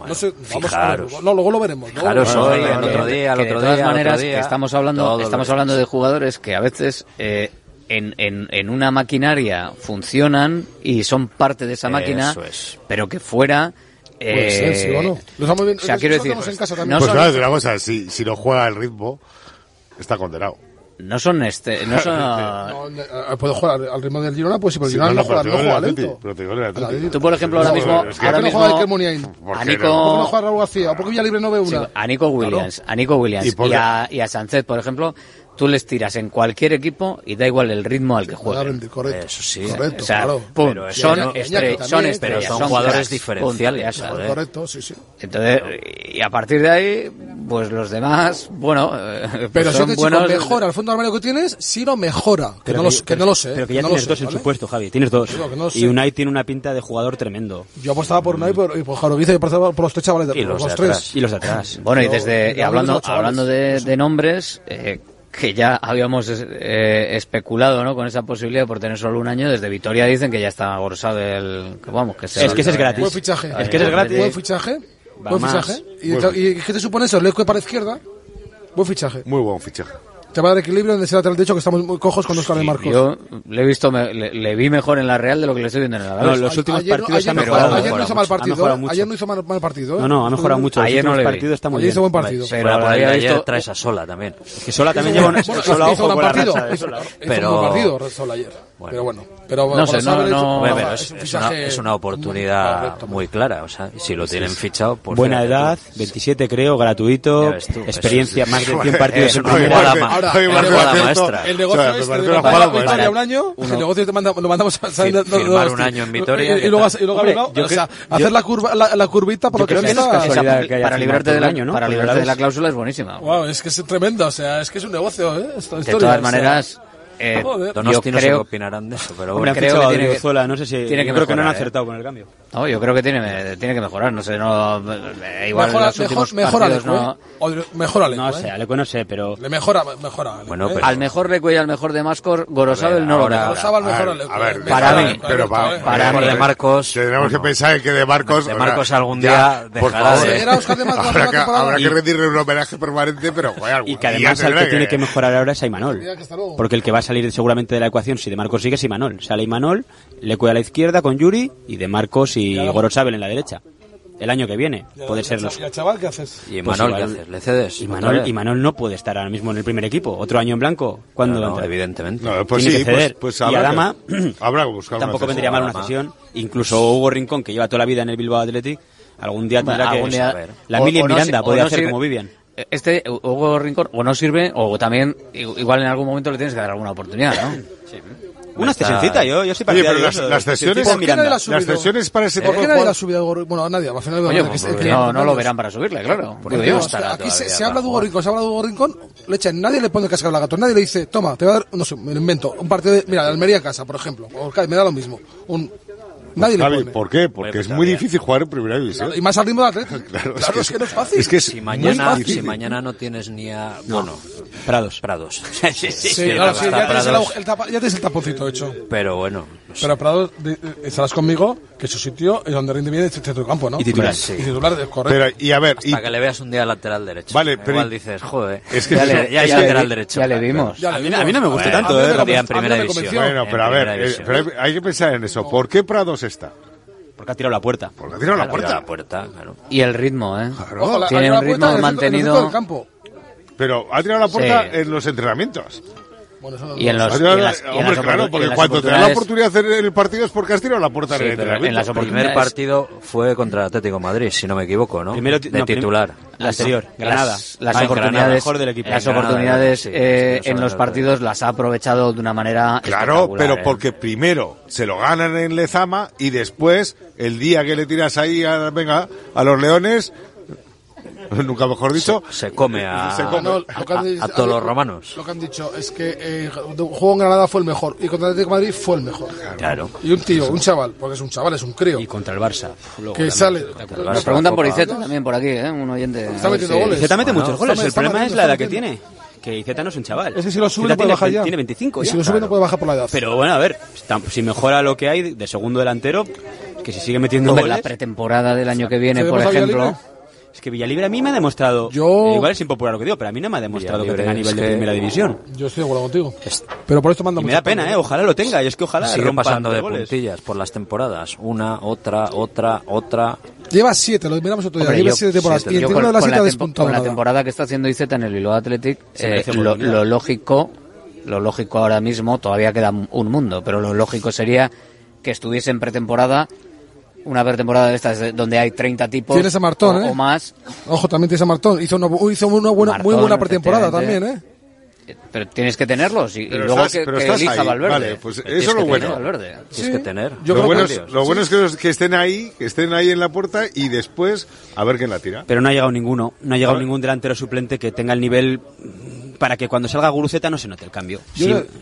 Speaker 25: No sé, vamos
Speaker 26: fijaros.
Speaker 25: No, luego lo veremos. ¿no?
Speaker 26: Fijaros
Speaker 25: bueno,
Speaker 26: hoy, otro día, al
Speaker 10: otro de todas
Speaker 26: día,
Speaker 10: maneras,
Speaker 26: día,
Speaker 10: estamos hablando, estamos hablando de jugadores que a veces eh, en, en, en, una maquinaria funcionan y son parte de esa máquina,
Speaker 26: es.
Speaker 10: pero que fuera
Speaker 25: Puede eh, ser, sí o no.
Speaker 10: No
Speaker 23: pues claro, si, no juega al ritmo, está condenado.
Speaker 10: No son este, no son...
Speaker 25: Eh, eh, puedo jugar al ritmo del Girona, pues sí, pero el Girona no, juega, no.
Speaker 10: Tú, por ejemplo, ahora mismo... a Nico...
Speaker 23: no
Speaker 25: juega Raúl García? Villalibre no ve una?
Speaker 10: a Nico Williams, a Nico Williams
Speaker 23: y,
Speaker 10: a, y a Sánchez, por ejemplo, tú les tiras en cualquier equipo y da igual el ritmo al que jueguen.
Speaker 25: Correcto,
Speaker 26: Eso sí,
Speaker 25: correcto, claro.
Speaker 26: pero
Speaker 10: son, estre son estrellas,
Speaker 26: pero son jugadores diferenciales.
Speaker 10: Punto,
Speaker 26: ¿eh?
Speaker 25: correcto, sí, sí.
Speaker 10: Entonces, y a partir de ahí, pues los demás, bueno, eh, pues
Speaker 25: pero
Speaker 10: son buenos...
Speaker 25: Mejora el fondo armario que tienes, si no mejora, que, no, los, que no lo sé.
Speaker 24: Pero que ya
Speaker 25: no
Speaker 24: tienes dos
Speaker 25: ¿vale?
Speaker 24: en su puesto, Javi, tienes dos. Y Unai tiene una pinta de jugador tremendo.
Speaker 25: Yo apostaba por Unai por, y por Jarovice y por, por los tres chavales de,
Speaker 26: y los,
Speaker 25: tres.
Speaker 24: Y los de atrás.
Speaker 10: Bueno, y desde, hablando,
Speaker 25: de,
Speaker 10: nombres, eh, que ya habíamos eh, especulado ¿no? con esa posibilidad por tener solo un año. Desde Vitoria dicen que ya está agorsado el... Que vamos, que
Speaker 24: es que ese es ¿eh? gratis.
Speaker 25: Buen fichaje.
Speaker 24: Es que es gratis.
Speaker 25: Buen fichaje. Buen fichaje. ¿Y, qué te supone eso? ¿Lescue para la izquierda? Buen fichaje.
Speaker 23: Muy buen fichaje
Speaker 25: tema del equilibrio en ese lateral derecho que estamos muy cojos con Oscar sí, de Marcos.
Speaker 10: Yo le he visto, me, le, le, vi mejor en la Real de lo que le estoy viendo en la
Speaker 24: Real.
Speaker 10: No,
Speaker 24: los últimos
Speaker 25: ayer,
Speaker 24: partidos
Speaker 25: ayer, han
Speaker 24: mejorado.
Speaker 25: Ayer no hizo mal partido. ¿eh? Ayer no hizo mal, mal partido. ¿eh?
Speaker 24: No, no, ha mejorado mucho.
Speaker 10: Ayer no le
Speaker 24: partido está muy
Speaker 25: ayer
Speaker 24: bien.
Speaker 25: hizo buen partido.
Speaker 10: Pero había visto
Speaker 26: traes a Sola también.
Speaker 24: Es que Sola también lleva
Speaker 25: un
Speaker 24: Sola ojo con la racha
Speaker 25: de Sola.
Speaker 26: Pero
Speaker 25: partido Sola ayer. Bueno. Pero bueno, pero
Speaker 10: no sé, no, no,
Speaker 25: es,
Speaker 26: es, es, una, es, una, oportunidad muy,
Speaker 25: correcto,
Speaker 26: muy, clara. O sea, si lo tienen sí, fichado, pues
Speaker 24: buena edad, 27 creo, gratuito,
Speaker 26: tú,
Speaker 24: experiencia más de 100 partidos. en primera
Speaker 26: maestra.
Speaker 25: El negocio es Vitoria un año, el negocio te manda, lo mandamos a
Speaker 26: firmar un año en Vitoria
Speaker 25: y luego hacer la curva, la curvita por lo que
Speaker 10: para librarte
Speaker 24: del año, ¿no?
Speaker 10: Para librarte de la cláusula es buenísima.
Speaker 25: Wow, es que es tremenda, o sea, es que es un negocio, ¿eh?
Speaker 10: De todas maneras eh, yo
Speaker 26: creo, no sé opinarán de eso, pero
Speaker 24: hombre,
Speaker 10: creo que, tiene que,
Speaker 24: no sé si,
Speaker 10: tiene que
Speaker 24: creo mejorar, que no han
Speaker 10: ¿eh?
Speaker 24: acertado eh. con el cambio.
Speaker 10: No, yo creo que tiene, tiene que mejorar, no sé, no eh, igual
Speaker 25: mejora,
Speaker 10: los
Speaker 25: mejor,
Speaker 10: mejor
Speaker 25: Alecu,
Speaker 10: no,
Speaker 25: o de, mejor Alecu,
Speaker 24: no sé, ¿eh? Alecu no sé, pero
Speaker 25: le mejora, mejora. Alecu,
Speaker 26: bueno, pero...
Speaker 10: al mejor Lecu y al mejor de Mascor, Gorosabel no lo.
Speaker 26: Gorosabel
Speaker 10: mejor
Speaker 25: Alecu.
Speaker 23: A ver,
Speaker 10: para mí,
Speaker 23: pero
Speaker 10: para, mí
Speaker 26: de Marcos
Speaker 23: tenemos que pensar que de Marcos
Speaker 26: de Marcos algún día dejará de
Speaker 23: Habrá que rendirle un homenaje permanente, pero
Speaker 24: y que además el que tiene que mejorar ahora es
Speaker 25: Aymanol,
Speaker 24: porque el que va salir seguramente de la ecuación si De Marcos sigue, si Manol. Sale Imanol, Lecu a la izquierda con Yuri y De Marcos y. Gorosabel en la derecha. El año que viene puede ser los.
Speaker 25: ¿Y chaval qué haces?
Speaker 26: ¿Y Manol ¿qué haces? ¿Le?
Speaker 24: Y Manol, y Manol, no puede estar ahora mismo en el primer equipo. Otro año en blanco. ¿Cuándo
Speaker 26: no, no, Evidentemente.
Speaker 23: No,
Speaker 24: ceder.
Speaker 23: Habrá
Speaker 24: y Adama tampoco
Speaker 23: una
Speaker 24: vendría mal una sesión. Incluso Hugo Rincón, que lleva toda la vida en el Bilbao Athletic, algún día tendrá que.
Speaker 10: Día,
Speaker 24: la
Speaker 10: o,
Speaker 24: Mili
Speaker 10: o
Speaker 24: Miranda
Speaker 10: podía
Speaker 24: hacer como Vivian.
Speaker 10: Este Hugo Rincón o no sirve o también igual en algún momento le tienes que dar alguna oportunidad, ¿no?
Speaker 24: Una
Speaker 26: Está-
Speaker 24: cesioncita, yo, yo soy
Speaker 23: Oye,
Speaker 24: partidario
Speaker 23: pero
Speaker 24: de
Speaker 23: las, cesiones,
Speaker 25: ¿Por qué nadie
Speaker 24: Miranda.
Speaker 25: la ha
Speaker 23: las cesiones para ese
Speaker 25: ¿Por qué
Speaker 23: de
Speaker 25: nadie la ha subido? a Hugo- Bueno, a nadie, al final
Speaker 10: Oye, pues no, no lo verán para subirle, claro. Porque
Speaker 25: aquí se, habla de Hugo Rincón, se habla de Hugo Rincón, le echan, nadie le pone el cascabel al gato, nadie le dice, toma, te voy a dar, no sé, me lo invento, un partido de, mira, de Almería casa, por ejemplo, me da lo mismo, un, nadie
Speaker 23: Javi,
Speaker 25: le pone.
Speaker 23: ¿por qué? Porque es muy difícil jugar en primera división.
Speaker 25: Y más al ritmo de Atlético.
Speaker 23: Claro,
Speaker 25: Claro, es que no es fácil.
Speaker 23: Es que es
Speaker 26: Si mañana,
Speaker 23: difícil.
Speaker 26: si mañana no tienes ni a... Bueno,
Speaker 24: Prados.
Speaker 26: Prados. sí, sí, sí,
Speaker 25: claro, sí, ya tienes, el,
Speaker 26: Prados,
Speaker 25: agu- el tapa- ya tienes el taponcito hecho.
Speaker 26: Pero bueno, no sé.
Speaker 25: Pero Prado, di- eh, estarás conmigo, que su sitio es donde rinde bien el centro de campo, ¿no?
Speaker 26: Y titular.
Speaker 25: Y titular, es correcto.
Speaker 23: Pero, y a ver,
Speaker 26: Hasta que le veas un día lateral derecho.
Speaker 23: Vale, pero-
Speaker 26: Igual dices, joder,
Speaker 23: Es que
Speaker 26: ya, le,
Speaker 23: es
Speaker 26: lateral derecho.
Speaker 10: ya le vimos.
Speaker 25: Ya
Speaker 24: A mí, a mí no me gusta tanto, ¿eh? Rodri.
Speaker 26: en primera
Speaker 25: me
Speaker 26: división.
Speaker 25: convenció.
Speaker 23: Bueno,
Speaker 26: En
Speaker 23: pero a ver,
Speaker 26: primera
Speaker 23: eh, pero hay, hay que pensar en eso. ¿Por qué Prados está?
Speaker 24: Porque ha tirado la puerta.
Speaker 23: Porque ha tirado la
Speaker 26: Claro,
Speaker 23: puerta.
Speaker 26: la puerta, claro.
Speaker 10: Y el ritmo, ¿eh?
Speaker 25: Ojo, la-
Speaker 10: Tiene un ritmo mantenido.
Speaker 23: Pero ha tirado la puerta
Speaker 10: Sí.
Speaker 23: en los entrenamientos.
Speaker 25: Bueno, eso no-
Speaker 10: Y en los, y en y
Speaker 23: hombre,
Speaker 10: las
Speaker 23: claro, porque
Speaker 10: en las
Speaker 23: cuando te dan la
Speaker 10: oportunidades-
Speaker 23: oportunidad de hacer el partido es porque has tirado la puerta
Speaker 10: Sí,
Speaker 23: en el
Speaker 10: pero en
Speaker 23: entrenamiento.
Speaker 10: las
Speaker 26: El primer partido fue contra el Atlético de Madrid, si no me equivoco, ¿no?
Speaker 24: Primero
Speaker 26: de
Speaker 24: no,
Speaker 26: titular.
Speaker 24: La anterior, Granada.
Speaker 10: Las, las
Speaker 26: Ah,
Speaker 10: oportunidades,
Speaker 26: Granada,
Speaker 24: mejor del equipo.
Speaker 10: las
Speaker 26: Granada,
Speaker 10: oportunidades
Speaker 26: sí,
Speaker 10: eh,
Speaker 26: sí,
Speaker 10: en los partidos las ha aprovechado de una manera
Speaker 23: Claro, pero
Speaker 10: ¿eh?
Speaker 23: porque primero se lo ganan en Lezama y después, el día que le tiras ahí a, venga, a los leones, nunca mejor dicho,
Speaker 26: Se come a,
Speaker 23: Se come.
Speaker 25: No, que
Speaker 26: a-
Speaker 25: dicho-
Speaker 26: a todos los romanos.
Speaker 25: Lo que han dicho es que eh, el juego en Granada fue el mejor y contra el Atlético de Madrid fue el mejor.
Speaker 26: Claro.
Speaker 25: Y un tío, un chaval, porque es un chaval, es un crío,
Speaker 24: Y contra el Barça. Luego
Speaker 25: que
Speaker 24: también.
Speaker 25: sale.
Speaker 10: Nos preguntan por. Izeta también por aquí, ¿eh? Un oyente.
Speaker 25: Está
Speaker 10: A
Speaker 25: metiendo
Speaker 10: si-
Speaker 25: goles.
Speaker 24: Izeta mete
Speaker 26: Bueno,
Speaker 24: muchos goles.
Speaker 25: está-
Speaker 24: el
Speaker 25: está
Speaker 24: problema es la edad que tiene. Que Izeta no es un chaval.
Speaker 25: Ese si lo sube no puede
Speaker 24: tiene,
Speaker 25: bajar ya.
Speaker 24: Tiene 25
Speaker 25: Y
Speaker 24: ya.
Speaker 25: si lo sube no puede bajar por la edad.
Speaker 24: Pero bueno, a ver, si mejora lo que hay de segundo delantero, que si sigue metiendo
Speaker 10: Hombre, la
Speaker 24: goles...
Speaker 10: pretemporada del año que viene,
Speaker 25: ¿Se
Speaker 10: por ejemplo.
Speaker 24: Es que Villalibre a mí me ha demostrado...
Speaker 25: Yo-
Speaker 24: eh, igual es impopular lo que digo, pero a mí no me ha demostrado que tenga nivel de
Speaker 26: que-
Speaker 24: primera división.
Speaker 25: Yo estoy de acuerdo contigo. Pero por esto manda
Speaker 24: Y me da pena, ¿eh? Ojalá lo tenga. Y es que ojalá
Speaker 26: Sigue pasando de
Speaker 24: goles.
Speaker 26: puntillas por las temporadas. Una, otra, otra, otra.
Speaker 25: Lleva siete, lo miramos otro día.
Speaker 10: Hombre,
Speaker 25: Lleva
Speaker 10: yo-
Speaker 25: siete temporadas.
Speaker 26: siete.
Speaker 25: Y en
Speaker 10: Yo
Speaker 25: ninguna de las
Speaker 10: con
Speaker 25: siete
Speaker 10: la, con la temporada que está haciendo Izeta en el Bilbao Athletic, eh, lo lógico, lo lógico ahora mismo, todavía queda un mundo, pero lo lógico sería que estuviese en pretemporada, una pretemporada de estas de- donde hay 30 tipos
Speaker 25: Tienes a Martón,
Speaker 10: o,
Speaker 25: ¿eh?
Speaker 10: o más,
Speaker 25: Ojo, también tienes a Martón. Hizo una, hizo una buena, muy buena pretemporada también,
Speaker 10: efectivamente.
Speaker 25: ¿eh?
Speaker 10: pero tienes que tenerlos y, y
Speaker 23: Pero
Speaker 10: luego
Speaker 23: estás-
Speaker 10: que,
Speaker 23: pero
Speaker 10: que
Speaker 23: estás
Speaker 10: elija
Speaker 23: ahí,
Speaker 10: Valverde.
Speaker 23: vale, pues
Speaker 10: Tienes
Speaker 23: eso es lo
Speaker 10: que
Speaker 23: bueno.
Speaker 26: Tienes que tener.
Speaker 25: Yo
Speaker 23: lo bueno, es, lo bueno es que, los- que estén ahí, que estén ahí en la puerta y después a ver quién la tira.
Speaker 24: Pero no ha llegado ninguno. No ha llegado ningún delantero suplente que tenga el nivel para que cuando salga Guruceta no se note el cambio.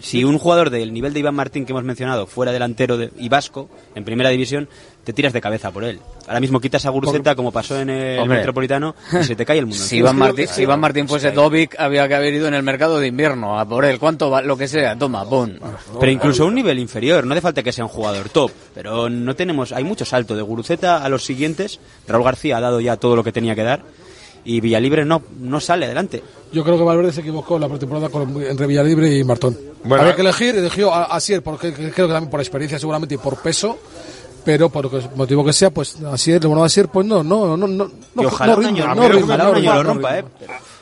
Speaker 24: Si, un jugador del nivel de Iván Martín que hemos mencionado fuera delantero de, y vasco en primera división, te tiras de cabeza por él. Ahora mismo quitas a Guruceta como pasó en el
Speaker 10: Hombre.
Speaker 24: Metropolitano y se te cae el mundo.
Speaker 10: Si. Iván, Martín, si Iván Martín fuese Dovic, había que haber ido en el mercado de invierno a por él. ¿Cuánto va? Lo que sea, toma, bon.
Speaker 24: Pero incluso a un nivel inferior, no hace falta que sea un jugador top, pero no tenemos, hay mucho salto de Guruceta a los siguientes. Raúl García ha dado ya todo lo que tenía que dar y Villalibre no, no sale adelante.
Speaker 25: Yo creo que Valverde se equivocó en la pretemporada con, entre Villalibre y Martón.
Speaker 23: Bueno,
Speaker 25: Había que elegir, eligió a, a Sier, porque creo que también por experiencia seguramente y por peso, pero por el motivo que sea, pues Asier, le bueno a Asier, pues no, no, no, no, no,
Speaker 24: Y ojalá
Speaker 25: no no no no
Speaker 24: rompa. ¿eh?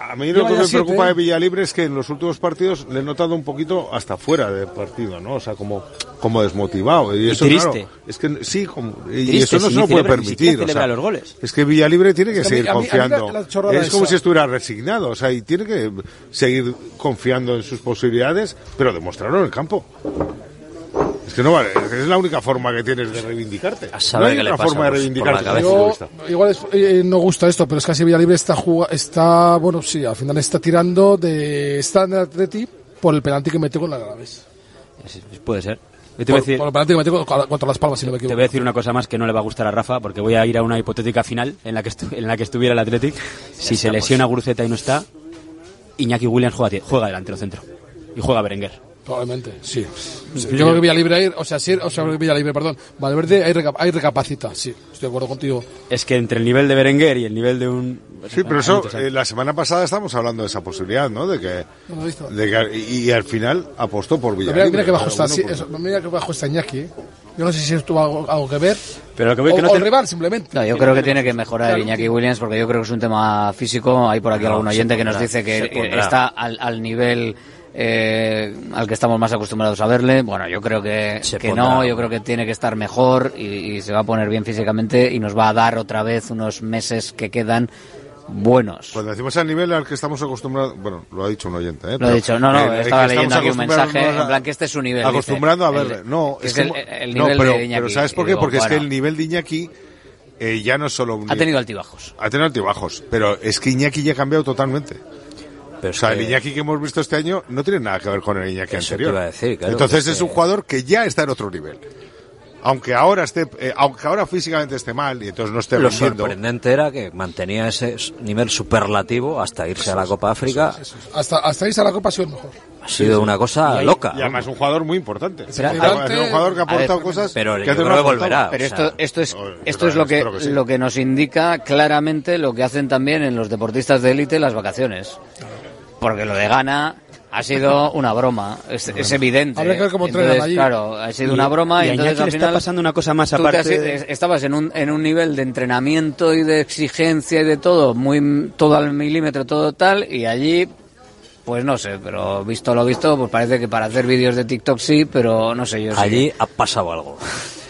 Speaker 23: A mí lo que me
Speaker 25: siete,
Speaker 23: preocupa
Speaker 25: ¿eh?
Speaker 23: de Villalibre es que en los últimos partidos le he notado un poquito hasta fuera de partido, ¿no? O sea, como, como desmotivado. Y,
Speaker 24: Y
Speaker 23: eso,
Speaker 24: triste.
Speaker 23: claro, es que sí, como- y
Speaker 24: Triste,
Speaker 23: eso no
Speaker 24: si
Speaker 23: se lo puede permitir. o
Speaker 24: celebra
Speaker 23: sea,
Speaker 24: los goles.
Speaker 23: Es que Villalibre tiene que
Speaker 25: Es que a mí-
Speaker 23: seguir
Speaker 25: a mí- a mí la-
Speaker 23: confiando. es como
Speaker 25: esa.
Speaker 23: si estuviera resignado, o sea, y tiene que seguir confiando en sus posibilidades, pero demostrarlo en el campo. Es que no vale, es la única forma que tienes de reivindicarte.
Speaker 26: A
Speaker 23: No
Speaker 26: saber
Speaker 23: hay forma de reivindicarte.
Speaker 25: Yo, igual es- eh, no gusta esto, pero es que así Villalibre está, juga- está, bueno, sí, al final está tirando de, está en el Atleti por el penalti que metió con la Graves.
Speaker 24: Es- puede ser. Yo te voy a
Speaker 25: Por,
Speaker 24: decir,
Speaker 25: por el penalti que metió contra, contra las palmas, si no me
Speaker 24: te voy a decir una cosa más que no le va a gustar a Rafa, porque voy a ir a una hipotética final en la que, estu- en la que estuviera el Athletic. Si se lesiona Guruceta y no está, Iñaki Williams juega, juega delantero centro. Y juega Berenguer.
Speaker 25: Probablemente, sí. Sí, Yo creo que Villalibre, ahí- o sea, sí, o sea, Villalibre, perdón, Valverde ahí, reca- ahí recapacita, sí, estoy de acuerdo contigo.
Speaker 24: Es que entre el nivel de Berenguer y el nivel de un...
Speaker 23: Sí, pero eso, eh, la semana pasada estábamos hablando de esa posibilidad, ¿no? De que,
Speaker 25: No lo he visto.
Speaker 23: de que- y, y al final apostó por
Speaker 25: Mira,
Speaker 23: Villalibre.
Speaker 25: mira que bajo está, sí, eso, mira que bajo está Iñaki, ¿eh? Yo no sé si esto tuvo algo, algo que ver.
Speaker 24: Pero lo que voy
Speaker 25: o,
Speaker 24: que no te-
Speaker 25: rival, simplemente.
Speaker 10: No, yo creo que tiene que mejorar
Speaker 25: Claro,
Speaker 10: Iñaki Williams porque yo creo que es un tema físico. Hay por aquí
Speaker 26: No,
Speaker 10: algún oyente que nos dice que está al, al nivel eh, al que estamos más acostumbrados a verle. Bueno, yo creo que,
Speaker 26: Se
Speaker 10: que
Speaker 26: pondrá.
Speaker 10: no, yo creo que tiene que estar mejor y, y se va a poner bien físicamente y nos va a dar otra vez unos meses que quedan buenos.
Speaker 23: Cuando decimos al nivel al que estamos acostumbrados, bueno, lo ha dicho un oyente, ¿eh?
Speaker 10: Lo
Speaker 23: Pero,
Speaker 10: he dicho, no, no,
Speaker 23: eh,
Speaker 10: estaba
Speaker 23: que
Speaker 10: leyendo
Speaker 23: estamos
Speaker 10: aquí un mensaje, en plan que este es su nivel. dice.
Speaker 23: Acostumbrando a
Speaker 10: El-
Speaker 23: verle. No,
Speaker 10: que
Speaker 23: es,
Speaker 10: es el,
Speaker 23: no,
Speaker 10: nivel
Speaker 23: pero,
Speaker 10: de Iñaki.
Speaker 23: pero ¿sabes por qué?
Speaker 10: digo,
Speaker 23: Porque es que el nivel de Iñaki eh, ya no es solo un
Speaker 10: Ha tenido altibajos.
Speaker 23: ha tenido altibajos, pero es que Iñaki ya ha cambiado totalmente.
Speaker 26: Pero
Speaker 23: O sea,
Speaker 26: que-
Speaker 23: el Iñaki que hemos visto este año no tiene nada que ver con el Iñaki
Speaker 26: Eso te
Speaker 23: anterior.
Speaker 26: iba a decir, claro,
Speaker 23: Entonces
Speaker 26: es que-
Speaker 23: un jugador que ya está en otro nivel. aunque ahora esté, eh, aunque ahora físicamente esté mal y entonces no esté
Speaker 26: Lo
Speaker 23: rindiendo,
Speaker 26: sorprendente era que mantenía ese nivel superlativo hasta irse a la Copa África.
Speaker 25: Hasta, hasta irse a la Copa ha sido mejor.
Speaker 26: Ha sido una cosa
Speaker 23: Y ahí-
Speaker 26: loca.
Speaker 23: Y además un jugador muy importante.
Speaker 26: Pero-
Speaker 23: Además, es un jugador que ha
Speaker 10: ver,
Speaker 23: aportado cosas
Speaker 26: pero
Speaker 23: que
Speaker 26: creo
Speaker 23: no
Speaker 26: que volverá.
Speaker 10: Pero
Speaker 26: o sea,
Speaker 10: esto, esto es, esto es lo que,
Speaker 23: espero que sí.
Speaker 10: lo que nos indica claramente lo que hacen también en los deportistas de élite las vacaciones. Porque lo de Ghana ha sido una broma, es, es evidente.
Speaker 25: Habrá que ver cómo
Speaker 10: Entonces,
Speaker 25: allí.
Speaker 10: Claro, ha sido
Speaker 24: Y-
Speaker 10: una broma
Speaker 24: y
Speaker 10: y, entonces al
Speaker 24: le está
Speaker 10: final
Speaker 24: pasando una cosa más
Speaker 10: tú te has-
Speaker 24: aparte-
Speaker 10: es- estabas en un, en un nivel de entrenamiento y de exigencia y de todo, muy todo al milímetro, todo tal, y allí pues no sé, pero visto lo visto, pues parece que para hacer vídeos de TikTok sí, pero no sé yo. sí
Speaker 26: Allí ha pasado algo.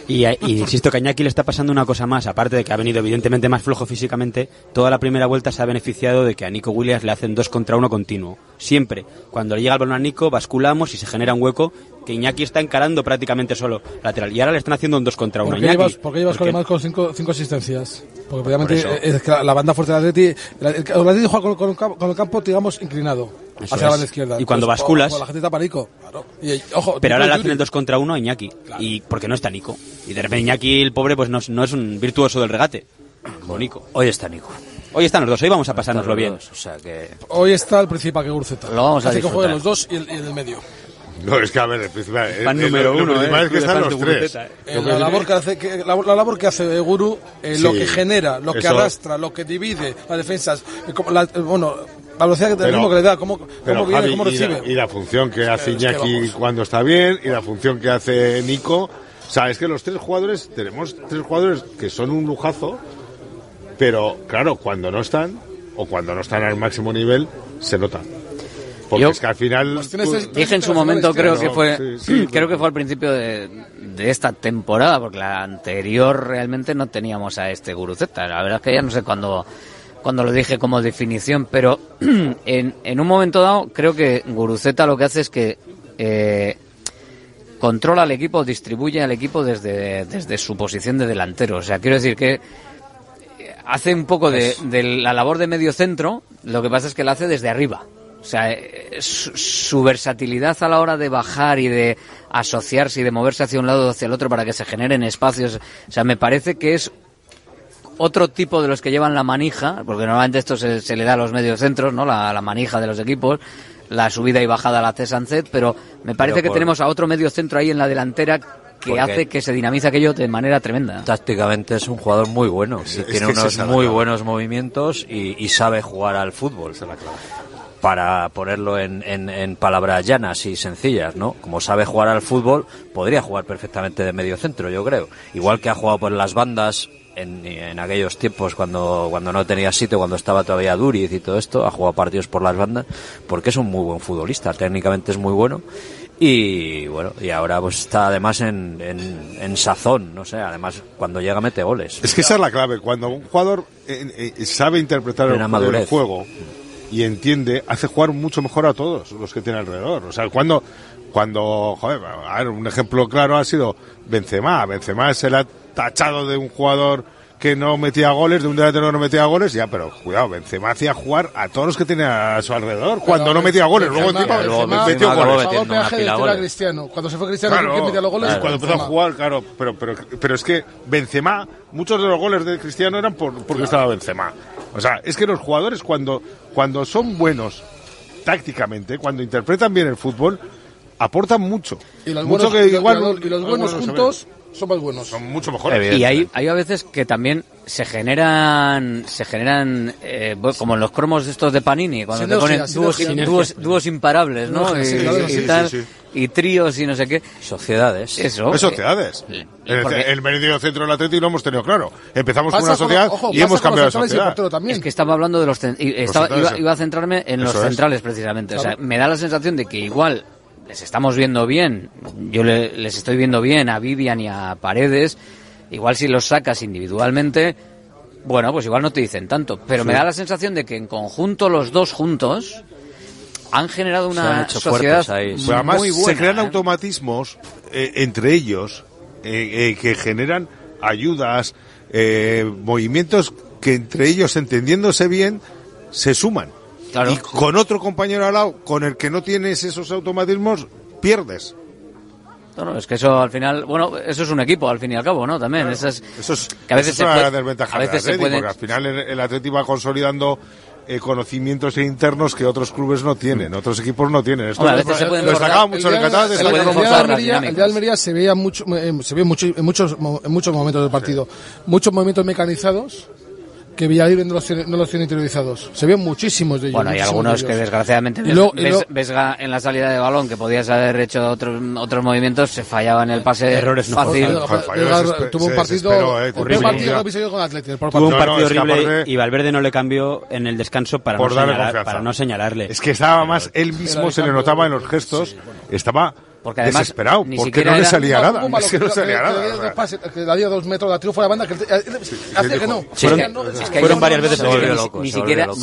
Speaker 24: Y, y insisto que a Iñaki le está pasando una cosa más, aparte de que ha venido evidentemente más flojo físicamente, toda la primera vuelta se ha beneficiado de que a Nico Williams le hacen dos contra uno continuo. Siempre, cuando le llega el balón a Nico, basculamos y se genera un hueco que Iñaki está encarando prácticamente solo lateral. Y ahora le están haciendo un dos contra uno.
Speaker 25: ¿Por qué
Speaker 24: Iñaki,
Speaker 25: llevas, por qué llevas con, con cinco, cinco asistencias? Porque obviamente
Speaker 24: Por
Speaker 25: eh, es que la, la banda fuerte del Atleti, el, el, el Atleti juega con, con el campo, con el campo, digamos, inclinado
Speaker 24: Eso
Speaker 25: hacia la
Speaker 24: es.
Speaker 25: banda izquierda.
Speaker 24: Y cuando
Speaker 25: Entonces,
Speaker 24: basculas-
Speaker 25: pues la gente tapa a Nico. Claro. Y, ojo,
Speaker 24: Pero ahora le hacen el
Speaker 25: Yuri.
Speaker 24: dos contra uno a Iñaki. Y porque no está Nico. Y de repente Iñaki, el pobre, pues no, es- no es un virtuoso del regate. Como Nico.
Speaker 26: Hoy está Nico.
Speaker 24: Hoy están los dos, hoy vamos a pasárnoslo bien.
Speaker 26: dos, O sea que
Speaker 25: Hoy está el principal que Gurceta.
Speaker 10: Lo vamos a
Speaker 25: Así que
Speaker 10: disfrutar.
Speaker 25: jueguen los dos y el, y el del medio.
Speaker 23: No, es que a ver, el principal, el-
Speaker 24: Fan
Speaker 23: el-
Speaker 24: número
Speaker 23: lo
Speaker 24: uno,
Speaker 23: principal
Speaker 24: eh,
Speaker 23: es que están los tres.
Speaker 24: Eh.
Speaker 25: Eh, la, labor que hace, que- la, la labor que hace Guru, eh, lo
Speaker 23: Sí.
Speaker 25: que genera, lo que
Speaker 23: Eso-
Speaker 25: arrastra, lo que divide las defensas, eh, como la- eh, bueno, la velocidad que,
Speaker 23: Pero-
Speaker 25: que le da, cómo,
Speaker 23: Pero,
Speaker 25: cómo viene,
Speaker 23: Javi,
Speaker 25: cómo
Speaker 23: y la-
Speaker 25: recibe.
Speaker 23: Y, la, función que hace
Speaker 25: es que
Speaker 23: Iñaki cuando está bien y la función que hace Nico. O sea, es que los tres jugadores, tenemos tres jugadores que son un lujazo, pero claro, cuando no están, o cuando no están al máximo nivel, se nota. Porque
Speaker 10: Yo-
Speaker 23: es que al final...
Speaker 25: Pues
Speaker 10: Dije en su momento, creo que fue,
Speaker 23: sí, sí,
Speaker 10: creo que fue al principio de, de esta temporada, porque la anterior realmente no teníamos a este Guruceta. La verdad es que ya no sé cuándo, cuando lo dije como definición, pero en, en un momento dado creo que Guruceta lo que hace es que eh, controla al equipo, distribuye al equipo desde, desde su posición de delantero. O sea, quiero decir que hace un poco de, de la labor de medio centro, lo que pasa es que la hace desde arriba. O sea, eh, su, su versatilidad a la hora de bajar y de asociarse y de moverse hacia un lado o hacia el otro para que se generen espacios, o sea, me parece que es otro tipo de los que llevan la manija, porque normalmente esto se, se le da a los mediocentros, ¿no? La, la manija de los equipos, la subida y bajada la hace Sancet, pero me parece
Speaker 26: Pero
Speaker 10: que
Speaker 26: por-
Speaker 10: tenemos a otro mediocentro ahí en la delantera que
Speaker 26: Porque-
Speaker 10: hace que se dinamice aquello de manera tremenda.
Speaker 26: tácticamente es un jugador muy bueno. y
Speaker 23: es
Speaker 26: tiene unos
Speaker 23: la
Speaker 26: muy
Speaker 23: clave.
Speaker 26: buenos movimientos y, y sabe jugar al fútbol. Para ponerlo en, en- en palabras llanas y sencillas, ¿no? Como sabe jugar al fútbol, podría jugar perfectamente de medio centro, yo creo. Igual que ha jugado por las bandas en, en aquellos tiempos cuando, cuando no tenía sitio, cuando estaba todavía Duriz y todo esto, ha jugado partidos por las bandas, porque es un muy buen futbolista, técnicamente es muy bueno. Y bueno, y ahora pues está además en, en, en sazón, no sé, además cuando llega mete goles.
Speaker 23: Es que esa es la clave. Cuando un jugador eh, eh, sabe interpretar el, el juego y entiende, hace jugar mucho mejor a todos los que tiene alrededor. O sea, cuando, cuando, joder, a ver, un ejemplo claro ha sido Benzema. Benzema le ha tachado de un jugador que no metía goles, de un delantero que no metía goles, ya, pero cuidado, Benzema hacía jugar a todos los que tenía a su alrededor cuando no metía goles. Luego encima metió goles.
Speaker 25: Cristiano. Cuando se fue Cristiano,
Speaker 23: Claro,
Speaker 25: ¿quién metía los goles?
Speaker 23: claro, cuando empezó a jugar, claro, pero, pero, pero es que Benzema, muchos de los goles de Cristiano eran por, porque estaba Benzema. O sea, es que los jugadores cuando, cuando son buenos tácticamente, cuando interpretan bien el fútbol, aportan mucho.
Speaker 25: Y los
Speaker 23: mucho
Speaker 25: buenos,
Speaker 23: que
Speaker 25: y-
Speaker 23: igual
Speaker 25: y los- buenos juntos son más buenos.
Speaker 23: Son mucho mejores.
Speaker 10: Y hay, hay a veces que también se generan, se generan eh, como en los cromos estos de Panini, cuando te
Speaker 25: Sinergia,
Speaker 10: ponen dúos,
Speaker 25: sinergia.
Speaker 10: dúos, dúos imparables, ¿no? Y,
Speaker 25: sí, claro,
Speaker 10: y
Speaker 25: sí,
Speaker 10: tal,
Speaker 23: sí, sí.
Speaker 10: y tríos y no sé qué.
Speaker 26: Sociedades.
Speaker 10: Eso.
Speaker 23: Es sociedades.
Speaker 10: Eh,
Speaker 23: El,
Speaker 10: porque-
Speaker 23: el medio centro del Atlético lo hemos tenido claro. Empezamos con una
Speaker 25: con-
Speaker 23: sociedad
Speaker 25: ojo,
Speaker 23: y hemos cambiado de sociedad.
Speaker 10: Es que estaba hablando de los... estaba- iba, iba a centrarme en los
Speaker 23: es.
Speaker 10: centrales, precisamente. O sea, me da la sensación de que igual les estamos viendo bien, yo le- les estoy viendo bien a Vivian y a Paredes, igual si los sacas individualmente, bueno, pues igual no te dicen tanto. Pero me da la sensación de que en conjunto, los dos juntos, han generado
Speaker 26: Se han
Speaker 10: una
Speaker 26: hecho
Speaker 10: sociedad
Speaker 26: ahí,
Speaker 23: además
Speaker 10: muy buena.
Speaker 23: se crean
Speaker 10: ¿eh?
Speaker 23: automatismos eh, entre ellos eh, eh, que generan ayudas, eh, movimientos que entre ellos, entendiéndose bien, se suman.
Speaker 10: Claro.
Speaker 23: y con otro compañero al lado, con el que no tienes esos automatismos, pierdes.
Speaker 10: No, no, es que eso al final, bueno, eso es un equipo al fin y al cabo, ¿no? También, eso es,
Speaker 23: Eso es,
Speaker 10: que a veces
Speaker 23: eso es
Speaker 10: se
Speaker 23: una
Speaker 10: puede-
Speaker 23: desventaja
Speaker 10: a veces puede-
Speaker 23: porque al final el, el Atleti va consolidando eh, conocimientos internos que otros clubes no tienen, otros equipos no tienen. Esto
Speaker 10: Hombre, a veces se pueden
Speaker 23: lo
Speaker 10: forzar-
Speaker 23: destacaba mucho en el Qatar,
Speaker 25: el, el día de Almería, el día de Almería se veía mucho, eh, se ve mucho, en muchos mo- en muchos momentos del partido, muchos movimientos mecanizados que Villarreal no los tiene, no los tiene interiorizados. Se ven muchísimos de ellos.
Speaker 10: Bueno, hay algunos
Speaker 25: de
Speaker 10: que desgraciadamente
Speaker 25: Y
Speaker 10: ves,
Speaker 25: luego-
Speaker 10: ves- en la salida de balón que podías haber hecho otros otros movimientos se fallaba en el pase
Speaker 24: Errores no
Speaker 10: fácil.
Speaker 25: Edgar tuvo un partido,
Speaker 23: eh, horrible.
Speaker 25: partido que con por
Speaker 24: Tuvo un
Speaker 23: No,
Speaker 24: partido
Speaker 23: no,
Speaker 24: horrible
Speaker 23: aparte-
Speaker 24: y Valverde no le cambió en el descanso para,
Speaker 23: por
Speaker 24: no,
Speaker 23: darle
Speaker 24: señalar-
Speaker 23: confianza.
Speaker 24: para no señalarle.
Speaker 23: Es que estaba más, él mismo se le notaba en los gestos, estaba
Speaker 10: Porque además
Speaker 23: desesperado,
Speaker 10: ni
Speaker 23: porque
Speaker 10: siquiera
Speaker 23: no le salía nada.
Speaker 25: balón
Speaker 23: Es que no
Speaker 25: que-
Speaker 23: salía
Speaker 25: que-
Speaker 23: nada.
Speaker 25: que- que que le dio dos metros, la tiro fuera de banda, que él- hace que no. Es que no,
Speaker 10: Es
Speaker 25: es
Speaker 10: que
Speaker 24: Fueron
Speaker 10: no,
Speaker 24: varias
Speaker 10: no,
Speaker 24: veces
Speaker 10: no,
Speaker 24: que
Speaker 10: ni-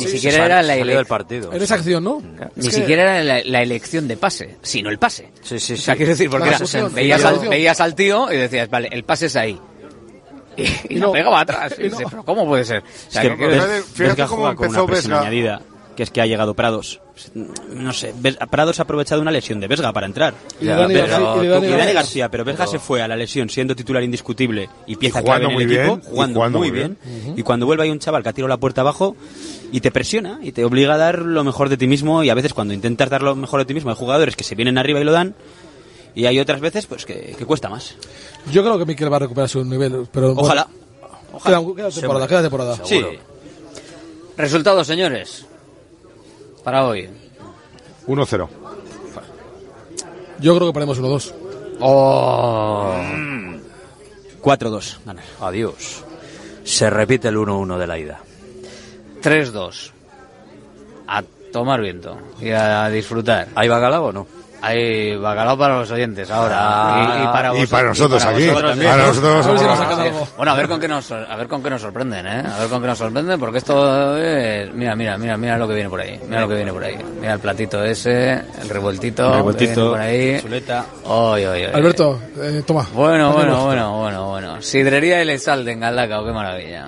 Speaker 10: siquiera, era la
Speaker 24: salió
Speaker 10: ele-
Speaker 24: del partido.
Speaker 25: En esa acción, ¿no?
Speaker 10: Ni
Speaker 25: Es que-
Speaker 10: siquiera era la, la elección de pase, sino el pase.
Speaker 26: Sí, sí,
Speaker 10: O sea, quiero decir, porque
Speaker 25: La
Speaker 10: veías,
Speaker 25: la
Speaker 10: al,
Speaker 25: ejecución.
Speaker 10: veías al tío y decías, vale, el pase es ahí. Y, y la
Speaker 25: no.
Speaker 10: pegaba atrás. Y
Speaker 25: Y no.
Speaker 10: pero ¿cómo puede ser? O
Speaker 24: Es
Speaker 10: sea,
Speaker 24: que
Speaker 10: que quiero decir-
Speaker 23: Fíjate-
Speaker 24: Vesga
Speaker 23: cómo empezó
Speaker 24: una presión
Speaker 23: Vesga.
Speaker 24: añadida, que es que ha llegado Prados. No sé, Prados ha aprovechado una lesión de Vesga para entrar.
Speaker 25: Y de Dani
Speaker 24: Pero-
Speaker 25: García- y Dani
Speaker 24: y Dani
Speaker 25: García.
Speaker 24: Pero Vesga se fue a la lesión siendo titular indiscutible y pieza clave en el
Speaker 23: muy
Speaker 24: equipo,
Speaker 23: bien, y
Speaker 24: jugando,
Speaker 23: jugando
Speaker 24: muy
Speaker 23: muy
Speaker 24: bien. Y cuando vuelve hay un chaval que ha tirado la puerta abajo y te presiona y te obliga a dar lo mejor de ti mismo y a veces cuando intentas dar lo mejor de ti mismo hay jugadores que se vienen arriba y lo dan y hay otras veces pues que, que cuesta más.
Speaker 25: Yo creo que Mikel va a recuperar su nivel, pero bueno,
Speaker 24: Ojalá.
Speaker 25: Queda, queda temporada, queda temporada.
Speaker 10: Sí. Resultados, señores. Para hoy.
Speaker 23: 1-0.
Speaker 25: Yo creo que ponemos 1-2.
Speaker 10: Oh.
Speaker 24: 4-2. ganar.
Speaker 26: Adiós. Se repite el 1-1 de la ida.
Speaker 10: 3-2. A tomar viento y a disfrutar.
Speaker 26: ¿Hay bacalao o no?
Speaker 10: Hay bacalao para los oyentes ahora.
Speaker 26: Ah,
Speaker 10: y, y para,
Speaker 23: y
Speaker 10: vosotros-
Speaker 23: para nosotros aquí.
Speaker 10: vosotros
Speaker 23: Para nosotros
Speaker 25: A ver si nos.
Speaker 10: Bueno, a ver con qué nos a ver con qué nos sorprenden, ¿eh? A ver con qué nos sorprenden porque esto es mira, mira, mira, mira lo que viene por ahí. Mira lo que viene por ahí. Mira el platito ese, el revueltito,
Speaker 24: El revueltito,
Speaker 10: por ahí.
Speaker 24: chuleta.
Speaker 10: Oy, oy, oy.
Speaker 25: Alberto, eh, toma.
Speaker 10: Bueno, bueno, bueno, bueno, bueno. Sidrería El Salde en Galdacao, qué maravilla.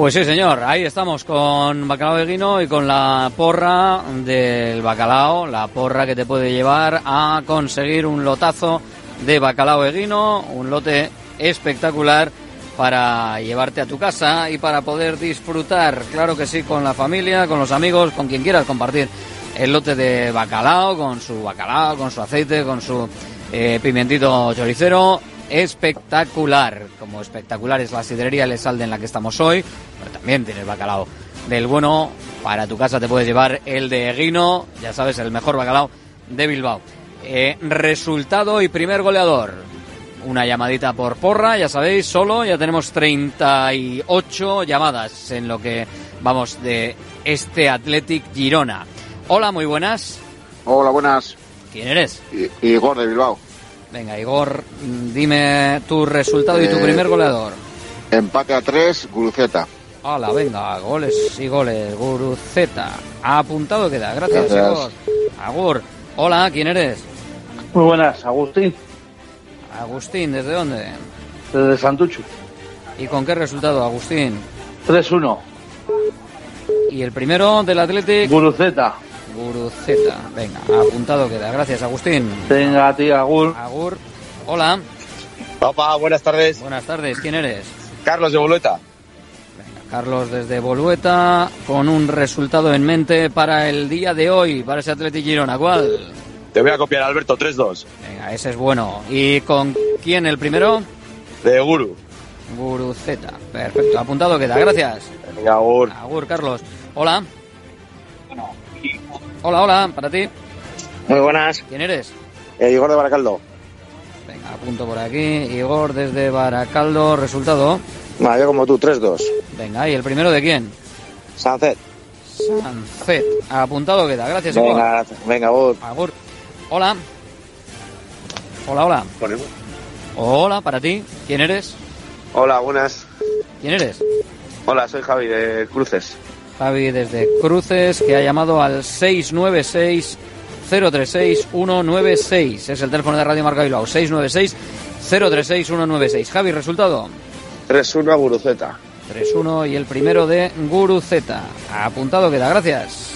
Speaker 10: Pues sí, señor, ahí estamos con Bacalao de Guino y con la porra del bacalao, la porra que te puede llevar a conseguir un lotazo de Bacalao de Guino, un lote espectacular para llevarte a tu casa y para poder disfrutar, claro que sí, con la familia, con los amigos, con quien quieras compartir el lote de bacalao, con su bacalao, con su aceite, con su eh, pimientito choricero. Espectacular, como espectacular es la sidrería El Esalde en la que estamos hoy, pero también tienes bacalao del bueno. Para tu casa te puedes llevar el de Guino, ya sabes, el mejor bacalao de Bilbao. Eh, resultado y primer goleador. Una llamadita por porra, ya sabéis, solo ya tenemos 38 llamadas en lo que vamos de este Athletic Girona. Hola, muy buenas.
Speaker 29: Hola, buenas.
Speaker 10: ¿Quién eres?
Speaker 29: I- Igor de Bilbao.
Speaker 10: Venga, Igor, dime tu resultado y tu
Speaker 29: Eh,
Speaker 10: primer goleador.
Speaker 29: Empate a tres, Guruceta.
Speaker 10: Hola, venga, goles y goles. Guruceta. Apuntado queda. Gracias,
Speaker 29: Gracias.
Speaker 10: Igor. Agur. Hola, ¿quién eres?
Speaker 30: Muy buenas, Agustín,
Speaker 10: Agustín, ¿desde dónde?
Speaker 30: desde Santuchu.
Speaker 10: ¿Y con qué resultado, Agustín?
Speaker 30: 3-1.
Speaker 10: ¿Y el primero del Athletic?
Speaker 30: Guruceta.
Speaker 10: Guruceta. Venga, apuntado queda. Gracias, Agustín.
Speaker 30: Venga, a ti, Agur.
Speaker 10: Agur. Hola.
Speaker 31: Papá, buenas tardes.
Speaker 10: Buenas tardes, ¿quién eres?
Speaker 31: Carlos de Bolueta.
Speaker 10: Carlos desde Bolueta, con un resultado en mente para el día de hoy, para ese Athletic Girona. ¿Cuál?
Speaker 31: Te voy a copiar, Alberto, 3-2.
Speaker 10: Venga, ese es bueno. ¿Y con quién el primero?
Speaker 31: De Guru.
Speaker 10: Guruceta. Perfecto, apuntado queda. Gracias.
Speaker 31: Venga, Agur.
Speaker 10: Agur, Carlos. Hola. Hola, hola, para ti.
Speaker 31: Muy buenas.
Speaker 10: ¿Quién eres?
Speaker 31: Eh, Igor de Baracaldo.
Speaker 10: Venga, apunto por aquí. Igor desde Baracaldo. Resultado.
Speaker 31: Yo como tú, 3-2.
Speaker 10: Venga, ¿y el primero de quién?
Speaker 31: Sancet.
Speaker 10: Sancet. Apuntado queda. Gracias, Igor.
Speaker 31: Venga, venga, Agur.
Speaker 10: Agur. Hola. Hola, hola. Hola, para ti. ¿Quién eres?
Speaker 31: Hola, buenas.
Speaker 10: ¿Quién eres?
Speaker 31: Hola, soy Javi de Cruces.
Speaker 10: Javi desde Cruces, que ha llamado al 696 036 196. Es el teléfono de Radio Marca Bilbao. 696 036 196. Javi, resultado.
Speaker 31: 3-1 a Guruceta.
Speaker 10: 3-1 y el primero de Guruceta. Apuntado queda, gracias.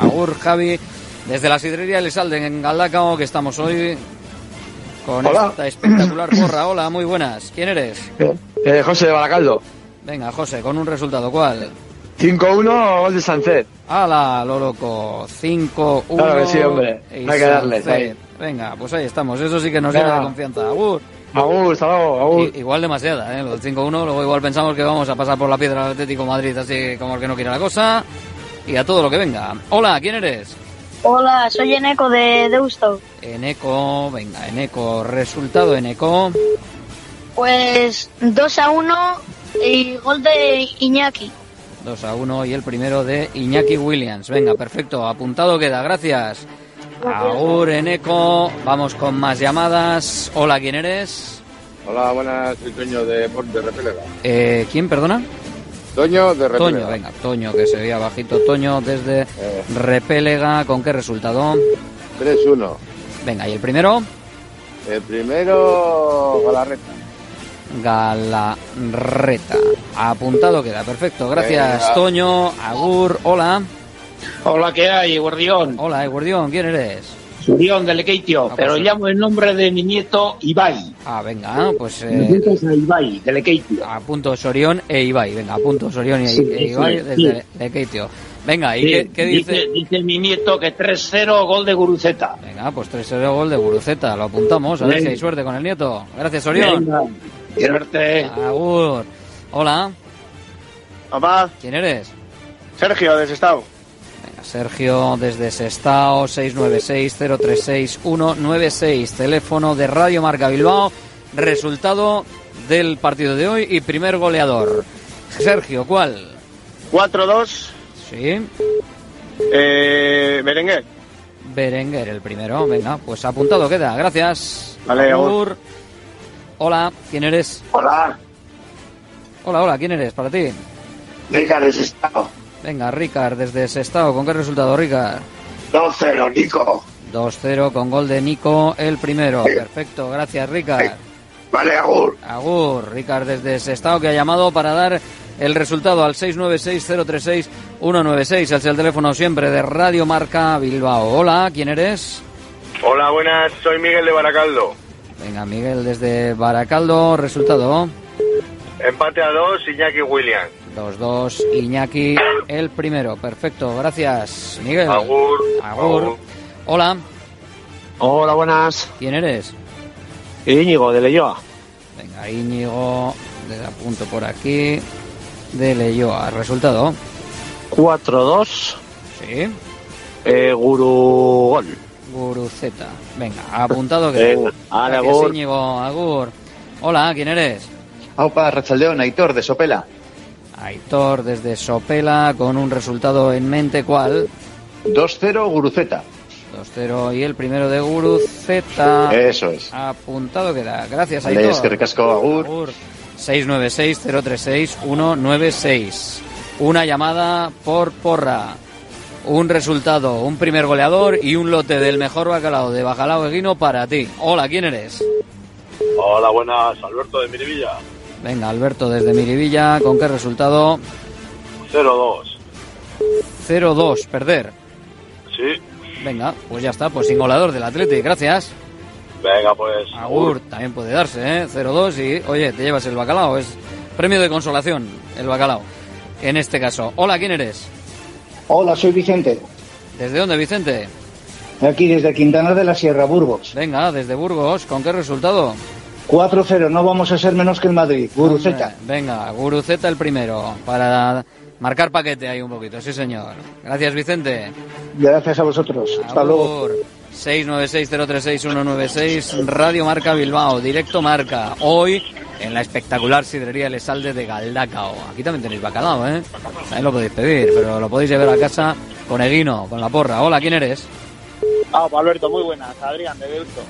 Speaker 10: Agur Javi, desde la sidrería El Salden en Galdacao, que estamos hoy con
Speaker 30: Hola.
Speaker 10: esta espectacular porra. Hola, muy buenas. ¿Quién eres?
Speaker 30: Eh, José de Baracaldo.
Speaker 10: Venga, José, con un resultado, ¿cuál?
Speaker 30: 5-1, gol de Sancet.
Speaker 10: ¡Hala, lo loco! 5-1.
Speaker 30: Claro que sí, hombre. Hay que ahí.
Speaker 10: Venga, pues ahí estamos. Eso sí que nos
Speaker 30: Venga.
Speaker 10: llena de confianza. Agur.
Speaker 30: Agur, hasta luego, Agur.
Speaker 10: Igual demasiada, ¿eh? Lo del 5-1. Luego igual pensamos que vamos a pasar por la piedra del Atlético Madrid así como el que no quiere la cosa. Y a todo lo que venga. Hola, ¿quién eres?
Speaker 19: Hola, soy Eneco de Deusto.
Speaker 10: Eneco, venga, Eneco. Resultado, Eneco.
Speaker 19: Pues 2 a 1 y gol de Iñaki.
Speaker 10: 2 a 1 y el primero de Iñaki Williams. Venga, perfecto. Apuntado queda, gracias. Agur, Eneco. Vamos con más llamadas. Hola, ¿quién eres?
Speaker 31: Hola, buenas. Soy Toño de, de Repélega.
Speaker 10: Eh, ¿Quién, perdona?
Speaker 31: Toño de Repélega.
Speaker 10: Toño, venga, Toño, que se veía bajito. Toño desde Repélega. ¿Con qué resultado?
Speaker 31: 3-1.
Speaker 10: Venga, ¿y el primero?
Speaker 31: El primero, Galarreta.
Speaker 10: Galarreta. Apuntado queda, perfecto. Gracias,
Speaker 31: Venga.
Speaker 10: Toño. Agur, hola.
Speaker 32: Hola, ¿qué hay, Guardión?
Speaker 10: Hola, Guardión, ¿quién eres?
Speaker 32: Surión de Lequeitio,
Speaker 10: Ah,
Speaker 32: pero
Speaker 10: pues-
Speaker 32: llamo el nombre de mi nieto Ibai.
Speaker 10: Ah, venga, pues...
Speaker 32: Mi
Speaker 10: Eh,
Speaker 32: nieto es Ibai, de Lequeitio.
Speaker 10: apunto Sorión e Ibai. Venga, apunto Sorión y
Speaker 32: Sí,
Speaker 10: e Ibai
Speaker 32: es,
Speaker 10: desde
Speaker 32: sí.
Speaker 10: Venga, ¿y
Speaker 32: Sí,
Speaker 10: qué, dice?
Speaker 32: dice? mi nieto que 3-0 gol de Guruceta.
Speaker 10: Venga, pues 3-0 gol de Guruceta. Lo apuntamos, a ver
Speaker 32: Venga.
Speaker 10: si hay suerte con el nieto. Gracias, Sorión.
Speaker 32: Venga, verte.
Speaker 10: Agur. Hola.
Speaker 31: Papá.
Speaker 10: ¿Quién eres?
Speaker 31: Sergio, de Sestao.
Speaker 10: Venga, Sergio desde Sestao, 696-036-196. Teléfono de Radio Marca Bilbao. Resultado del partido de hoy y primer goleador. Sergio, ¿cuál?
Speaker 31: 4-2.
Speaker 10: Sí.
Speaker 31: Eh, Berenguer.
Speaker 10: Berenguer, el primero. Venga, pues apuntado queda. Gracias.
Speaker 31: Vale,
Speaker 10: Agur. Hola, ¿quién eres?
Speaker 32: Hola.
Speaker 10: Hola, hola, ¿quién eres para ti?
Speaker 32: Venga, de Sestao.
Speaker 10: Venga, Ricard, desde Sestao. ¿Con qué resultado, Ricard?
Speaker 32: 2-0, Nico.
Speaker 10: 2-0 con gol de Nico, el primero. Perfecto, gracias, Ricard.
Speaker 32: Vale, Agur.
Speaker 10: Agur, Ricard desde Sestao que ha llamado para dar el resultado al 696-036-196. Es el teléfono siempre de Radio Marca Bilbao. Hola, ¿quién eres?
Speaker 31: Hola, buenas. Soy Miguel de Baracaldo.
Speaker 10: Venga, Miguel desde Baracaldo, resultado.
Speaker 31: Empate a dos, Iñaki Williams.
Speaker 10: 2-2, Iñaki el primero. Perfecto, gracias, Miguel.
Speaker 31: Agur.
Speaker 10: Agur.
Speaker 31: Agur.
Speaker 10: Hola,
Speaker 30: Hola, buenas.
Speaker 10: ¿quién eres?
Speaker 30: Íñigo, de Leyoa.
Speaker 10: Venga, Íñigo, le apunto por aquí. De Leyoa. ¿Resultado?
Speaker 30: 4-2.
Speaker 10: Sí.
Speaker 30: Eh, Guru Gol.
Speaker 10: Venga, apuntado que.
Speaker 30: Venga, ale,
Speaker 10: Gracias,
Speaker 30: agur.
Speaker 10: Agur. Hola, ¿quién eres?
Speaker 33: Aupa, Rachaldeón, Aitor, de Sopela.
Speaker 10: Aitor desde Sopela con un resultado en mente, ¿cuál?
Speaker 33: 2-0, Guruceta.
Speaker 10: 2-0 y el primero de Guruceta.
Speaker 33: Eso es.
Speaker 10: Apuntado queda. Gracias, Aitor.
Speaker 33: es que recasco, agur.
Speaker 10: 696-036-196. Una llamada por porra. Un resultado, un primer goleador y un lote del mejor bacalao de bacalao eguino para ti. Hola, ¿quién eres?
Speaker 31: Hola, buenas. Alberto de Mirivilla.
Speaker 10: Venga, Alberto desde Mirivilla. ¿Con qué resultado?
Speaker 31: 0-2.
Speaker 10: 0-2, perder.
Speaker 31: Sí.
Speaker 10: Venga, pues ya está, pues sin goleador del Atleti, gracias.
Speaker 31: Venga, pues.
Speaker 10: Agur, también puede darse, ¿eh? 0-2 y, oye, te llevas el bacalao, es premio de consolación, el bacalao. En este caso. Hola, ¿quién eres?
Speaker 34: Hola, soy Vicente.
Speaker 10: ¿Desde dónde, Vicente?
Speaker 34: Aquí desde Quintana de la Sierra, Burgos.
Speaker 10: Venga, desde Burgos, ¿con qué resultado?
Speaker 34: 4-0, no vamos a ser menos que el Madrid. Guruceta.
Speaker 10: Venga, Guruceta el primero, para marcar paquete ahí un poquito, sí señor. Gracias, Vicente.
Speaker 34: Gracias a vosotros. Hasta luego.
Speaker 10: 696-036-196, Radio Marca Bilbao, directo Marca. Hoy en la espectacular sidrería El Esalde de Galdacao. Aquí también tenéis bacalao, ¿eh? Ahí lo podéis pedir, pero lo podéis llevar a casa con Eguino, con la porra. Hola, ¿quién eres?
Speaker 30: Ah, Alberto, muy buenas. Adrián, de Deusto.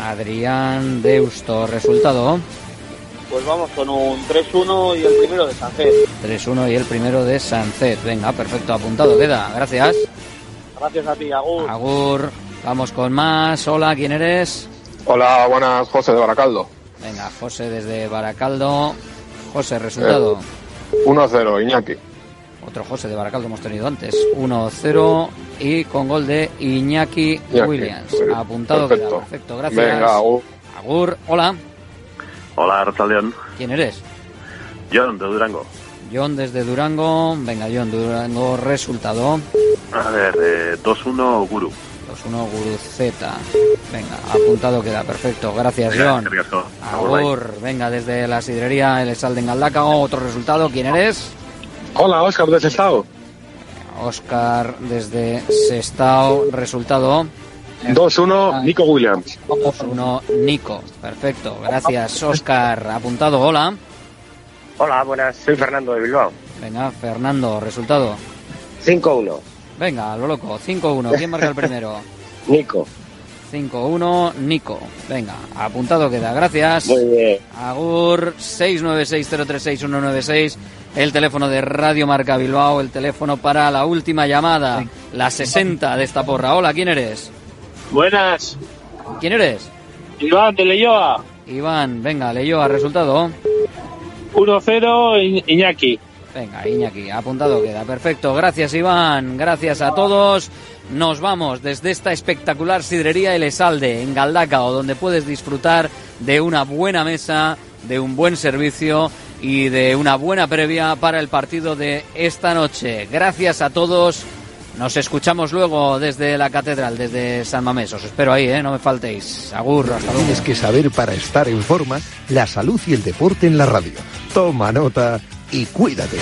Speaker 10: Adrián Deusto. ¿Resultado?
Speaker 30: Pues vamos con un 3-1 y el primero de Sánchez.
Speaker 10: 3-1 y el primero de Sancet. Venga, perfecto, apuntado queda. Gracias.
Speaker 30: Gracias a ti, Agur.
Speaker 10: Agur. Vamos con más. Hola, ¿quién eres?
Speaker 31: Hola, buenas. José de Baracaldo.
Speaker 10: Venga, José desde Baracaldo. José, resultado.
Speaker 31: 1-0, Iñaki.
Speaker 10: Otro José de Baracaldo hemos tenido antes. 1-0 y con gol de Iñaki,
Speaker 31: Iñaki,
Speaker 10: Williams.
Speaker 31: sí,
Speaker 10: Apuntado
Speaker 31: perfecto.
Speaker 10: queda. Perfecto, gracias.
Speaker 31: Venga, Agur.
Speaker 10: Agur. Hola.
Speaker 31: Hola, Rachaldeón.
Speaker 10: ¿Quién eres?
Speaker 31: John, de Durango.
Speaker 10: John desde Durango. Venga, John, Durango, resultado.
Speaker 31: A ver, eh, 2-1, Guru.
Speaker 10: 2-1 Guruceta. Venga, apuntado queda. Perfecto. Gracias, John. Agur. Venga, desde la sidrería El Sal de Galdacao. Otro resultado. ¿Quién eres?
Speaker 31: Hola, Oscar de Sestao.
Speaker 10: Oscar desde Sestao. Resultado.
Speaker 31: 2-1, Nico Williams.
Speaker 10: 2-1 Nico. Perfecto. Gracias, Oscar. Apuntado. Hola.
Speaker 31: Hola, buenas. Soy Fernando de Bilbao.
Speaker 10: Venga, Fernando. Resultado.
Speaker 31: 5-1,
Speaker 10: Venga, lo loco. 5-1. ¿Quién marca el primero?
Speaker 31: Nico.
Speaker 10: 5-1 Nico. Venga, apuntado queda. Gracias.
Speaker 31: Muy bien.
Speaker 10: Agur 696036196, el teléfono de Radio Marca Bilbao, el teléfono para la última llamada, la 60 de esta porra. Hola, ¿quién eres?
Speaker 30: Buenas.
Speaker 10: ¿Quién eres?
Speaker 30: Iván, de Leyoa.
Speaker 10: Iván, venga, leyó a resultado.
Speaker 30: 1-0, Iñaki.
Speaker 10: Venga, Iñaki, apuntado queda. Perfecto, gracias Iván, gracias a todos. Nos vamos desde esta espectacular sidrería El Esalde en Galdacao, donde puedes disfrutar de una buena mesa, de un buen servicio y de una buena previa para el partido de esta noche. Gracias a todos. Nos escuchamos luego desde la catedral, desde San Mamés. Os espero ahí, ¿eh? no me faltéis. Agur, hasta luego.
Speaker 35: Tienes que saber para estar en forma la salud y el deporte en la radio. Toma nota y cuídate.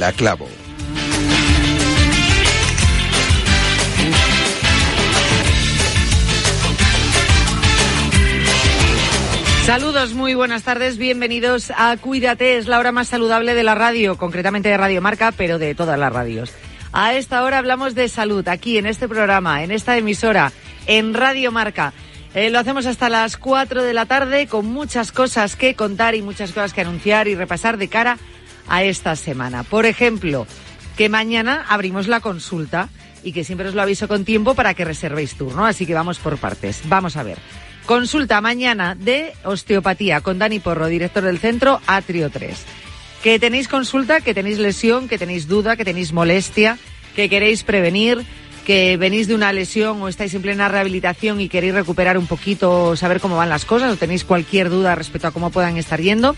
Speaker 35: Yanela Clavo.
Speaker 36: Saludos, muy buenas tardes, bienvenidos a Cuídate, es la hora más saludable de la radio, concretamente de Radio Marca, pero de todas las radios. A esta hora hablamos de salud, aquí en este programa, en esta emisora, en Radio Marca. Eh, lo hacemos hasta las 4 de la tarde con muchas cosas que contar y muchas cosas que anunciar y repasar de cara a esta semana. Por ejemplo, que mañana abrimos la consulta y que siempre os lo aviso con tiempo para que reservéis turno, así que vamos por partes. Vamos a ver. Consulta mañana de osteopatía con Dani Porro, director del centro Atrio 3. Que tenéis consulta, que tenéis lesión, que tenéis duda, que tenéis molestia, que queréis prevenir, que venís de una lesión o estáis en plena rehabilitación y queréis recuperar un poquito, saber cómo van las cosas o tenéis cualquier duda respecto a cómo puedan estar yendo.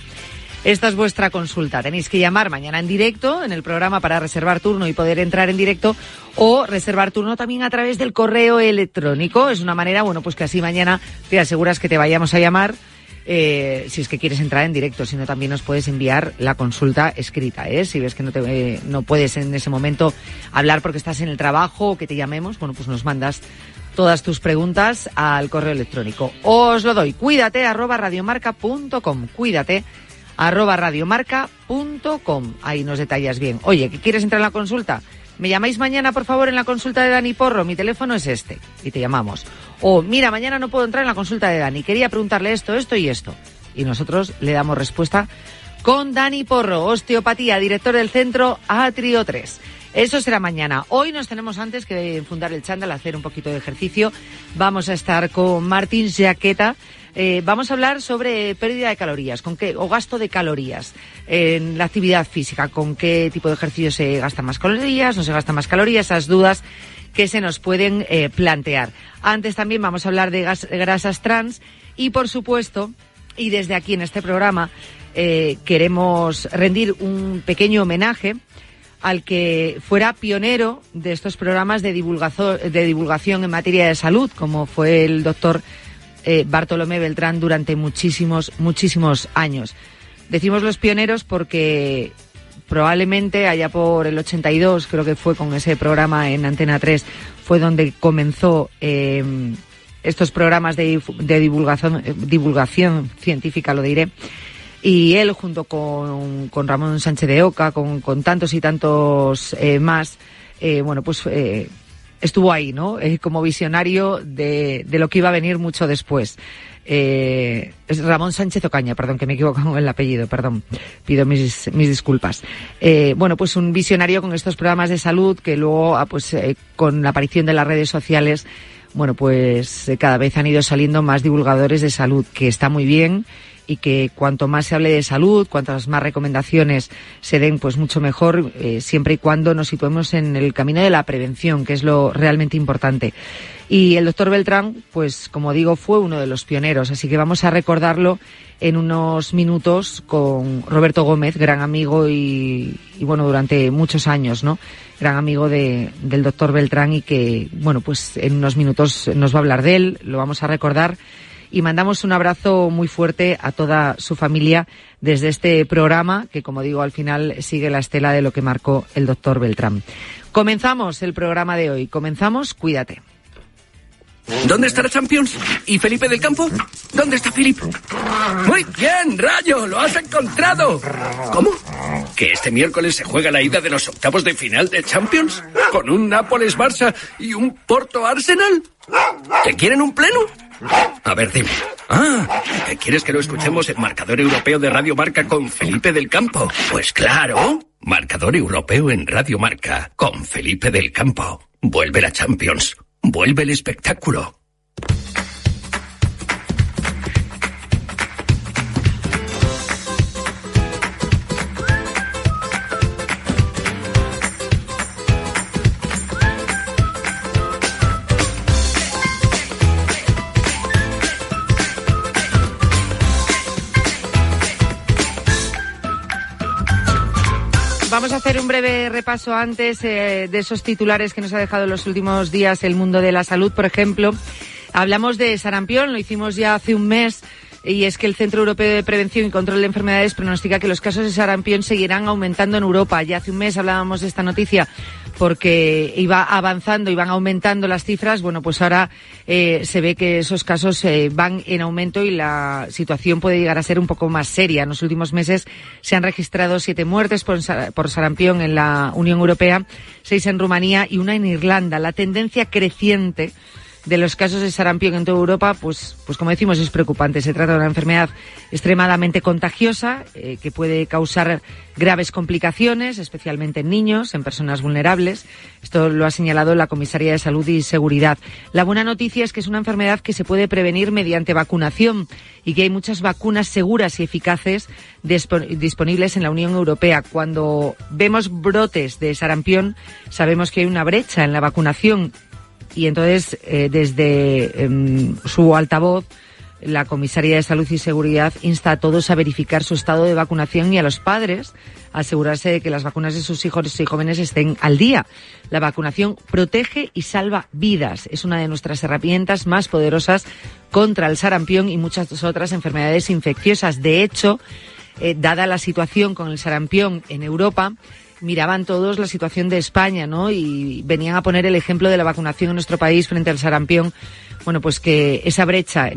Speaker 36: Esta es vuestra consulta. Tenéis que llamar mañana en directo en el programa para reservar turno y poder entrar en directo o reservar turno también a través del correo electrónico. Es una manera, bueno, pues que así mañana te aseguras que te vayamos a llamar. Eh, si es que quieres entrar en directo, si no también nos puedes enviar la consulta escrita, ¿eh? Si ves que no te eh, no puedes en ese momento hablar porque estás en el trabajo o que te llamemos, bueno, pues nos mandas todas tus preguntas al correo electrónico. Os lo doy. Cuídate arroba radiomarca.com. Cuídate arroba radiomarca.com. Ahí nos detallas bien. Oye, ¿que quieres entrar en la consulta? Me llamáis mañana, por favor, en la consulta de Dani Porro. Mi teléfono es este. Y te llamamos. O, mira, mañana no puedo entrar en la consulta de Dani. Quería preguntarle esto, esto y esto. Y nosotros le damos respuesta con Dani Porro, osteopatía, director del centro Atrio 3. Eso será mañana. Hoy nos tenemos antes que fundar el chándal, hacer un poquito de ejercicio. Vamos a estar con Martín Jaqueta. Eh, vamos a hablar sobre pérdida de calorías, con qué, o gasto de calorías en la actividad física, con qué tipo de ejercicio se gastan más calorías, no se gastan más calorías, esas dudas que se nos pueden eh, plantear. Antes también vamos a hablar de grasas trans y, por supuesto, y desde aquí en este programa eh, queremos rendir un pequeño homenaje al que fuera pionero de estos programas de, de divulgación en materia de salud, como fue el doctor eh, Bartolomé Beltrán durante muchísimos, muchísimos años. Decimos los pioneros porque probablemente allá por el 82, creo que fue con ese programa en Antena 3, fue donde comenzó eh, estos programas de, divulgación, eh, divulgación científica, lo diré. Y él, junto con, con Ramón Sánchez de Oca, con, con tantos y tantos eh, más, bueno, pues estuvo ahí, ¿no? Eh, como visionario de, de lo que iba a venir mucho después. Eh, Ramón Sánchez Ocaña, perdón, que me he equivocado con el apellido, perdón. Pido mis, mis disculpas. Eh, bueno, pues un visionario con estos programas de salud que luego, ah, pues, eh, con la aparición de las redes sociales, bueno, pues eh, cada vez han ido saliendo más divulgadores de salud, que está muy bien y que cuanto más se hable de salud, cuantas más recomendaciones se den, pues mucho mejor, eh, siempre y cuando nos situemos en el camino de la prevención, que es lo realmente importante. Y el doctor Beltrán, pues como digo, fue uno de los pioneros, así que vamos a recordarlo en unos minutos con Roberto Gómez, gran amigo y, y bueno, durante muchos años, ¿no? Gran amigo de, del doctor Beltrán y que, bueno, pues en unos minutos nos va a hablar de él, lo vamos a recordar y mandamos un abrazo muy fuerte a toda su familia desde este programa que, como digo, al final sigue la estela de lo que marcó el doctor Beltrán. Comenzamos el programa de hoy. Comenzamos, cuídate.
Speaker 37: ¿Dónde está la Champions? ¿Y Felipe del Campo? ¿Dónde está Felipe? Muy bien, Rayo, lo has encontrado. ¿Cómo? ¿Que este miércoles se juega la ida de los octavos de final de Champions? ¿Con un Nápoles-Barça y un Porto-Arsenal? ¿Que quieren un pleno? A ver, dime. Ah, ¿que ¿quieres que lo escuchemos en Marcador Europeo de Radio Marca con Felipe del Campo? Pues claro. Marcador Europeo en Radio Marca con Felipe del Campo. Vuelve la Champions. Vuelve el espectáculo.
Speaker 36: Hacer un breve repaso antes eh, de esos titulares que nos ha dejado en los últimos días el mundo de la salud. Por ejemplo, hablamos de sarampión, lo hicimos ya hace un mes y es que el Centro Europeo de Prevención y Control de Enfermedades pronostica que los casos de sarampión seguirán aumentando en Europa. Ya hace un mes hablábamos de esta noticia porque iba avanzando, iban aumentando las cifras. Bueno, pues ahora eh, se ve que esos casos eh, van en aumento y la situación puede llegar a ser un poco más seria. En los últimos meses se han registrado siete muertes por, por sarampión en la Unión Europea, seis en Rumanía y una en Irlanda. La tendencia creciente de los casos de sarampión en toda Europa, pues, pues como decimos, es preocupante. Se trata de una enfermedad extremadamente contagiosa eh, que puede causar graves complicaciones, especialmente en niños, en personas vulnerables. Esto lo ha señalado la Comisaría de Salud y Seguridad. La buena noticia es que es una enfermedad que se puede prevenir mediante vacunación y que hay muchas vacunas seguras y eficaces dispo- disponibles en la Unión Europea. Cuando vemos brotes de sarampión, sabemos que hay una brecha en la vacunación y entonces eh, desde em, su altavoz la comisaria de salud y seguridad insta a todos a verificar su estado de vacunación y a los padres a asegurarse de que las vacunas de sus hijos y jóvenes estén al día. La vacunación protege y salva vidas. Es una de nuestras herramientas más poderosas contra el sarampión y muchas otras enfermedades infecciosas. De hecho, eh, dada la situación con el sarampión en Europa, miraban todos la situación de España, ¿no? Y venían a poner el ejemplo de la vacunación en nuestro país frente al sarampión. Bueno, pues que esa brecha